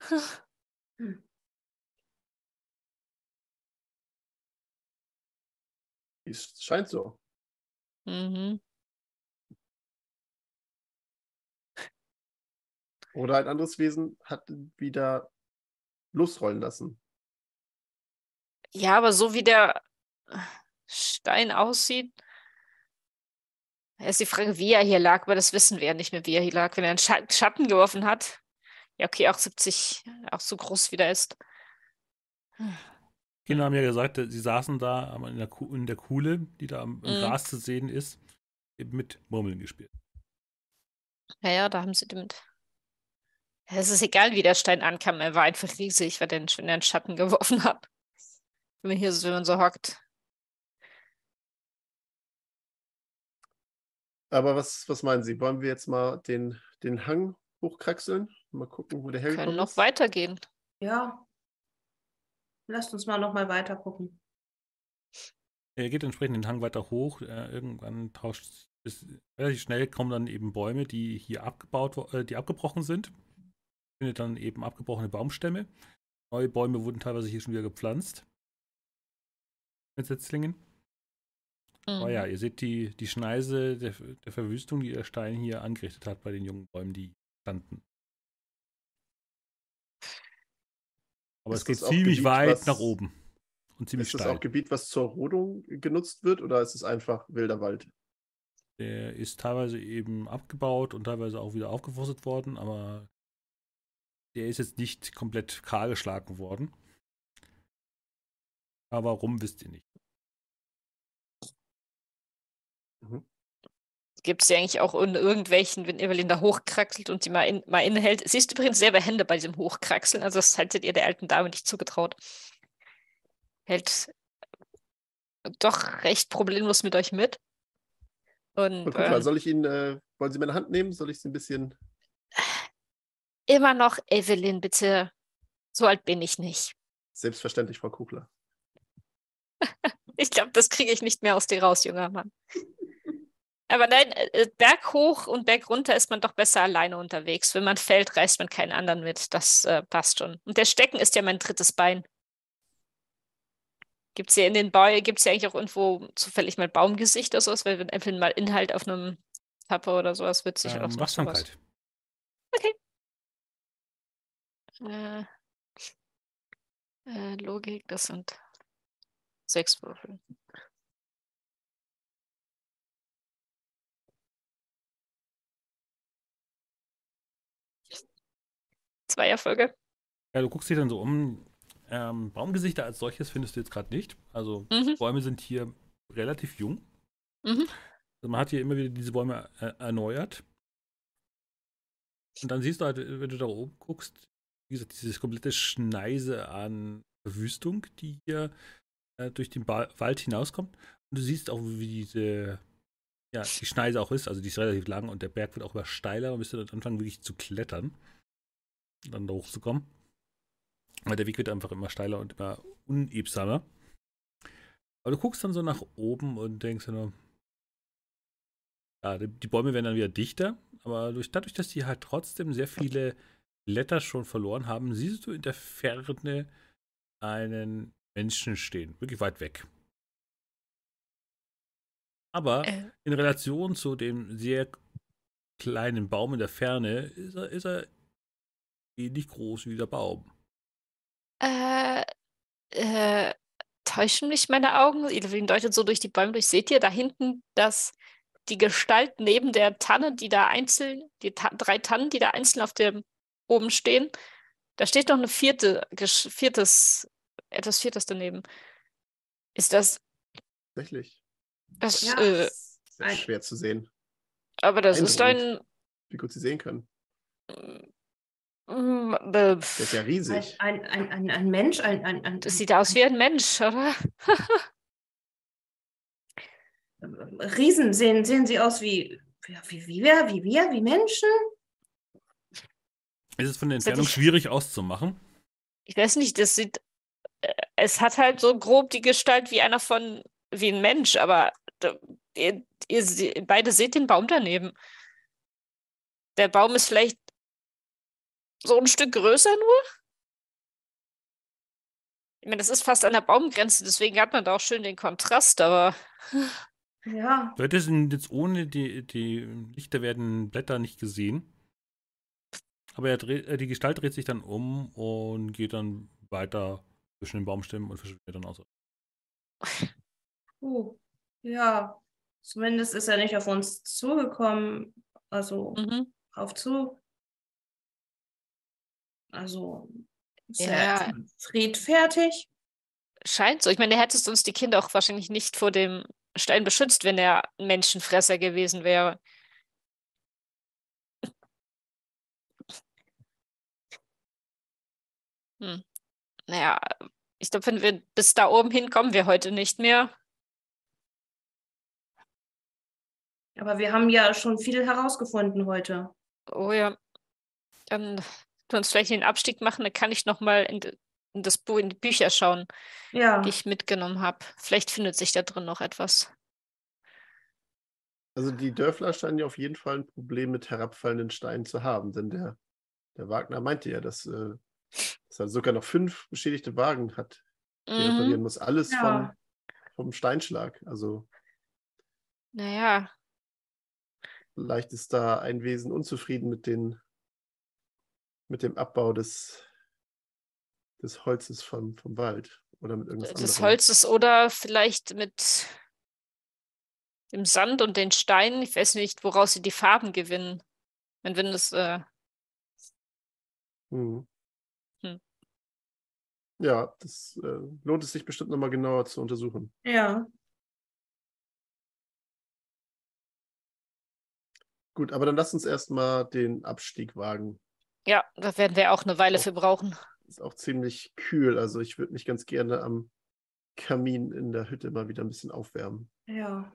Es scheint so.
Mhm.
Oder ein anderes Wesen hat wieder losrollen lassen.
Ja, aber so wie der Stein aussieht, ist die Frage, wie er hier lag, aber das wissen wir ja nicht mehr, wie er hier lag. Wenn er einen Scha- Schatten geworfen hat, ja, okay, auch 70, auch so groß wie der ist.
Kinder haben ja gesagt, äh, sie saßen da aber in der, Ku in der Kuhle, die da am, im
Mhm.
Gras zu sehen ist, eben mit Murmeln gespielt.
Ja, ja, da haben sie damit. Es ist egal, wie der Stein ankam, er war einfach riesig, weil er einen Schatten geworfen hat. Wenn man hier so, wenn man so hockt.
Aber was, was meinen Sie? Wollen wir jetzt mal den, den Hang hochkraxeln? Mal gucken, wo der
Können
hergekommen
noch
ist?
weitergehen.
Ja. Lasst uns mal noch mal weiter gucken.
Er geht entsprechend den Hang weiter hoch. Äh, irgendwann tauscht es relativ schnell kommen dann eben Bäume, die hier abgebaut, äh, die abgebrochen sind. Findet dann eben abgebrochene Baumstämme. Neue Bäume wurden teilweise hier schon wieder gepflanzt. Mit Setzlingen. Aber ja,
Mhm.
ihr seht die, die Schneise der, der Verwüstung, die der Stein hier angerichtet hat bei den jungen Bäumen, die standen. Aber
Ist
es geht
das
ziemlich
Gebiet,
weit
was-
nach oben. und ziemlich
Ist das
steil.
auch Gebiet, was zur Rodung genutzt wird oder ist es einfach wilder Wald?
Der ist teilweise eben abgebaut und teilweise auch wieder aufgeforstet worden, aber der ist jetzt nicht komplett kahl geschlagen worden. Aber warum wisst ihr nicht.
Gibt es ja eigentlich auch in irgendwelchen, wenn Evelyn da hochkraxelt und sie mal, in, mal innehält. Sie ist übrigens selber Hände bei diesem Hochkraxeln, also das hättet ihr der alten Dame nicht zugetraut. Hält doch recht problemlos mit euch mit. Und
Guck mal,
ähm,
soll ich ihn, äh, wollen Sie meine Hand nehmen? Soll ich Sie ein bisschen.
immer noch, Evelyn, bitte. So alt bin ich nicht.
Selbstverständlich, Frau Kugler.
Ich glaube, das kriege ich nicht mehr aus dir raus, junger Mann. Aber nein, äh, Berg hoch und Berg runter ist man doch besser alleine unterwegs. Wenn man fällt, reißt man keinen anderen mit. Das äh, passt schon. Und der Stecken ist ja mein drittes Bein. Gibt es ja in den Bäumen, gibt es ja eigentlich auch irgendwo zufällig mal Baumgesicht oder sowas, weil wenn einfach mal Inhalt auf einem Tappe oder sowas wird auch
Ähm,
noch sowas.
Wachsamkeit.
Äh, äh, Logik, das sind sechs Würfel. Zwei Erfolge.
Ja, du guckst dich dann so um. Ähm, Baumgesichter als solches findest du jetzt gerade nicht. Also
Mhm.
Bäume sind hier relativ jung.
Mhm.
Also man hat hier immer wieder diese Bäume äh, erneuert. Und dann siehst du halt, wenn du da oben guckst, wie gesagt, diese komplette Schneise an Verwüstung, die hier äh, durch den ba Wald hinauskommt. Und du siehst auch, wie diese, ja, die Schneise auch ist. Also die ist relativ lang und der Berg wird auch immer steiler, bis du dann anfangen wirklich zu klettern. Dann da hochzukommen. Weil der Weg wird einfach immer steiler und immer unebsamer. Aber du guckst dann so nach oben und denkst dir nur, ja, die die Bäume werden dann wieder dichter, aber durch, dadurch, dass die halt trotzdem sehr viele Blätter schon verloren haben, siehst du in der Ferne einen Menschen stehen, wirklich weit weg. Aber
Äh,
in Relation zu dem sehr kleinen Baum in der Ferne ist er, ist er ähnlich groß wie der Baum.
äh, äh, täuschen mich meine Augen? Evelyn deutet so durch die Bäume durch. Seht ihr da hinten, dass die Gestalt neben der Tanne, die da einzeln, die Ta drei Tannen, die da einzeln auf dem oben stehen, da steht noch eine vierte, gesch- viertes, etwas viertes daneben. Ist das,
Tatsächlich.
das
Ja,
äh,
Sehr schwer zu sehen,
aber das ist ein,
wie gut Sie sehen können.
Mm,
Der ist ja riesig.
ein, ein, ein, ein Mensch, ein, ein, ein,
das sieht aus wie ein Mensch, oder?
Riesen sehen, sehen sie aus wie, ja, wie, wie wir, wie wir, wie Menschen?
Es ist von der
Das
Entfernung
ich-
schwierig auszumachen.
Ich weiß nicht, das sieht, äh, es hat halt so grob die Gestalt wie einer von, wie ein Mensch, aber ihr, ihr beide seht den Baum daneben. Der Baum ist vielleicht so ein Stück größer nur. Ich meine, das ist fast an der Baumgrenze, deswegen hat man da auch schön den Kontrast, aber
Ja,
Du hättest ihn jetzt ohne die, die Lichter werden Blätter nicht gesehen. Aber er dreht, äh, die Gestalt dreht sich dann um und geht dann weiter zwischen den Baumstämmen und verschwindet dann aus.
puh. ja. Zumindest ist er nicht auf uns zugekommen, also
mhm.
auf zu. Also ist
Ja.
er friedfertig?
scheint so. Ich meine, er hätte uns die Kinder auch wahrscheinlich nicht vor dem Stein beschützt, wenn er ein Menschenfresser gewesen wäre. Hm. Naja, ich glaube, wenn wir bis da oben hinkommen, wir heute nicht mehr.
Aber wir haben ja schon viel herausgefunden heute.
Oh ja. Dann wir uns vielleicht den Abstieg machen, dann kann ich noch mal in, in das Buch, in die Bücher schauen,
Ja,
die ich mitgenommen habe. Vielleicht findet sich da drin noch etwas.
Also die Dörfler scheinen ja auf jeden Fall ein Problem mit herabfallenden Steinen zu haben, denn der, der Wagner meinte ja, dass, äh, dass er sogar noch fünf beschädigte Wagen hat, die er reparieren
Mhm.
muss. Alles
Ja.
vom, vom Steinschlag. Also
Naja,
vielleicht ist da ein Wesen unzufrieden mit, den, mit dem Abbau des, des Holzes vom, vom Wald. Oder mit irgendwas
des
anderem?
Holzes oder vielleicht mit dem Sand und den Steinen. Ich weiß nicht, woraus sie die Farben gewinnen. Wenn, wenn es, äh,
Hm.
Hm.
Ja, das äh, lohnt es sich bestimmt nochmal genauer zu untersuchen.
Ja.
Gut, aber dann lass uns erstmal den Abstieg wagen.
Ja, da werden wir auch eine Weile
Oh.
für brauchen.
Ist auch ziemlich kühl, also ich würde mich ganz gerne am Kamin in der Hütte mal wieder ein bisschen aufwärmen.
Ja.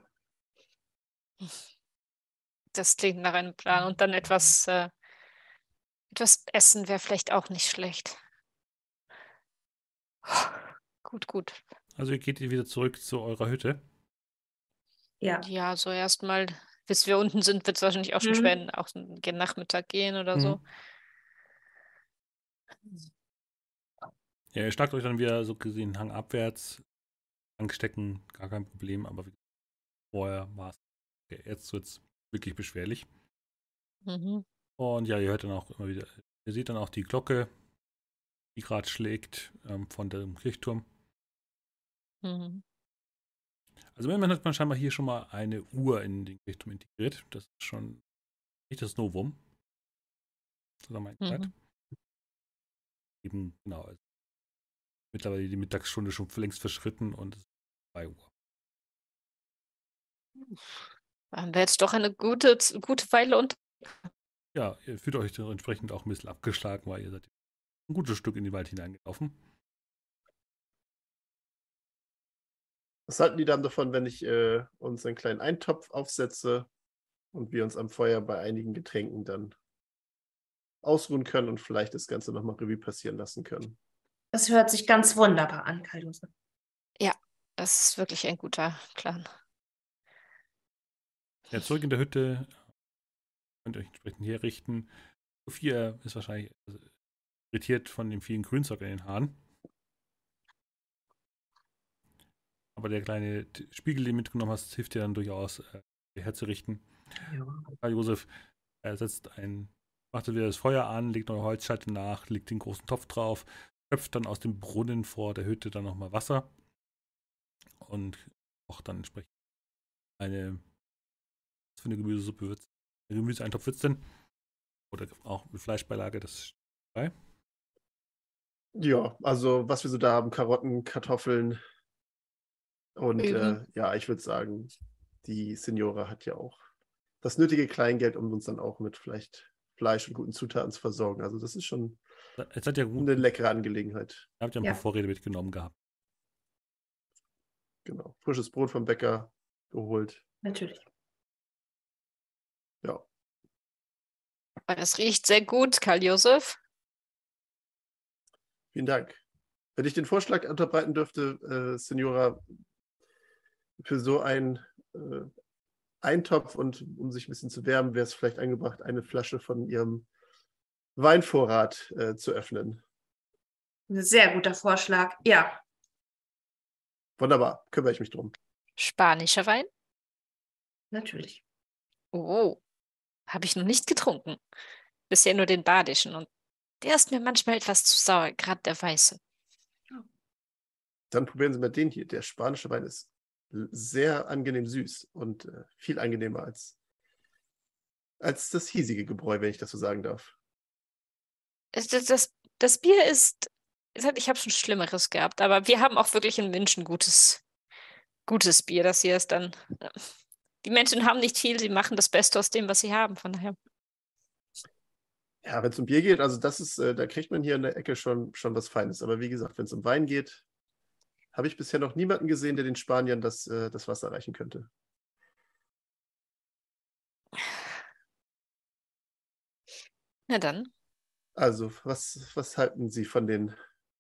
Das klingt nach einem Plan. Und dann etwas, äh, etwas essen wäre vielleicht auch nicht schlecht. Gut, gut.
Also ihr geht wieder zurück zu eurer Hütte.
Ja.
Ja, so erstmal, bis wir unten sind, wird es wahrscheinlich auch schon
Mhm.
schwer, auch gen Nachmittag gehen oder so.
Ja, ihr schlagt euch dann wieder so gesehen hangabwärts. Angstecken, gar kein Problem, aber wie vorher war es jetzt wird's wirklich beschwerlich.
Mhm.
Und ja, ihr hört dann auch immer wieder, ihr seht dann auch die Glocke, die gerade schlägt ähm, von dem Kirchturm.
Mhm.
Also immerhin hat man scheinbar hier schon mal eine Uhr in den Kirchturm integriert. Das ist schon nicht das Novum. Zusammenhalt.
Mhm.
Eben, genau. Also mittlerweile die Mittagsstunde schon längst verschritten und es ist 2 Uhr.
Waren wir jetzt doch eine gute, gute Weile und
Ja, ihr fühlt euch dann entsprechend auch ein bisschen abgeschlagen, weil ihr seid ein gutes Stück in den Wald hineingelaufen.
Was halten die dann davon, wenn ich äh, uns einen kleinen Eintopf aufsetze und wir uns am Feuer bei einigen Getränken dann ausruhen können und vielleicht das Ganze nochmal Revue passieren lassen können?
Das hört sich ganz wunderbar an, Karl Josef.
das ist wirklich ein guter Plan.
Ja, zurück in der Hütte. Könnt ihr euch entsprechend herrichten. Sophia ist wahrscheinlich also, irritiert von dem vielen Grünzeug in den Haaren. Aber der kleine Spiegel, den du mitgenommen hast, hilft dir dann durchaus, äh, herzurichten. Karl Josef er setzt ein, macht wieder das Feuer an, legt neue Holzscheite nach, legt den großen Topf drauf, köpft dann aus dem Brunnen vor der Hütte dann nochmal Wasser und kocht dann entsprechend eine, was für eine Gemüsesuppe wird's? Ein Gemüseeintopf wird's denn? Oder auch mit Fleischbeilage, das ist dabei.
Ja, also was wir so da haben, Karotten, Kartoffeln und äh, ja, ich würde sagen, die Signora hat ja auch das nötige Kleingeld, um uns dann auch mit vielleicht Fleisch und guten Zutaten zu versorgen. Also das ist schon
Jetzt seid ihr gut,
eine leckere Angelegenheit.
ihr habt ja ein
Ja.
paar Vorräte mitgenommen gehabt.
Genau. Frisches Brot vom Bäcker geholt.
Natürlich.
Ja.
Das riecht sehr gut, Karl Josef.
Vielen Dank. Wenn ich den Vorschlag unterbreiten dürfte, äh, Signora, für so einen äh, Eintopf und um sich ein bisschen zu wärmen, wäre es vielleicht angebracht, eine Flasche von Ihrem Weinvorrat äh, zu öffnen.
Ein sehr guter Vorschlag. Ja,
Wunderbar, kümmere ich mich drum.
Spanischer Wein?
natürlich.
Oh, habe ich noch nicht getrunken. Bisher nur den badischen und der ist mir manchmal etwas zu sauer, gerade der weiße.
Dann probieren Sie mal den hier. Der spanische Wein ist sehr angenehm süß und äh, viel angenehmer als, als das hiesige Gebräu, wenn ich das so sagen darf.
Das, das, das Bier ist, ich habe schon Schlimmeres gehabt, aber wir haben auch wirklich in München gutes, gutes Bier. Das hier ist dann. Die Menschen haben nicht viel, sie machen das Beste aus dem, was sie haben. Von daher.
Ja, wenn es um Bier geht, also das ist, äh, da kriegt man hier in der Ecke schon, schon was Feines. Aber wie gesagt, wenn es um Wein geht, habe ich bisher noch niemanden gesehen, der den Spaniern das, äh, das Wasser reichen könnte.
Na dann.
Also, was, was halten Sie von den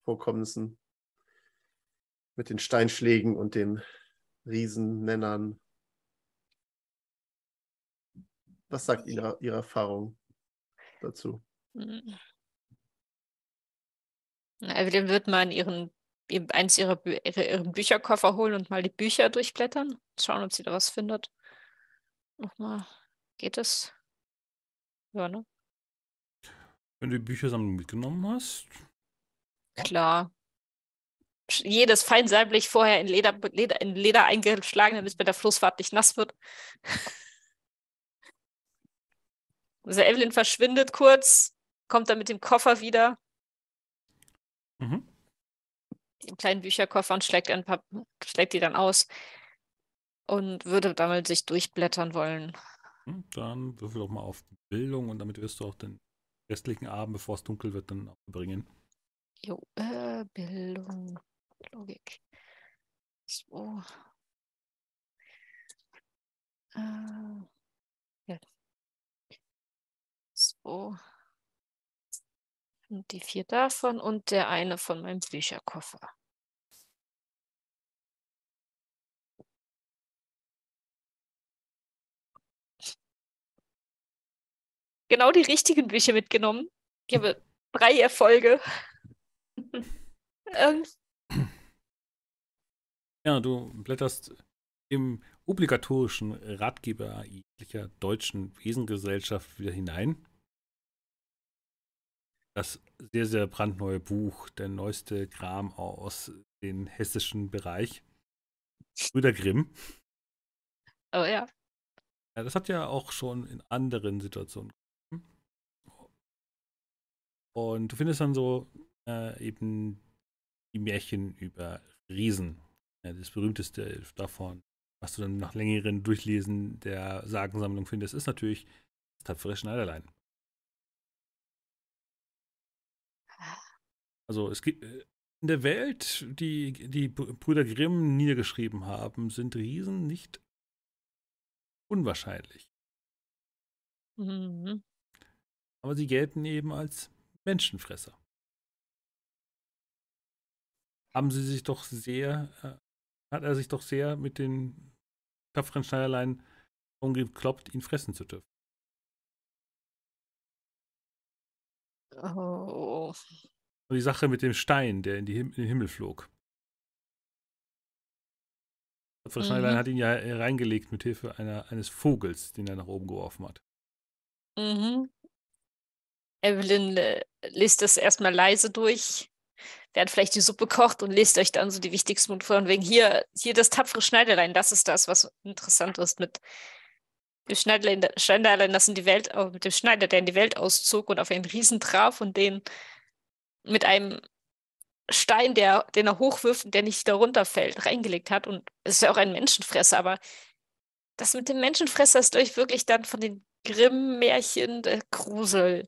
Vorkommnissen mit den Steinschlägen und den Riesennennern? Was sagt Ihre, Ihre Erfahrung dazu?
Mm. Na, Evelyn wird mal in ihren, ihr- eins ihrer, ihre, ihren Bücherkoffer holen und mal die Bücher durchblättern. Schauen, ob sie da was findet. Nochmal. Geht es? Ja, ne?
Wenn du die Büchersammlung mitgenommen hast,
Klar. jedes fein vorher in Leder, Leder, in Leder eingeschlagen, damit es bei der Flussfahrt nicht nass wird. Also Evelyn verschwindet kurz, kommt dann mit dem Koffer wieder.
Mhm.
Dem kleinen Bücherkoffer und schlägt, ein paar, schlägt die dann aus und würde damit sich durchblättern wollen.
Hm, Dann würfel doch mal auf Bildung und damit wirst du auch den restlichen Abend, bevor es dunkel wird, dann auch verbringen.
Jo, äh, Bildung, Logik. So. Äh, ja. So. Und die vier davon und der eine von meinem Bücherkoffer. Genau die richtigen Bücher mitgenommen. Ich habe drei Erfolge. Ähm,
Ja, du blätterst im obligatorischen Ratgeber jeglicher deutschen Wesengesellschaft wieder hinein. Das sehr, sehr brandneue Buch, der neueste Kram aus dem hessischen Bereich. Brüder Grimm.
oh ja.
Ja, das hat ja auch schon in anderen Situationen. gegeben. Und du findest dann so äh, eben die Märchen über Riesen. Ja, das berühmteste davon, was du dann nach längeren Durchlesen der Sagensammlung findest, ist natürlich das tapfere Schneiderlein. Also es gibt äh, in der Welt, die die Br- Brüder Grimm niedergeschrieben haben, sind Riesen nicht unwahrscheinlich.
Mhm.
Aber sie gelten eben als Menschenfresser. Haben sie sich doch sehr, äh, hat er sich doch sehr mit den tapferen Schneiderlein umgekloppt, ihn fressen zu dürfen.
Oh.
Und die Sache mit dem Stein, der in, Him in den Himmel flog. Tapfere
Mhm.
Schneiderlein hat ihn ja äh, reingelegt mit Hilfe einer, eines Vogels, den er nach oben geworfen hat.
Mhm. Evelyn äh, liest das erstmal leise durch, während vielleicht die Suppe kocht und lest euch dann so die wichtigsten Punkte vor. Und wegen hier, hier das tapfere Schneiderlein, das ist das, was interessant ist mit dem Schneiderlein, Schneiderlein, das in die Welt, äh, mit dem Schneider, der in die Welt auszog und auf einen Riesen traf und den mit einem Stein, der, den er hochwirft und der nicht darunter fällt, reingelegt hat. Und es ist ja auch ein Menschenfresser, aber das mit dem Menschenfresser ist euch wirklich dann von den Grimm-Märchen der Grusel.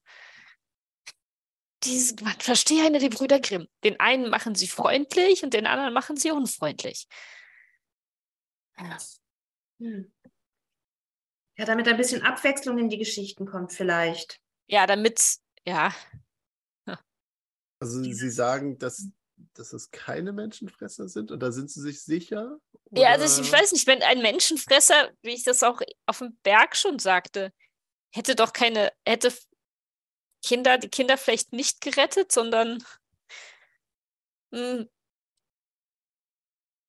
Dies, man verstehe eine die Brüder Grimm. Den einen machen sie freundlich und den anderen machen sie unfreundlich. Ja.
Hm. Ja, damit ein bisschen Abwechslung in die Geschichten kommt, vielleicht.
Ja, damit, ja,
Also Sie sagen, dass, dass es keine Menschenfresser sind oder sind Sie sich sicher?
Ja, also ich,
Oder-
ich weiß nicht, wenn ein Menschenfresser, wie ich das auch auf dem Berg schon sagte, hätte doch keine, hätte Kinder, die Kinder vielleicht nicht gerettet, sondern hm,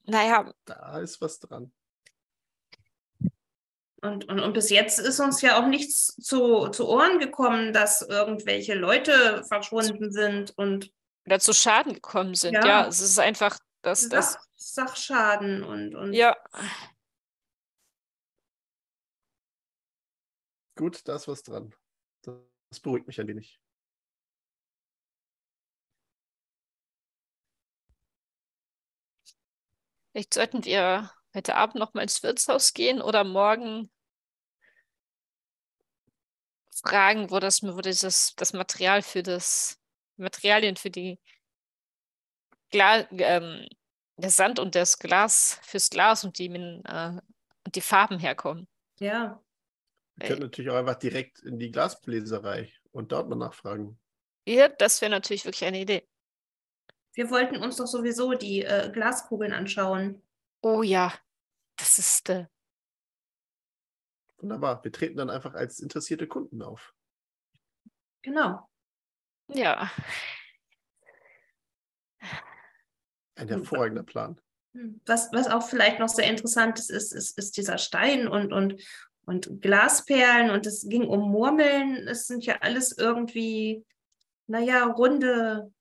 naja,
Da ist was dran.
Und, und, und bis jetzt ist uns ja auch nichts zu, zu Ohren gekommen, dass irgendwelche Leute verschwunden sind und
oder zu Schaden gekommen sind. Ja,
Ja.
es ist einfach, dass das,
Sach, Sachschaden und, und
ja,
Gut, da ist was dran. Das beruhigt mich ein wenig.
vielleicht sollten wir heute Abend noch mal ins Wirtshaus gehen oder morgen fragen, wo das, wo dieses, das Material für das, Materialien für die Gla ähm, der Sand und das Glas fürs Glas und die, äh, und die Farben herkommen.
ja.
Wir können natürlich auch einfach direkt in die Glasbläserei und dort mal nachfragen.
Ja, das wäre natürlich wirklich eine Idee.
Wir wollten uns doch sowieso die äh, Glaskugeln anschauen.
Oh ja, das ist äh,
Wunderbar. Wir treten dann einfach als interessierte Kunden auf.
Genau.
ja.
Ein hervorragender Plan.
Hm. Was, was auch vielleicht noch sehr interessant ist, ist, ist, ist dieser Stein und, und, und Glasperlen und es ging um Murmeln. Es sind ja alles irgendwie, naja, runde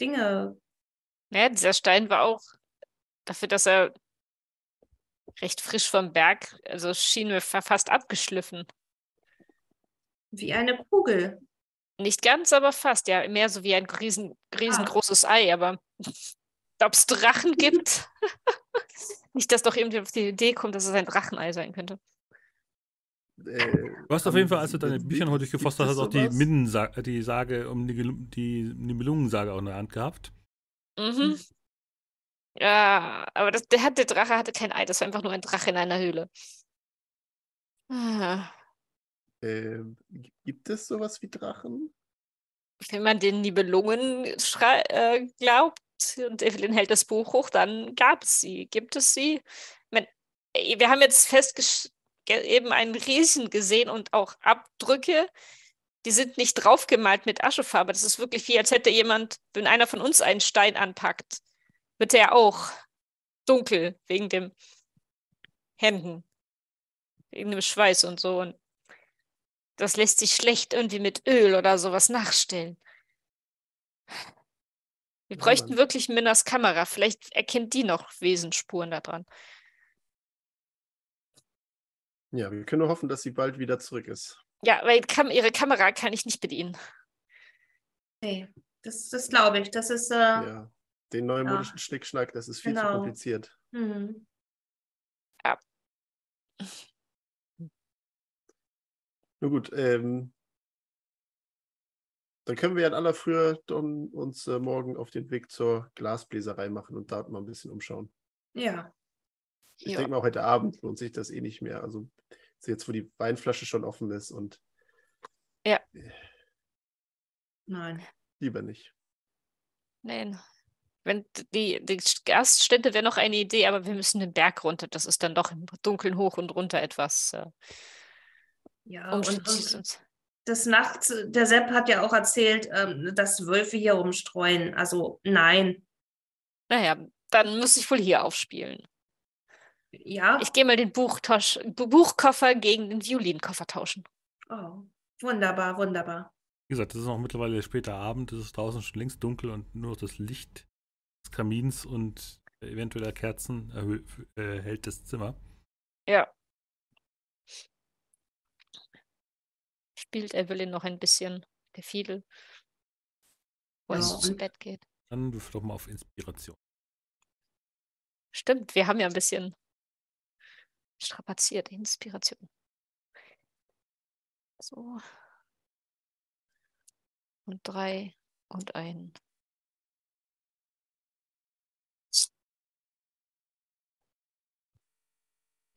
Dinge.
Ja, dieser Stein war auch dafür, dass er recht frisch vom Berg, also schien mir fast abgeschliffen.
Wie eine Kugel.
Nicht ganz, aber fast, ja. Mehr so wie ein riesen, riesengroßes ah. Ei, aber ob es Drachen gibt? Nicht, dass doch irgendwie auf die Idee kommt, dass es ein Drachenei sein könnte.
Äh, du hast auf jeden Fall, als du deine Bücher heute gefostert hast, auch die Mindensage, die Sage um die, die Nibelungensage auch in der Hand gehabt.
Mhm. Ja, aber das, der, der Drache hatte kein Ei, das war einfach nur ein Drache in einer Höhle.
Ah. Äh, gibt es sowas wie Drachen?
Wenn man den Nibelungen äh, glaubt und Evelyn hält das Buch hoch, dann gab es sie. Gibt es sie? Meine, wir haben jetzt festgestellt, eben einen Riesen gesehen und auch Abdrücke. Die sind nicht draufgemalt mit Aschefarbe. Das ist wirklich wie, als hätte jemand, wenn einer von uns einen Stein anpackt, wird er auch dunkel wegen dem Händen, wegen dem Schweiß und so. Und das lässt sich schlecht irgendwie mit Öl oder sowas nachstellen. Wir bräuchten wirklich Minners Kamera. Vielleicht erkennt die noch Wesensspuren daran.
Ja, wir können nur hoffen, dass sie bald wieder zurück ist.
Ja, weil Kam ihre Kamera kann ich nicht bedienen.
Nee, das, das glaube ich. Das ist. Äh,
ja, den neumodischen ja. Schnickschnack, das ist viel genau. zu kompliziert.
Mhm.
Ja.
Nun gut, ähm, dann können wir ja in aller Frühe dann uns äh, morgen auf den Weg zur Glasbläserei machen und dort mal ein bisschen umschauen.
Ja.
Ich ja. denke mal, heute Abend lohnt sich das eh nicht mehr. Also jetzt, wo die Weinflasche schon offen ist und.
Ja.
Nein.
Lieber nicht.
Nein. Wenn die, die Gaststätte wäre noch eine Idee, aber wir müssen den Berg runter. Das ist dann doch im Dunkeln hoch und runter etwas. Äh,
ja, und, und des Nachts, der Sepp hat ja auch erzählt, ähm, dass Wölfe hier rumstreuen. Also nein.
Naja, dann muss ich wohl hier aufspielen.
Ja.
Ich gehe mal den Buchtosch, Buchkoffer gegen den Violinkoffer tauschen.
Oh, wunderbar, wunderbar.
Wie gesagt, es ist auch mittlerweile später Abend, es ist draußen schon längst dunkel und nur das Licht des Kamins und eventueller Kerzen äh, hält das Zimmer.
Ja. Spielt Evelyn noch ein bisschen der Fiedel, wo ja, es zu Bett geht.
Dann wirf doch mal auf Inspiration.
Stimmt, wir haben ja ein bisschen strapaziert, Inspiration. So. Und drei und ein.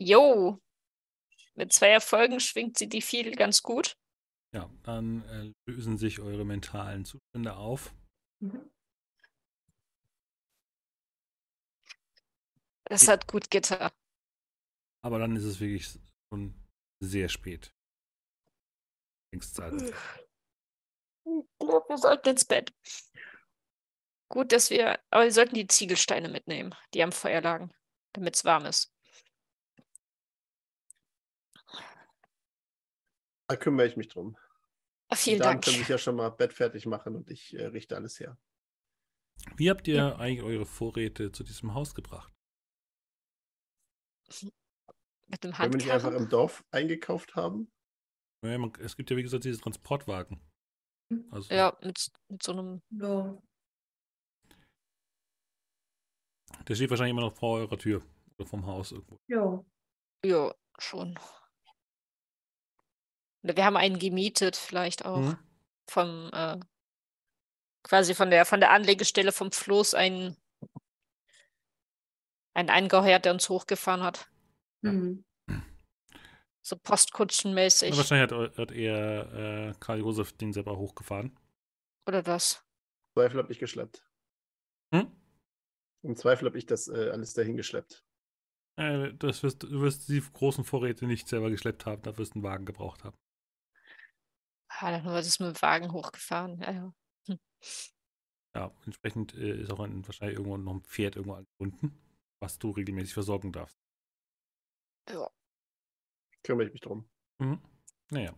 Jo, mit zwei Erfolgen schwingt sie die viel ganz gut.
Ja, dann äh, lösen sich eure mentalen Zustände auf.
Mhm. Das hat gut getan.
Aber dann ist es wirklich schon sehr spät.
Ich glaube, wir sollten ins Bett. Gut, dass wir, aber wir sollten die Ziegelsteine mitnehmen, die am Feuer lagen, damit es warm ist.
Da kümmere ich mich drum.
Ach, vielen Dann
Dank. können sich ja schon mal Bett fertig machen und ich äh, richte alles her.
Wie habt ihr ja. eigentlich eure Vorräte zu diesem Haus gebracht?
Mit dem
Wenn wir nicht einfach im Dorf eingekauft haben?
Ja, man, es gibt ja, wie gesagt, diese Transportwagen.
Also, ja, mit, mit so einem.
Ja.
Der steht wahrscheinlich immer noch vor eurer Tür oder vom Haus irgendwo.
Ja.
Ja, schon. Wir haben einen gemietet, vielleicht auch. Mhm. Vom, äh, quasi von der, von der Anlegestelle vom Floß ein, ein Eingeheuert, der uns hochgefahren hat.
Mhm.
So postkutschenmäßig.
Ja, wahrscheinlich hat, hat eher äh, Karl Josef den selber hochgefahren.
Oder das?
Im Zweifel habe ich geschleppt.
Hm?
Im Zweifel habe ich das äh, alles dahin geschleppt.
Äh, das wirst, du wirst die großen Vorräte nicht selber geschleppt haben, da wirst du einen Wagen gebraucht haben.
Ah, dann wird es mit dem Wagen hochgefahren. Ja, ja. Hm.
ja entsprechend äh, ist auch ein, wahrscheinlich irgendwo noch ein Pferd irgendwo angebunden, was du regelmäßig versorgen darfst.
Ja.
Kümmere ich mich drum.
Mhm. Naja.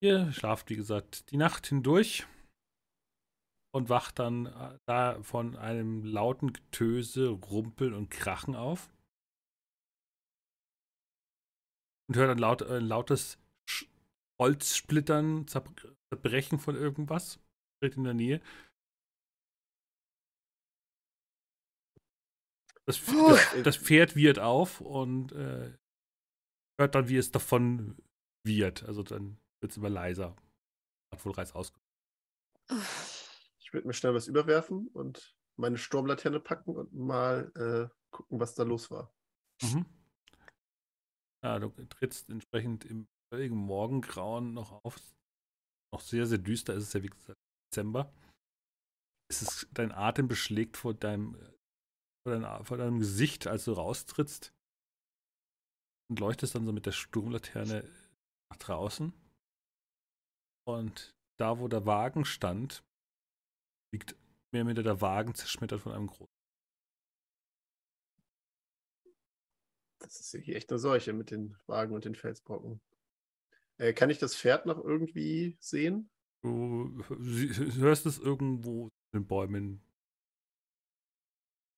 Ihr schlaft, wie gesagt, die Nacht hindurch. und wacht dann äh, da von einem lauten Getöse, Rumpeln und Krachen auf. Und hört dann laut, äh, lautes Holzsplittern, Zerbrechen von irgendwas. In der Nähe. Das, das, das, Pferd wird auf und äh, hört dann, wie es davon wird. Also dann wird es immer leiser. Hat wohl Reis ausge.
Ich würde mir schnell was überwerfen und meine Sturmlaterne packen und mal äh, gucken, was da los war. Mhm.
Ja, du trittst entsprechend im völligen Morgengrauen noch auf. Noch sehr, sehr düster ist es ja wie gesagt Dezember. Es ist, dein Atem beschlägt vor deinem, vor, dein, vor deinem Gesicht, als du raustrittst und leuchtest dann so mit der Sturmlaterne nach draußen. Und da, wo der Wagen stand, liegt mehr oder der Wagen zerschmettert von einem großen.
Das ist hier echt eine Seuche mit den Wagen und den Felsbrocken. Äh, kann ich das Pferd noch irgendwie sehen?
Du hörst es irgendwo in den Bäumen.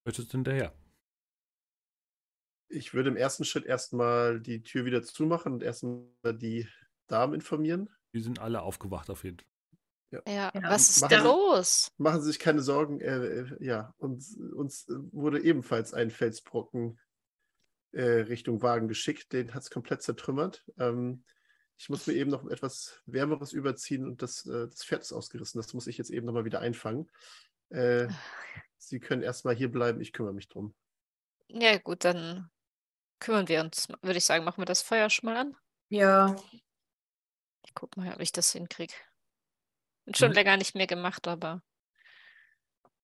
Hörst es hinterher?
Ich würde im ersten Schritt erstmal die Tür wieder zumachen und erstmal die Damen informieren.
Die sind alle aufgewacht auf jeden Fall.
Ja, ja was ist machen da los?
machen Sie sich keine Sorgen. Äh, äh, ja, uns, uns wurde ebenfalls ein Felsbrocken äh, Richtung Wagen geschickt. Den hat es komplett zertrümmert. Ähm, ich muss mir eben noch etwas Wärmeres überziehen und das, äh, das Pferd ist ausgerissen. Das muss ich jetzt eben nochmal wieder einfangen. Äh, Sie können erstmal hier bleiben, ich kümmere mich drum.
Ja, gut, dann kümmern wir uns. Würde ich sagen, machen wir das Feuer schon mal an.
Ja.
Ich guck mal, ob ich das hinkriege. Bin schon mhm. länger nicht mehr gemacht, aber.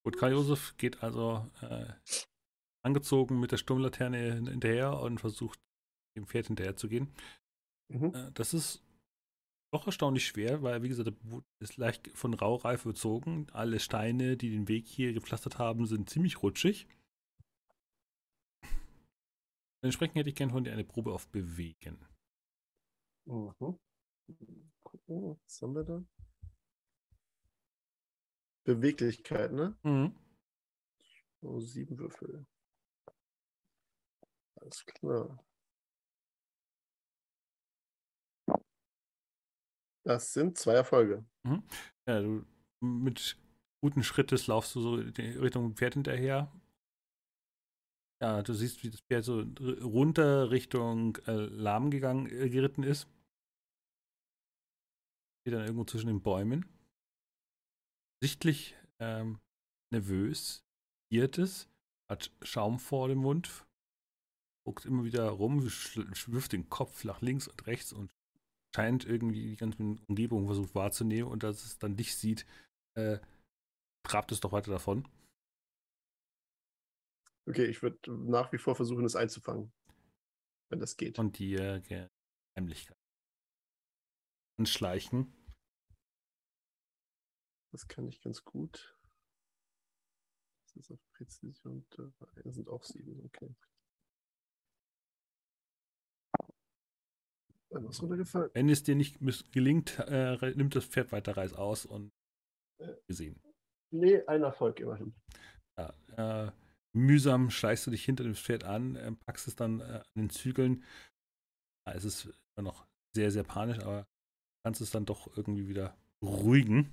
Gut, Karl Josef geht also äh, angezogen mit der Sturmlaterne hinterher und versucht, dem Pferd hinterher zu gehen. Mhm. Äh, das ist doch erstaunlich schwer, weil, wie gesagt, der Boot ist leicht von Raureif bezogen. Alle Steine, die den Weg hier gepflastert haben, sind ziemlich rutschig. Entsprechend hätte ich gerne von dir eine Probe auf Bewegen.
Mhm. Gucken, was haben wir da? Beweglichkeit, ne? Mhm. So, sieben Würfel. Alles klar. Das sind zwei Erfolge.
Mhm. Ja, du mit guten Schrittes laufst du so Richtung Pferd hinterher. Ja, du siehst, wie das Pferd so runter Richtung äh, Lahm gegangen, äh, geritten ist. Steht dann irgendwo zwischen den Bäumen sichtlich ähm, nervös, irrt es, hat Schaum vor dem Mund, guckt immer wieder rum, wirft den Kopf nach links und rechts und scheint irgendwie die ganze Umgebung versucht wahrzunehmen und als es dann dich sieht, äh, trabt es doch weiter davon.
Okay, ich würde nach wie vor versuchen, es einzufangen, wenn das geht.
Und die äh, Heimlichkeit anschleichen.
Das kann ich ganz gut. Das ist auf Präzision. Das sind auch sieben, okay.
Was runtergefallen? Wenn es dir nicht gelingt, äh, nimmt das Pferd weiter Reis aus und äh, gesehen.
Nee, ein Erfolg immerhin.
Ja, äh, mühsam schleichst du dich hinter dem Pferd an, äh, packst es dann äh, an den Zügeln. Ja, es ist immer noch sehr, sehr panisch, aber kannst es dann doch irgendwie wieder beruhigen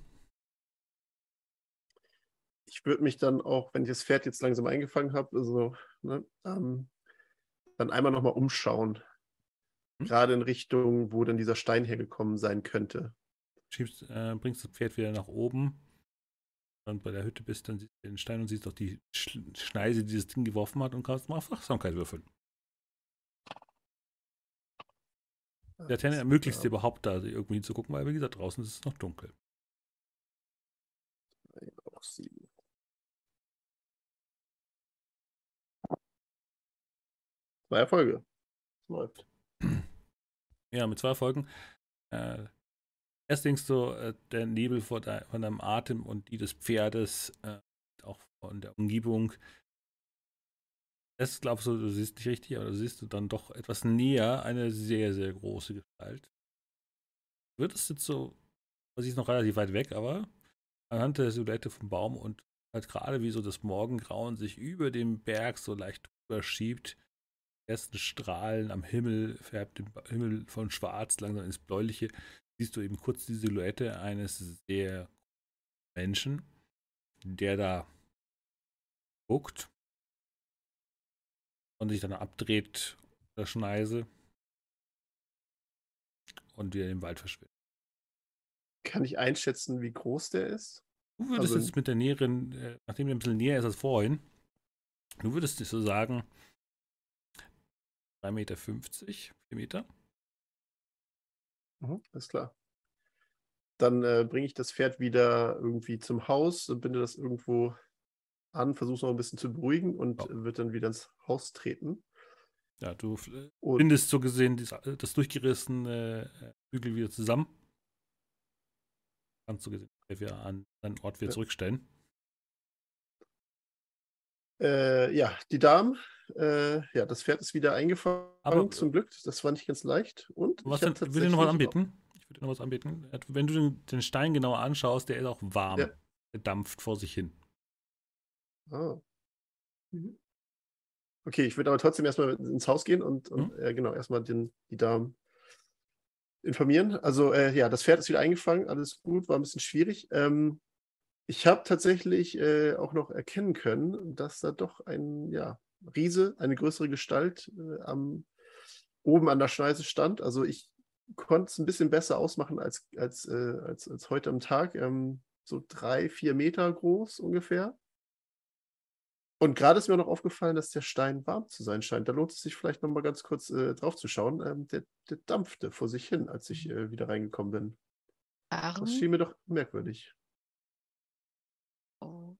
ich würde mich dann auch, wenn ich das Pferd jetzt langsam eingefangen habe, also, ne, ähm, dann einmal nochmal umschauen. Hm? Gerade in Richtung, wo dann dieser Stein hergekommen sein könnte.
Schiebst, äh, bringst das Pferd wieder nach oben und bei der Hütte bist, dann siehst du den Stein und siehst auch die Sch Schneise, die das Ding geworfen hat und kannst mal auf Wachsamkeit würfeln. Der Tenne ermöglicht es dir überhaupt da irgendwie hinzugucken, weil wie gesagt, draußen ist es noch dunkel.
Auch sieben. Zwei Erfolge. Läuft.
Ja, mit zwei Erfolgen. Äh, erst denkst du, äh, der Nebel vor de von deinem Atem und die des Pferdes, äh, auch von der Umgebung. Erst glaubst du, du siehst nicht richtig, aber du siehst du dann doch etwas näher eine sehr, sehr große Gestalt. Wird es jetzt so, sie ist noch relativ weit weg, aber anhand der Silhouette vom Baum und halt gerade wie so das Morgengrauen sich über dem Berg so leicht drüber schiebt. Ersten Strahlen am Himmel färbt den Himmel von schwarz langsam ins Bläuliche. Siehst du eben kurz die Silhouette eines sehr Menschen, der da guckt und sich dann abdreht der Schneise und wieder im Wald verschwindet.
Kann ich einschätzen, wie groß der ist?
Du würdest
Also-
jetzt mit der näheren, äh, nachdem der ein bisschen näher ist als vorhin, du würdest so sagen 3,50 Meter, 4 Meter.
Mhm, ist klar. Dann äh, bringe ich das Pferd wieder irgendwie zum Haus und binde das irgendwo an, versuche es noch ein bisschen zu beruhigen und
Ja.
äh, wird dann wieder ins Haus treten.
Ja, du äh,
Und
bindest so gesehen dies- das durchgerissene äh, Bügel wieder zusammen. Kannst du gesehen wieder an deinen Ort wieder
Ja.
zurückstellen.
äh, ja, die Damen, äh, ja, das Pferd ist wieder eingefangen,
Aber-
zum Glück. Das war nicht ganz leicht. Und
Was
ich
will dir noch was anbieten. Ich will dir noch was anbieten. Wenn du den, den Stein genauer anschaust, der ist auch warm.
Ja.
Der dampft vor sich hin.
Ah.
Mhm.
Okay, ich würde aber trotzdem erstmal ins Haus gehen und, und
Mhm.
äh, genau, erstmal den, die Damen informieren. Also äh, ja, das Pferd ist wieder eingefangen, alles gut, war ein bisschen schwierig. Ähm, ich habe tatsächlich äh, auch noch erkennen können, dass da doch ein ja, Riese, eine größere Gestalt äh, am, oben an der Schneise stand. Also ich konnte es ein bisschen besser ausmachen als, als, äh, als, als heute am Tag. Ähm, so drei, vier Meter groß ungefähr. Und gerade ist mir noch aufgefallen, dass der Stein warm zu sein scheint. Da lohnt es sich vielleicht noch mal ganz kurz äh, drauf zu schauen. Ähm, der, der dampfte vor sich hin, als ich äh, wieder reingekommen bin. Das
Warum?
schien mir doch merkwürdig.
Oh.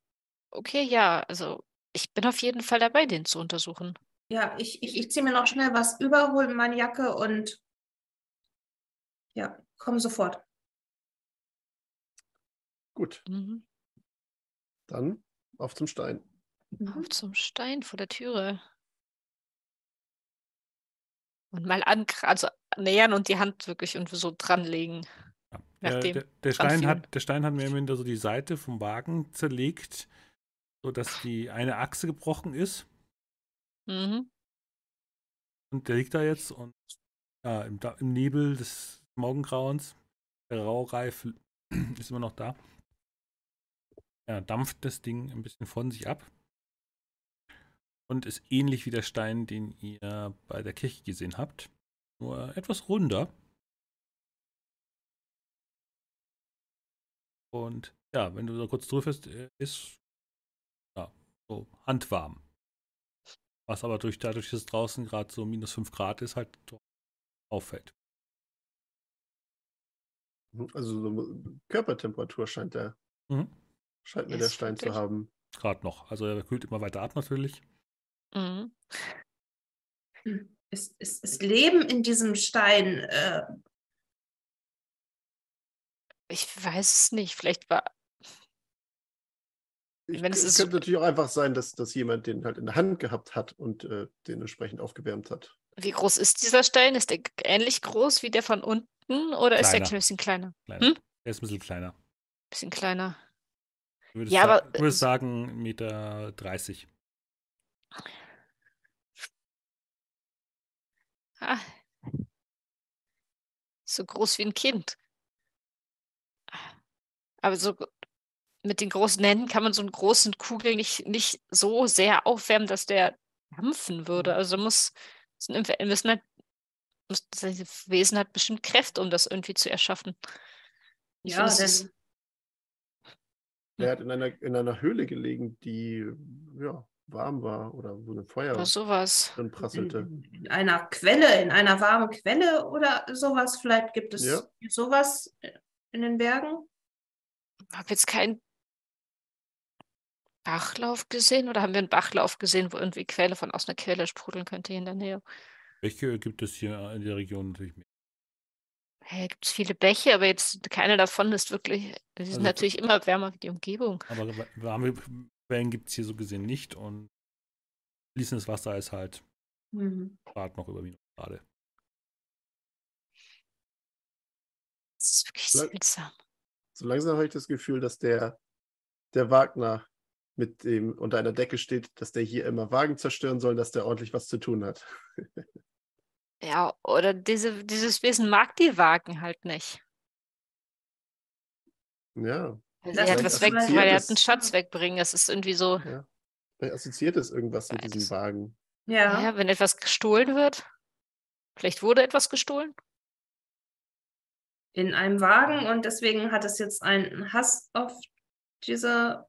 Okay, ja, also ich bin auf jeden Fall dabei, den zu untersuchen.
Ja, ich, ich, ich ziehe mir noch schnell was über, hole meine Jacke und ja, komm sofort.
Gut,
Mhm.
dann auf zum Stein.
Auf zum Stein vor der Türe. Und mal an, also nähern und die Hand wirklich irgendwie so dranlegen.
Ja.
Nach
Der, der, Stein hat, der Stein hat oder minder so die Seite vom Wagen zerlegt, sodass die eine Achse gebrochen ist.
Mhm.
Und der liegt da jetzt und ja, im, im Nebel des Morgengrauens. Der Raureif ist immer noch da. Ja, dampft das Ding ein bisschen von sich ab. Und ist ähnlich wie der Stein, den ihr bei der Kirche gesehen habt. Nur etwas runder. Und ja, wenn du da kurz drüber äh, ist so handwarm. Was aber durch, dadurch, dass es draußen gerade so minus 5 Grad ist, halt doch auffällt.
Also so Körpertemperatur scheint der,
Mhm.
scheint mir
Ja,
der Stein zu haben.
Gerade noch. Also er kühlt immer weiter ab natürlich.
Mhm.
Ist, ist, ist Leben in diesem Stein äh,
Ich weiß es nicht. Vielleicht war.
Ich,
Wenn es ist-
könnte natürlich auch einfach sein, dass, dass jemand den halt in der Hand gehabt hat und äh, den entsprechend aufgewärmt hat.
Wie groß ist dieser Stein? Ist der ähnlich groß wie der von unten oder ist der
Kleiner.
ein bisschen kleiner?
Kleiner.
Hm?
Er ist ein bisschen kleiner.
Bisschen kleiner.
Du würdest,
Ja, aber,
du würdest
äh,
sagen, Meter 30.
Ah. So groß wie ein Kind. Aber so mit den großen Händen kann man so einen großen Kugel nicht, nicht so sehr aufwärmen, dass der dampfen würde. Also muss, müssen halt, muss, das Wesen hat bestimmt Kräfte, um das irgendwie zu erschaffen. Ich
ja,
es ist-
Er hat in einer, in einer Höhle gelegen, die ja, warm war oder wo ein Feuer
oder sowas.
drin prasselte.
in, in einer Quelle, in einer warmen Quelle oder sowas. Vielleicht gibt es
Ja.
sowas in den Bergen.
Habe jetzt keinen Bachlauf gesehen oder haben wir einen Bachlauf gesehen, wo irgendwie Quelle von aus einer Quelle sprudeln könnte hier in der Nähe?
Welche gibt es hier in der Region natürlich mehr?
Hey, gibt es viele Bäche, aber jetzt keiner davon ist wirklich, die sind
Also-
natürlich immer wärmer wie die Umgebung.
Aber wa- warme Quellen gibt es hier so gesehen nicht und fließendes Wasser ist halt
Mhm.
gerade noch über Minusgrade.
Das ist wirklich seltsam.
So langsam habe ich das Gefühl, dass der, der Wagner mit dem unter einer Decke steht, dass der hier immer Wagen zerstören soll, dass der ordentlich was zu tun hat.
Ja, oder diese, dieses Wesen mag die Wagen halt nicht.
ja,
halt
ist
was weg, weil er hat einen Schatz wegbringen. Das ist irgendwie so,
ja. Vielleicht assoziiert es irgendwas mit diesem. Wagen.
Ja.
ja, wenn etwas gestohlen wird. Vielleicht wurde etwas gestohlen.
in einem Wagen und deswegen hat es jetzt einen Hass auf diese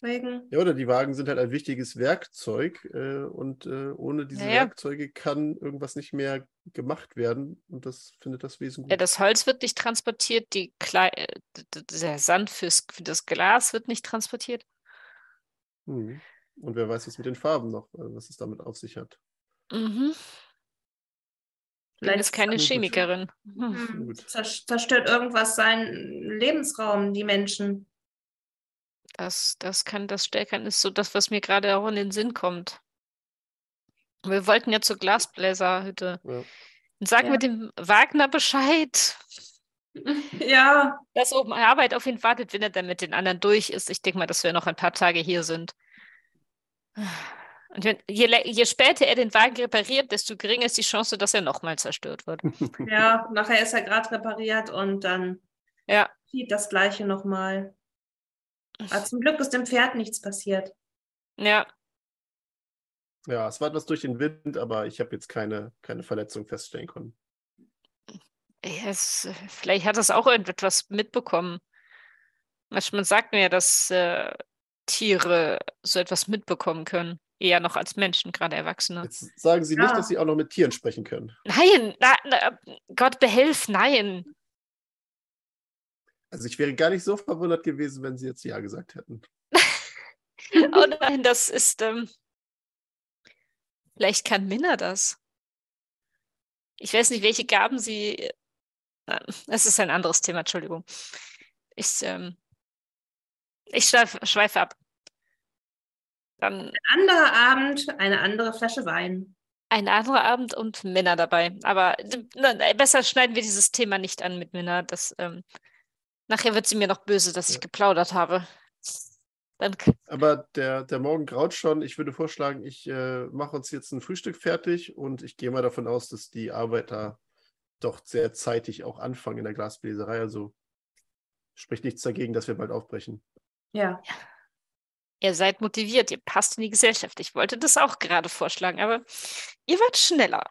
Wegen.
Ja, oder die Wagen sind halt ein wichtiges Werkzeug äh, und äh, ohne diese
Ja, ja.
Werkzeuge kann irgendwas nicht mehr gemacht werden und das findet das Wesen gut.
Ja, das Holz wird nicht transportiert, die Klei äh, der Sand fürs, für das Glas wird nicht transportiert.
Mhm. Und wer weiß, was mit den Farben noch, äh, was es damit auf sich hat.
Mhm.
Vielleicht
jetzt keine. Chemikerin. Hm.
Hm, Zerstört irgendwas seinen Lebensraum, die Menschen.
Das, das kann, das Stärkern ist so das, was mir gerade auch in den Sinn kommt. Wir wollten ja zur Glasbläserhütte.
Ja.
Und sagen
Ja.
wir dem Wagner Bescheid,
Ja,
dass oben Arbeit auf ihn wartet, wenn er dann mit den anderen durch ist. Ich denke mal, dass wir noch ein paar Tage hier sind. Und wenn, je, je später er den Wagen repariert, desto geringer ist die Chance, dass er nochmal zerstört wird.
ja, nachher ist er gerade repariert und dann
Ja,
sieht das Gleiche nochmal. Aber zum Glück ist dem Pferd nichts passiert.
ja.
ja, es war etwas durch den Wind, aber ich habe jetzt keine, keine Verletzung feststellen können.
Ja, Es, vielleicht hat das auch irgendetwas mitbekommen. Manchmal sagt man ja, dass äh, Tiere so etwas mitbekommen können. Eher noch als Menschen, gerade Erwachsene.
Jetzt sagen Sie nicht,
Ja.
dass Sie auch noch mit Tieren sprechen können.
Nein, na, na, Gott behelf, nein.
Also ich wäre gar nicht so verwundert gewesen, wenn Sie jetzt Ja gesagt hätten.
Oh nein, das ist. Ähm, vielleicht kann Minna das. Ich weiß nicht, welche Gaben sie. Es ist ein anderes Thema, Entschuldigung. Ich, ähm, ich schweife, schweife ab. Dann
Anderer Abend, eine andere Flasche Wein.
ein anderer Abend und Minna dabei. Aber na, besser schneiden wir dieses Thema nicht an mit Minna. Das, ähm, nachher wird sie mir noch böse, dass ich
Ja.
geplaudert habe. Dann, k-
Aber der, der Morgen graut schon. Ich würde vorschlagen, ich äh, mache uns jetzt ein Frühstück fertig und ich gehe mal davon aus, dass die Arbeiter doch sehr zeitig auch anfangen in der Glasbläserei. Also spricht nichts dagegen, dass wir bald aufbrechen.
Ja.
Ihr seid motiviert, ihr passt in die Gesellschaft. Ich wollte das auch gerade vorschlagen, aber ihr wart schneller.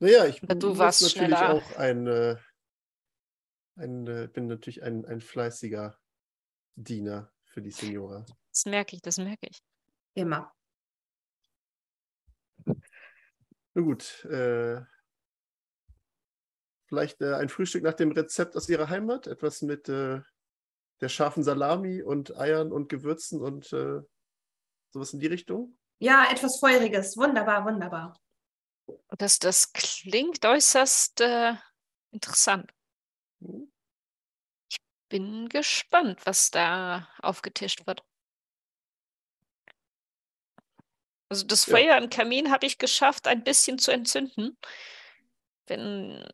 Naja, ich
du warst
natürlich
schneller.
auch ein, äh, ein äh, bin natürlich ein, ein fleißiger Diener für die Signora.
Das merke ich, das merke ich.
Immer.
Na gut, äh, vielleicht äh, ein Frühstück nach dem Rezept aus Ihrer Heimat, etwas mit äh, der scharfen Salami und Eiern und Gewürzen und äh, sowas in die Richtung.
Ja, etwas Feuriges. Wunderbar, wunderbar.
Das, das klingt äußerst äh, interessant.
Hm?
Bin gespannt, was da aufgetischt wird. Also das
Ja.
Feuer im Kamin habe ich geschafft, ein bisschen zu entzünden. Wenn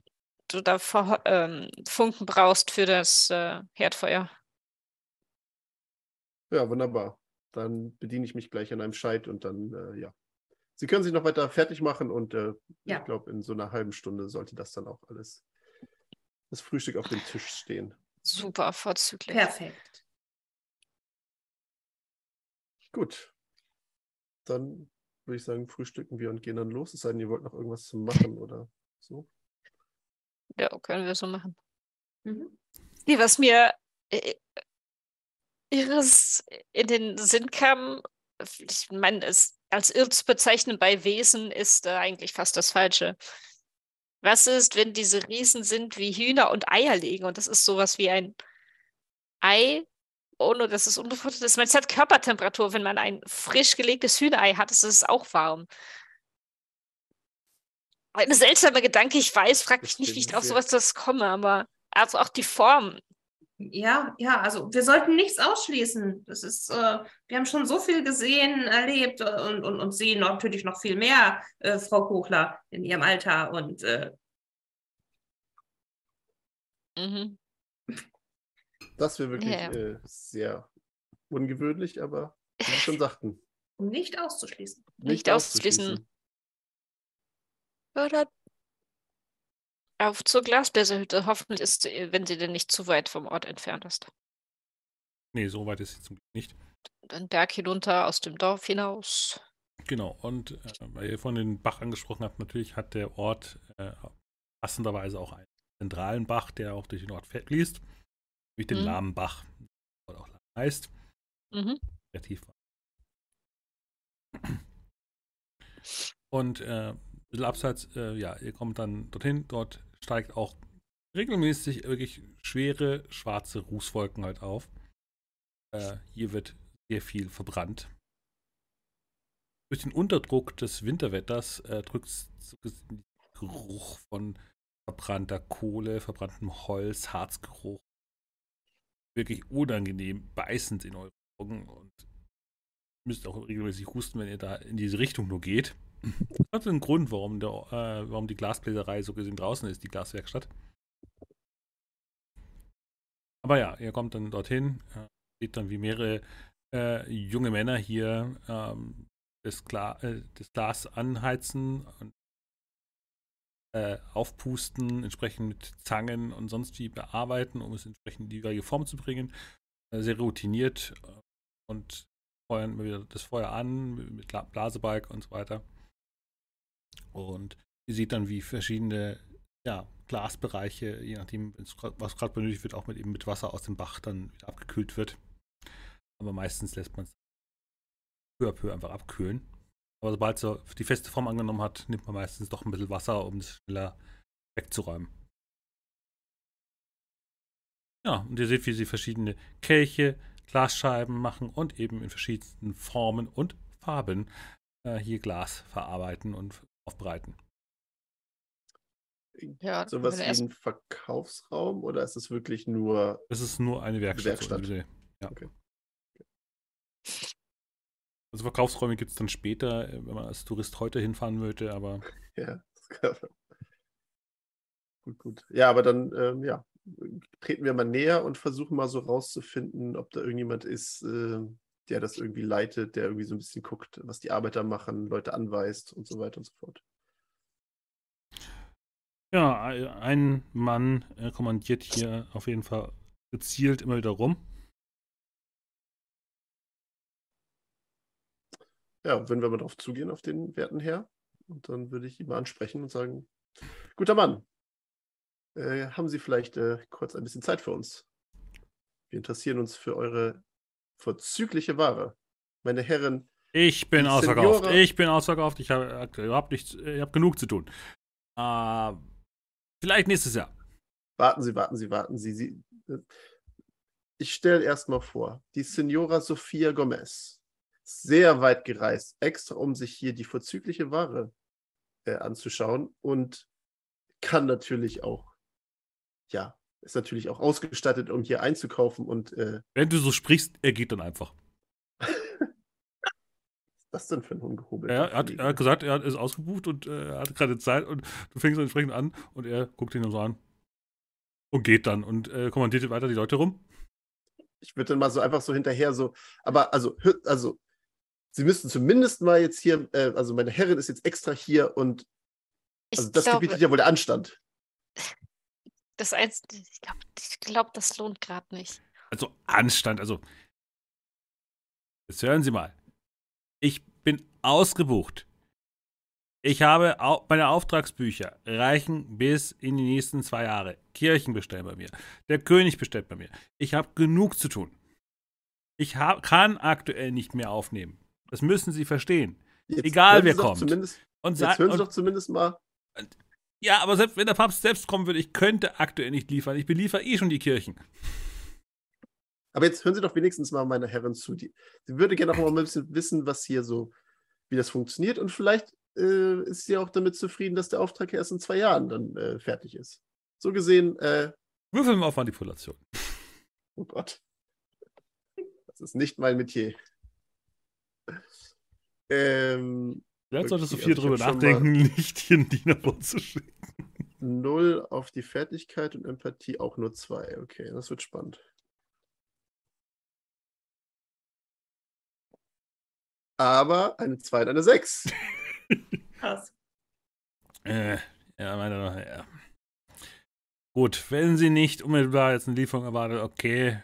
du da ähm, Funken brauchst für das äh, Herdfeuer.
Ja, wunderbar. Dann bediene ich mich gleich an einem Scheit und dann, äh, ja. Sie können sich noch weiter fertig machen und äh,
Ja.
ich glaube, in so einer halben Stunde sollte das dann auch alles, das Frühstück auf dem Tisch stehen.
Super, vorzüglich.
Perfekt.
Gut. Dann würde ich sagen, frühstücken wir und gehen dann los. Es sei denn, ihr wollt noch irgendwas zu machen oder so.
Ja, können wir so machen.
Mhm.
Nee, was mir äh, ihres in den Sinn kam, ich meine, es als irr zu bezeichnen bei Wesen ist äh, eigentlich fast das Falsche. Was ist, wenn diese Riesen sind wie Hühner und Eier legen und das ist sowas wie ein Ei, ohne dass es unbefruchtet ist? Es hat Körpertemperatur. Wenn man ein frisch gelegtes Hühnerei hat, ist es auch warm. Ein seltsamer Gedanke, ich weiß, frag mich nicht, wie ich auf sowas das komme, aber also auch die Form.
Ja, ja, also wir sollten nichts ausschließen. Das ist, äh, wir haben schon so viel gesehen, erlebt äh, und, und, und sehen natürlich noch viel mehr, äh, Frau Kochler, in ihrem Alter. Und äh,
Mhm.
Das wäre wirklich
Ja.
äh, sehr ungewöhnlich, aber wie Sie schon sagten,
Um nicht auszuschließen.
Nicht auszuschließen. Ja, dann auf zur Glasbläserhütte. Hoffentlich ist, sie- wenn sie denn nicht zu weit vom Ort entfernt ist.
Nee, so weit ist sie zum Glück nicht.
Dann Berg hinunter, aus dem Dorf hinaus.
Genau, und äh, weil ihr von den Bach angesprochen habt, natürlich hat der Ort äh, passenderweise auch einen zentralen Bach, der auch durch den Ort fließt. Durch den
Mhm.
lahmen Bach, der auch heißt.
Mhm.
Relativ. Und äh, ein bisschen abseits, äh, ja, ihr kommt dann dorthin, dort steigt auch regelmäßig wirklich schwere schwarze Rußwolken halt auf. Äh, hier wird sehr viel verbrannt. Durch den Unterdruck des Winterwetters äh, drückt den Geruch von verbrannter Kohle, verbranntem Holz, Harzgeruch. Wirklich unangenehm, beißend in eure Augen und müsst auch regelmäßig husten, wenn ihr da in diese Richtung nur geht. Das hat einen Grund, warum, der, äh, warum die Glasbläserei so gesehen draußen ist, die Glaswerkstatt. Aber ja, ihr kommt dann dorthin, äh, seht dann, wie mehrere äh, junge Männer hier ähm, das, Gla äh, das Glas anheizen und äh, aufpusten, entsprechend mit Zangen und sonst wie bearbeiten, um es entsprechend in die jeweilige Form zu bringen. Äh, sehr routiniert und feuern immer wieder das Feuer an mit- Blasebalg und so weiter. Und ihr seht dann, wie verschiedene ja, Glasbereiche, je nachdem, was gerade benötigt wird, auch mit, eben mit Wasser aus dem Bach dann wieder abgekühlt wird. Aber meistens lässt man es peu à peu einfach abkühlen. Aber sobald es die feste Form angenommen hat, nimmt man meistens doch ein bisschen Wasser, um es schneller wegzuräumen. Ja, und ihr seht, wie sie verschiedene Kelche, Glasscheiben machen und eben in verschiedensten Formen und Farben äh, hier Glas verarbeiten und aufbereiten.
Ja,
Sowas
wenn
wie ein Verkaufsraum oder ist es wirklich nur.
Das ist nur eine Werkstatt.
Werkstatt.
So ja.
Okay.
Also Verkaufsräume gibt es dann später, äh, wenn man als Tourist heute hinfahren würde, aber
Ja, das kann, gut, gut. Ja, aber dann, ähm, ja, treten wir mal näher und versuchen mal so rauszufinden, ob da irgendjemand ist, äh, der das irgendwie leitet, der irgendwie so ein bisschen guckt, was die Arbeiter machen, Leute anweist und so weiter und so fort.
ja, ein- Mann kommandiert hier auf jeden Fall gezielt immer wieder rum.
Ja, wenn wir mal drauf zugehen, auf den werten Herr, und dann würde ich ihn mal ansprechen und sagen, guter Mann, äh, haben Sie vielleicht äh, kurz ein bisschen Zeit für uns? Wir interessieren uns für eure vorzügliche Ware. Meine Herren,
Ich bin ausverkauft.
Senora-
Ich bin ausverkauft. Ich habe überhaupt nichts, ich habe genug zu tun. Äh, vielleicht nächstes Jahr.
warten Sie, warten Sie, warten Sie. Sie äh, ich stelle erstmal vor, die Signora Sofia Gomez, sehr weit gereist, extra um sich hier die vorzügliche Ware äh, anzuschauen und kann natürlich auch, ja, ist natürlich auch ausgestattet, um hier einzukaufen und äh,
Wenn du so sprichst, er geht dann einfach.
was ist das denn für ein ungehobelter
Er hat, er hat gesagt, er ist ausgebucht und äh, er hat gerade Zeit und du fängst entsprechend an und er guckt ihn dann so an und geht dann und äh, kommandiert weiter die Leute rum.
ich würde dann mal so einfach so hinterher so, aber also, also, Sie müssten zumindest mal jetzt hier, äh, also meine Herrin ist jetzt extra hier und
Ich
also das
glaube,
gebietet ja wohl der Anstand.
Das eins, ich glaube, ich glaub, das lohnt gerade nicht.
Also Anstand, also. Jetzt hören Sie mal. Ich bin ausgebucht. Ich habe au meine Auftragsbücher reichen bis in die nächsten zwei Jahre. Kirchen bestellen bei mir. Der König bestellt bei mir. Ich habe genug zu tun. Ich hab, kann aktuell nicht mehr aufnehmen. Das müssen Sie verstehen.
Jetzt
Egal, wer
doch
kommt.
Zumindest,
Und
jetzt hören Sie
und-
doch zumindest mal,
ja, aber selbst wenn der Papst selbst kommen würde, ich könnte aktuell nicht liefern. Ich beliefer eh schon die Kirchen.
aber jetzt hören Sie doch wenigstens mal meiner Herrin zu. Die, sie würde gerne auch mal ein bisschen wissen, was hier so, wie das funktioniert und vielleicht äh, ist sie auch damit zufrieden, dass der Auftrag erst in zwei Jahren dann äh, fertig ist. So gesehen, äh,
Würfeln wir auf Manipulation.
oh Gott, das ist nicht mein Metier. Ähm,
Vielleicht solltest du viel
also
drüber nachdenken, nicht hier einen DIN zu schicken.
Null auf die Fertigkeit und Empathie auch nur zwei. Okay, das wird spannend. Aber eine 2 und eine 6.
Krass.
Äh, ja, meiner Meinung nach, ja. Gut, wenn Sie nicht unmittelbar jetzt eine Lieferung erwartet, okay.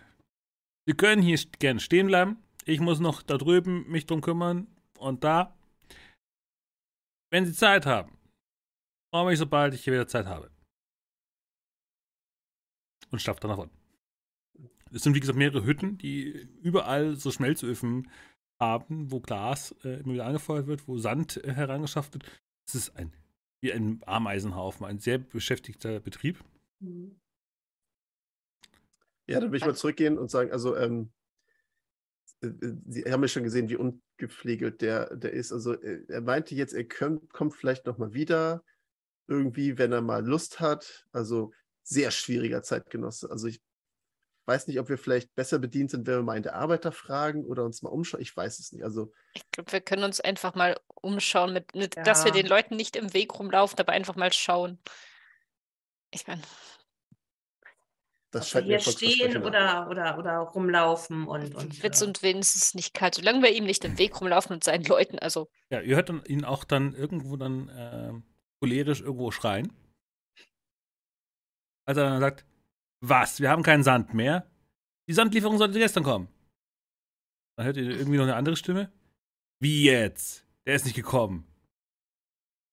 Sie können hier gerne stehen bleiben. Ich muss noch da drüben mich drum kümmern und da. Wenn Sie Zeit haben, komme ich, sobald ich hier wieder Zeit habe. Und stapft dann nach unten. Es sind, wie gesagt, mehrere Hütten, die überall so Schmelzöfen haben, wo Glas äh, immer wieder angefeuert wird, wo Sand äh, herangeschafft wird. Es ist ein, wie ein Ameisenhaufen, ein sehr beschäftigter Betrieb.
Mhm.
Ja, dann will ich mal zurückgehen und sagen, also ähm, äh, äh, Sie haben ja schon gesehen, wie ungepflegelt der, der ist. Also äh, er meinte jetzt, er könnt, kommt vielleicht nochmal wieder, irgendwie, wenn er mal Lust hat. Also sehr schwieriger Zeitgenosse. Also ich weiß nicht, ob wir vielleicht besser bedient sind, wenn wir mal in der Arbeiter fragen oder uns mal umschauen. Ich weiß es nicht. Also
Ich glaube, wir können uns einfach mal umschauen, mit, mit, dass wir
Ja.
den Leuten nicht im Weg rumlaufen, aber einfach mal schauen. Ich meine,
das scheint
hier stehen oder, oder, oder rumlaufen und. und
Witz
äh,
und wenigstens nicht kalt, solange wir ihm nicht im Weg rumlaufen und seinen Leuten, also
Ja, ihr hört dann, ihn auch dann irgendwo dann ähm, cholerisch irgendwo schreien. Als er dann sagt, was, wir haben keinen Sand mehr? Die Sandlieferung sollte gestern kommen. Dann hört ihr irgendwie noch eine andere Stimme. Wie jetzt? Der ist nicht gekommen.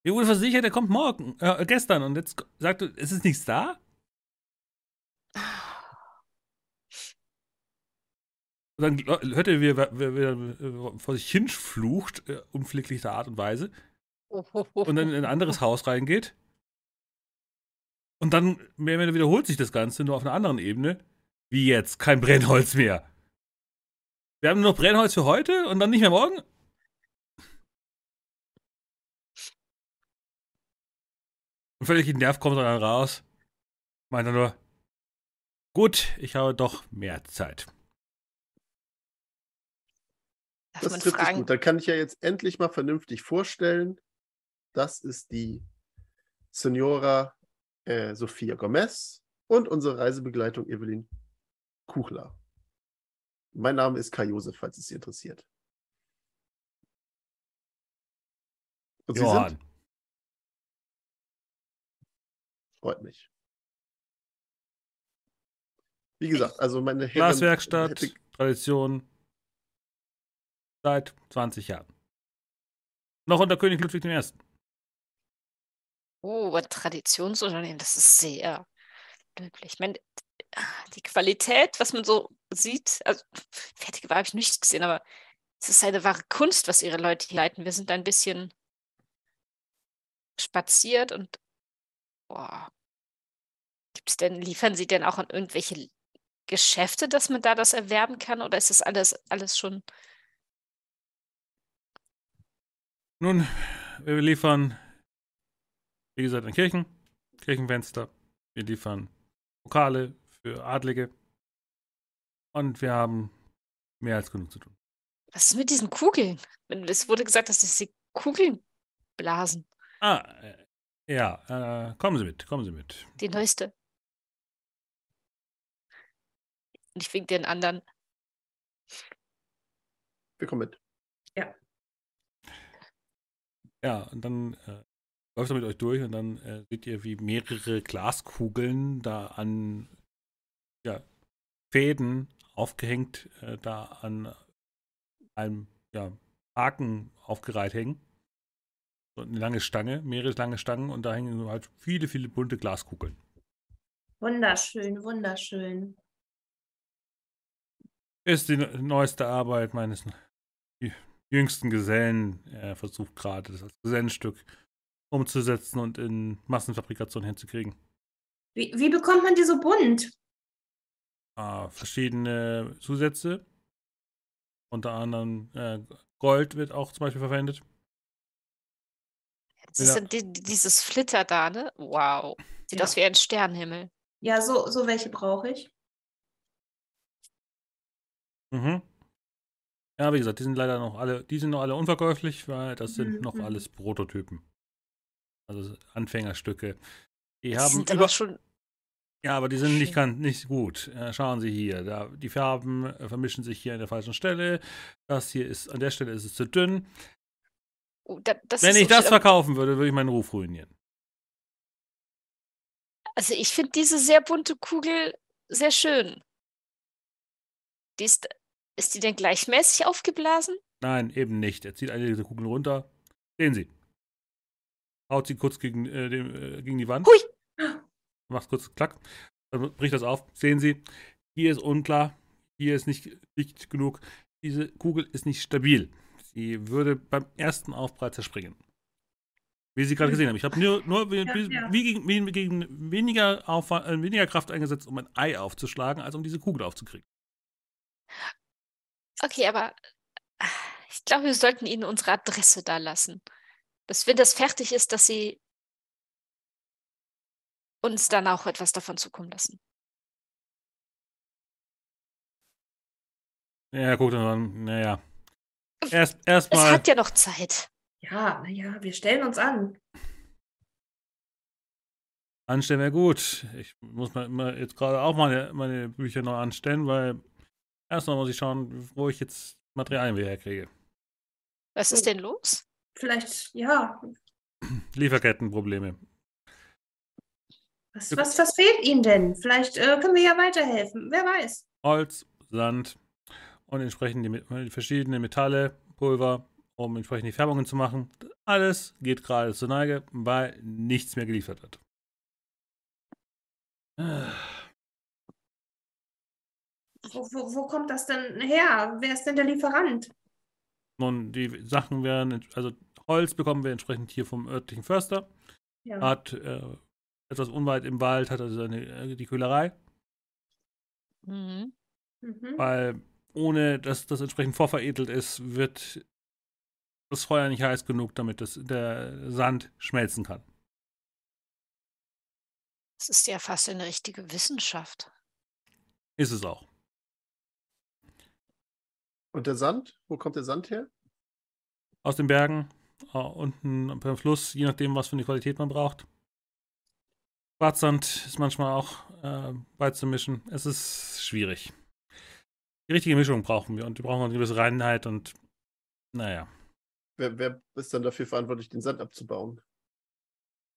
Mir wurde versichert, er kommt morgen, äh, gestern. Und jetzt sagt er, es ist nichts da? Und dann lo- hört ihr, wie er äh, vor sich hin flucht, äh, unpfleglicher Art und Weise. und dann in ein anderes Haus reingeht. Und dann mehr oder weniger wiederholt sich das Ganze nur auf einer anderen Ebene. Wie jetzt? Kein Brennholz mehr. Wir haben nur noch Brennholz für heute und dann nicht mehr morgen? Und völlig genervt kommt er dann raus. Meint er nur, gut, ich habe doch mehr Zeit.
darf
Das trifft sich gut. Dann kann ich ja jetzt endlich mal vernünftig vorstellen. Das ist die Senora äh, Sophia Gomez und unsere Reisebegleitung Evelyn Kuchler. Mein Name ist Kai Josef, falls es Sie interessiert. Und Sie
Johann.
sind? Freut mich. Wie gesagt, also meine Herren...
Glaswerkstatt,
hätte-
Tradition. Seit 20 Jahren. Noch unter König Ludwig I.
oh, aber Traditionsunternehmen, das ist sehr löblich. Ich meine, die Qualität, was man so sieht, also fertige Ware habe ich nicht gesehen, aber es ist eine wahre Kunst, was ihre Leute hier leiten. Wir sind da ein bisschen spaziert und boah. Gibt's denn, liefern sie denn auch an irgendwelche Geschäfte, dass man da das erwerben kann? Oder ist das alles, alles schon
Nun, wir liefern, wie gesagt, an Kirchen, Kirchenfenster. Wir liefern Pokale für Adlige. Und wir haben mehr als genug zu tun.
Was ist mit diesen Kugeln? Es wurde gesagt, dass das die Kugeln blasen.
Ah, äh, ja, äh, kommen Sie mit, kommen Sie mit.
Die neueste. Und ich wink den anderen.
Wir kommen mit.
Ja, und dann äh, läuft er mit euch durch und dann äh, seht ihr, wie mehrere Glaskugeln da an ja, Fäden aufgehängt, äh, da an einem ja, Haken aufgereiht hängen. So eine lange Stange, mehrere lange Stangen und da hängen halt viele, viele bunte Glaskugeln.
Wunderschön, wunderschön.
Ist die ne- neueste Arbeit meines jüngsten Gesellen. Er versucht gerade, das als Gesellenstück umzusetzen und in Massenfabrikation hinzukriegen.
Wie, wie bekommt man die so bunt?
Ah, verschiedene Zusätze. Unter anderem äh, Gold wird auch zum Beispiel verwendet.
Das ist
Ja.
ja die, dieses Flitter da, ne? Wow. Sieht
Ja.
aus wie ein Sternenhimmel.
Ja, so, so welche brauche ich.
Mhm. Ja, wie gesagt, die sind leider noch alle, die sind noch alle unverkäuflich, weil das sind
Mhm,
noch alles Prototypen. Also Anfängerstücke. Die
Die
haben
sind
über,
aber schon
Ja, aber die sind nicht, ganz, nicht gut. Äh, schauen Sie hier, da, die Farben äh, vermischen sich hier an der falschen Stelle. Das hier ist, an der Stelle ist es zu dünn.
Oh, da, das
Wenn ich
so
das verkaufen würde, würde ich meinen Ruf ruinieren.
Also ich finde diese sehr bunte Kugel sehr schön. Die ist, ist die denn gleichmäßig aufgeblasen?
Nein, eben nicht. Er zieht eine dieser Kugeln runter. Sehen Sie. Haut sie kurz gegen, äh, dem, äh, gegen die Wand.
Hui!
Macht kurz klack. Dann bricht das auf. Sehen Sie, hier ist unklar. Hier ist nicht dicht genug. Diese Kugel ist nicht stabil. Sie würde beim ersten Aufprall zerspringen. Wie Sie gerade gesehen haben. Ich habe nur, nur wie,
Ja,
wie,
ja.
wie gegen, wie gegen weniger, Aufwand, äh, weniger Kraft eingesetzt, um ein Ei aufzuschlagen, als um diese Kugel aufzukriegen.
Okay, aber ah, ich glaube, wir sollten Ihnen unsere Adresse da lassen. Dass wenn das fertig ist, dass Sie uns dann auch etwas davon zukommen lassen.
Ja, guck dann an. Naja. Erst
Es
erstmal.
hat ja noch Zeit.
Ja, naja, wir stellen uns an.
Anstellen wäre gut. Ich muss mal, mal jetzt gerade auch meine, meine Bücher noch anstellen, weil erstmal muss ich schauen, wo ich jetzt Materialien wieder herkriege.
Was ist denn los?
Vielleicht, ja.
Lieferkettenprobleme.
Was, was, was fehlt Ihnen denn? Vielleicht äh, können wir ja weiterhelfen. Wer weiß.
Holz, Sand und entsprechend die, die verschiedenen Metalle, Pulver, um entsprechend die Färbungen zu machen. Alles geht gerade zur Neige, weil nichts mehr geliefert wird. Ah,
Wo, wo, wo kommt das denn her? Wer ist denn der Lieferant?
Nun, die Sachen werden, also Holz bekommen wir entsprechend hier vom örtlichen Förster.
Ja.
Hat äh, etwas unweit im Wald, hat also seine, äh, die Kühlerei.
Mhm.
Mhm.
weil ohne dass das entsprechend vorveredelt ist, wird das Feuer nicht heiß genug, damit das, der Sand schmelzen kann.
Das ist ja fast eine richtige Wissenschaft.
Ist es auch.
Und der Sand? Wo kommt der Sand her?
Aus den Bergen, äh, unten beim Fluss, je nachdem, was für eine Qualität man braucht. Schwarzsand ist manchmal auch äh, beizumischen. Es ist schwierig. Die richtige Mischung brauchen wir und die brauchen eine gewisse Reinheit und naja.
Wer, wer ist dann dafür verantwortlich, den Sand abzubauen?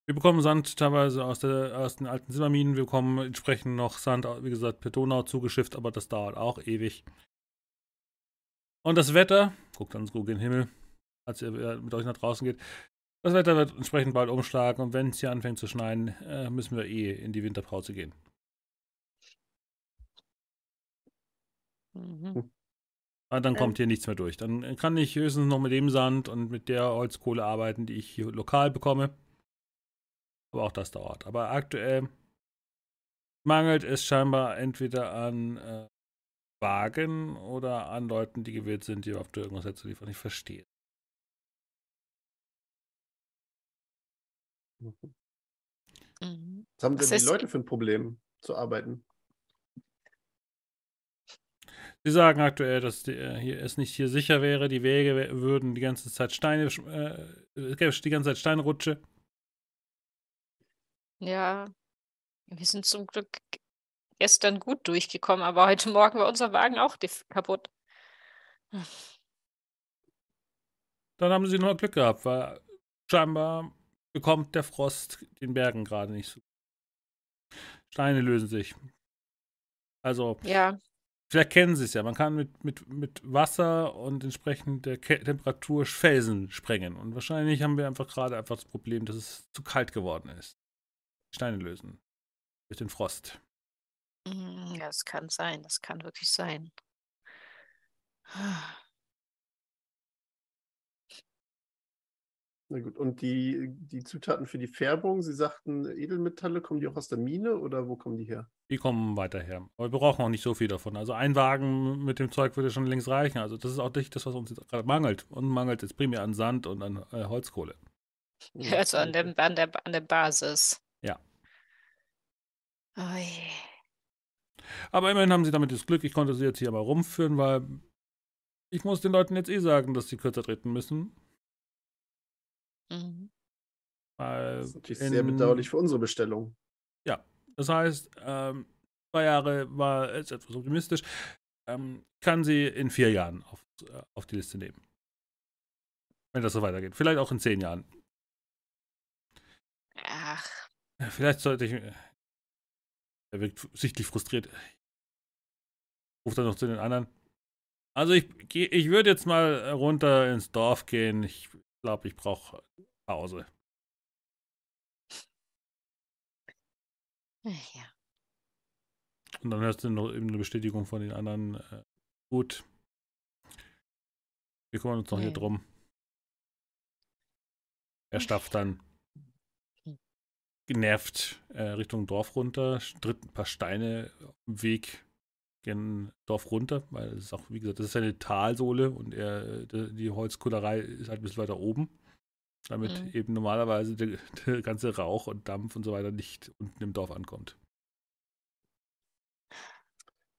Wir bekommen Sand teilweise aus, der, aus den alten Silberminen. Wir bekommen entsprechend noch Sand, wie gesagt, per Donau zugeschifft, aber das dauert auch ewig. Und das Wetter, guckt ans Google in den Himmel, als ihr äh, mit euch nach draußen geht. Das Wetter wird entsprechend bald umschlagen und wenn es hier anfängt zu schneien, äh, müssen wir eh in die Winterpause gehen.
Mhm.
Aber dann
Ähm.
kommt hier nichts mehr durch. Dann kann ich höchstens noch mit dem Sand und mit der Holzkohle arbeiten, die ich hier lokal bekomme. Aber auch das dauert. Aber aktuell mangelt es scheinbar entweder an äh, Wagen oder an Leuten, die gewillt sind, die auf irgendwas herzuliefern. Ich verstehe.
Mhm.
Was haben denn die Leute für ein Problem zu arbeiten?
Sie sagen aktuell, dass die, äh, hier, es nicht hier sicher wäre. Die Wege würden die ganze Zeit Steine, äh, es gäbe die ganze Zeit Steinrutsche.
Ja, wir sind zum Glück gestern gut durchgekommen, aber heute Morgen war unser Wagen auch kaputt.
Dann haben sie nur Glück gehabt, weil scheinbar bekommt der Frost den Bergen gerade nicht so. Steine lösen sich. Also,
Ja,
vielleicht kennen sie es ja. Man kann mit, mit, mit Wasser und entsprechend der Ke Temperatur Felsen sprengen. Und wahrscheinlich haben wir einfach gerade einfach das Problem, dass es zu kalt geworden ist. Steine lösen. Durch den Frost.
Mm, ja, das kann sein, das kann wirklich sein.
Na gut, und die, die Zutaten für die Färbung, Sie sagten Edelmetalle, kommen die auch aus der Mine oder wo kommen die her?
Die kommen weiter her. Aber wir brauchen auch nicht so viel davon. Also ein Wagen mit dem Zeug würde schon längst reichen. Also das ist auch nicht das, was uns jetzt gerade mangelt. Und mangelt jetzt primär an Sand und an äh, Holzkohle.
Also an der, an der, an der Basis.
Ja.
Ui.
Aber immerhin haben sie damit das Glück, ich konnte sie jetzt hier mal rumführen, weil ich muss den Leuten jetzt eh sagen, dass sie kürzer treten müssen.
Mhm.
Weil
Das ist natürlich
in-
sehr bedauerlich für unsere Bestellung.
Das heißt, ähm, zwei Jahre war ist etwas optimistisch. Ähm, kann sie in vier Jahren auf, äh, auf die Liste nehmen. Wenn das so weitergeht. Vielleicht auch in zehn Jahren.
Ach,
Vielleicht sollte ich. Äh, Er wirkt sichtlich frustriert. Ruft dann noch zu den anderen. Also ich, ich würde jetzt mal runter ins Dorf gehen. Ich glaube, ich brauche Pause.
ja.
Und dann hörst du noch eben eine Bestätigung von den anderen. Äh, gut. Wir kümmern uns noch hier
Ja.
drum. Er stapft dann genervt äh, Richtung Dorf runter, tritt ein paar Steine auf dem Weg gen Dorf runter, weil es ist auch, wie gesagt, das ist eine Talsohle und er, die, Holzkohlerei ist halt ein bisschen weiter oben, damit
Mhm.
eben normalerweise der, der ganze Rauch und Dampf und so weiter nicht unten im Dorf ankommt.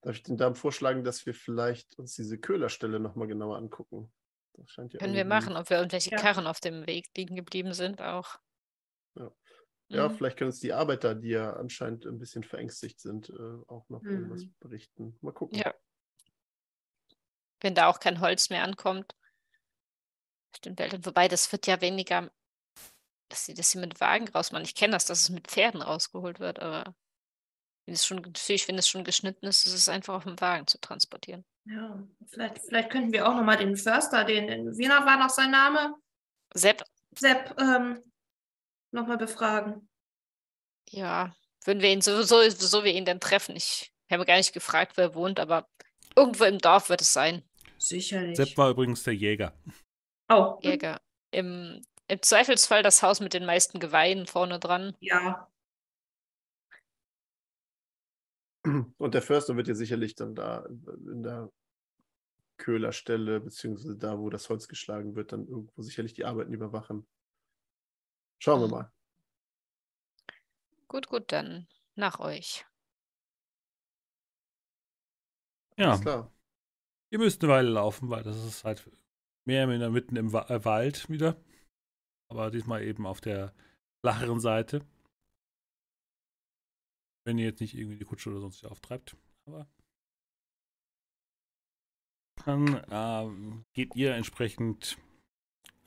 Darf ich den Damen vorschlagen, dass wir vielleicht uns diese Köhlerstelle nochmal genauer angucken? Das scheint ja
Können wir machen, ob wir irgendwelche
Ja.
Karren auf dem Weg liegen geblieben sind auch.
Ja. Ja,
Mhm.
vielleicht können uns die Arbeiter, die ja anscheinend ein bisschen verängstigt sind, äh, auch noch irgendwas
Mhm.
berichten. Mal gucken.
Ja. Wenn da auch kein Holz mehr ankommt. Stimmt, Eltern. Wobei, das wird ja weniger, dass sie das sie mit Wagen rausmachen. Ich kenne das, dass es mit Pferden rausgeholt wird, aber wenn es schon, natürlich, wenn es schon geschnitten ist, ist es einfach auf dem Wagen zu transportieren.
Ja, vielleicht, vielleicht könnten wir auch nochmal den Förster, den, den wie war noch sein Name?
Sepp,
Sepp, ähm, nochmal befragen.
ja, würden wir ihn sowieso, so wir ihn dann treffen. Ich habe gar nicht gefragt, wer wohnt, aber irgendwo im Dorf wird es sein.
Sicherlich.
Sepp war übrigens der Jäger.
oh,
Jäger. Im, Im Zweifelsfall das Haus mit den meisten Geweihen vorne dran.
ja.
Und der Förster wird ja sicherlich dann da in der Köhlerstelle, beziehungsweise da, wo das Holz geschlagen wird, dann irgendwo sicherlich die Arbeiten überwachen. Schauen wir
Mhm.
mal.
Gut, gut, dann nach euch.
Ja,
klar.
ihr müsst eine Weile laufen, weil das ist halt mehr oder minder mitten im Wa äh, Wald wieder. Aber diesmal eben auf der flacheren Seite. Wenn ihr jetzt nicht irgendwie die Kutsche oder sonst was auftreibt. Aber dann ähm, geht ihr entsprechend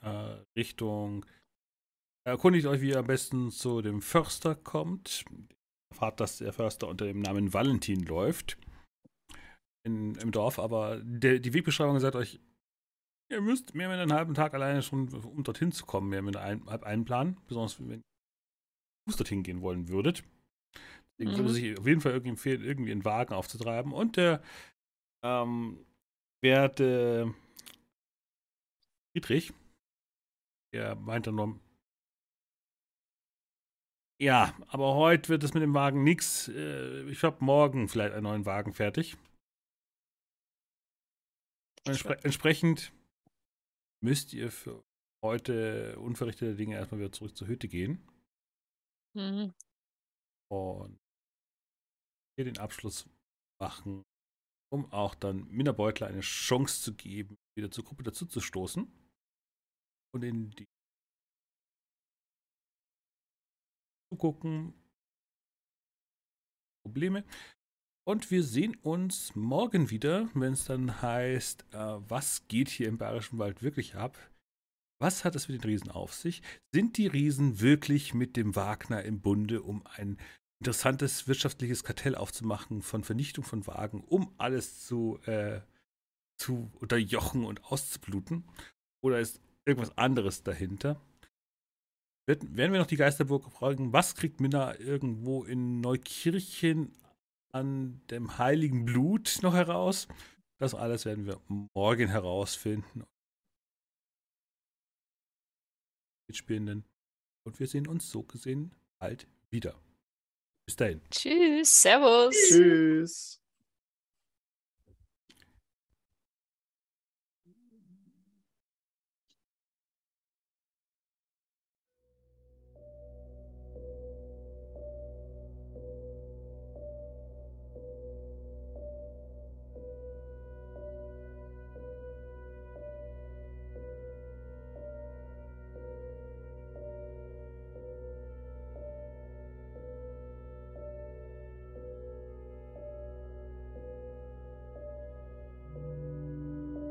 äh, Richtung. Erkundigt euch, wie ihr am besten zu dem Förster kommt. Erfahrt, dass der Förster unter dem Namen Valentin läuft. In, Im Dorf, aber der, die Wegbeschreibung sagt euch, ihr müsst mehr mit einem halben Tag alleine schon, um dorthin zu kommen, mehr mit einem halb einplanen. Besonders wenn ihr dorthin gehen wollen würdet. Deswegen würde
Mhm.
sich auf jeden Fall irgendwie empfehlen, irgendwie einen Wagen aufzutreiben. Und der ähm, werte Friedrich, der meinte nur, ja, aber heute wird es mit dem Wagen nichts. Ich habe morgen vielleicht einen neuen Wagen fertig. Entspre entsprechend müsst ihr für heute unverrichtete Dinge erstmal wieder zurück zur Hütte gehen
Mhm.
und hier den Abschluss machen, um auch dann Minna Beutler eine Chance zu geben, wieder zur Gruppe dazu zu stoßen und in die zu gucken. Probleme. Und wir sehen uns morgen wieder, wenn es dann heißt, äh, was geht hier im Bayerischen Wald wirklich ab? Was hat es mit den Riesen auf sich? Sind die Riesen wirklich mit dem Wagner im Bunde, um ein interessantes wirtschaftliches Kartell aufzumachen von Vernichtung von Wagen, um alles zu, äh, zu unterjochen und auszubluten? Oder ist irgendwas anderes dahinter? Werden wir noch die Geisterburg fragen, was kriegt Minna irgendwo in Neukirchen an dem heiligen Blut noch heraus? Das alles werden wir morgen herausfinden. Mitspielenden. Und wir sehen uns so gesehen bald wieder. Bis dahin.
Tschüss, Servus.
Tschüss.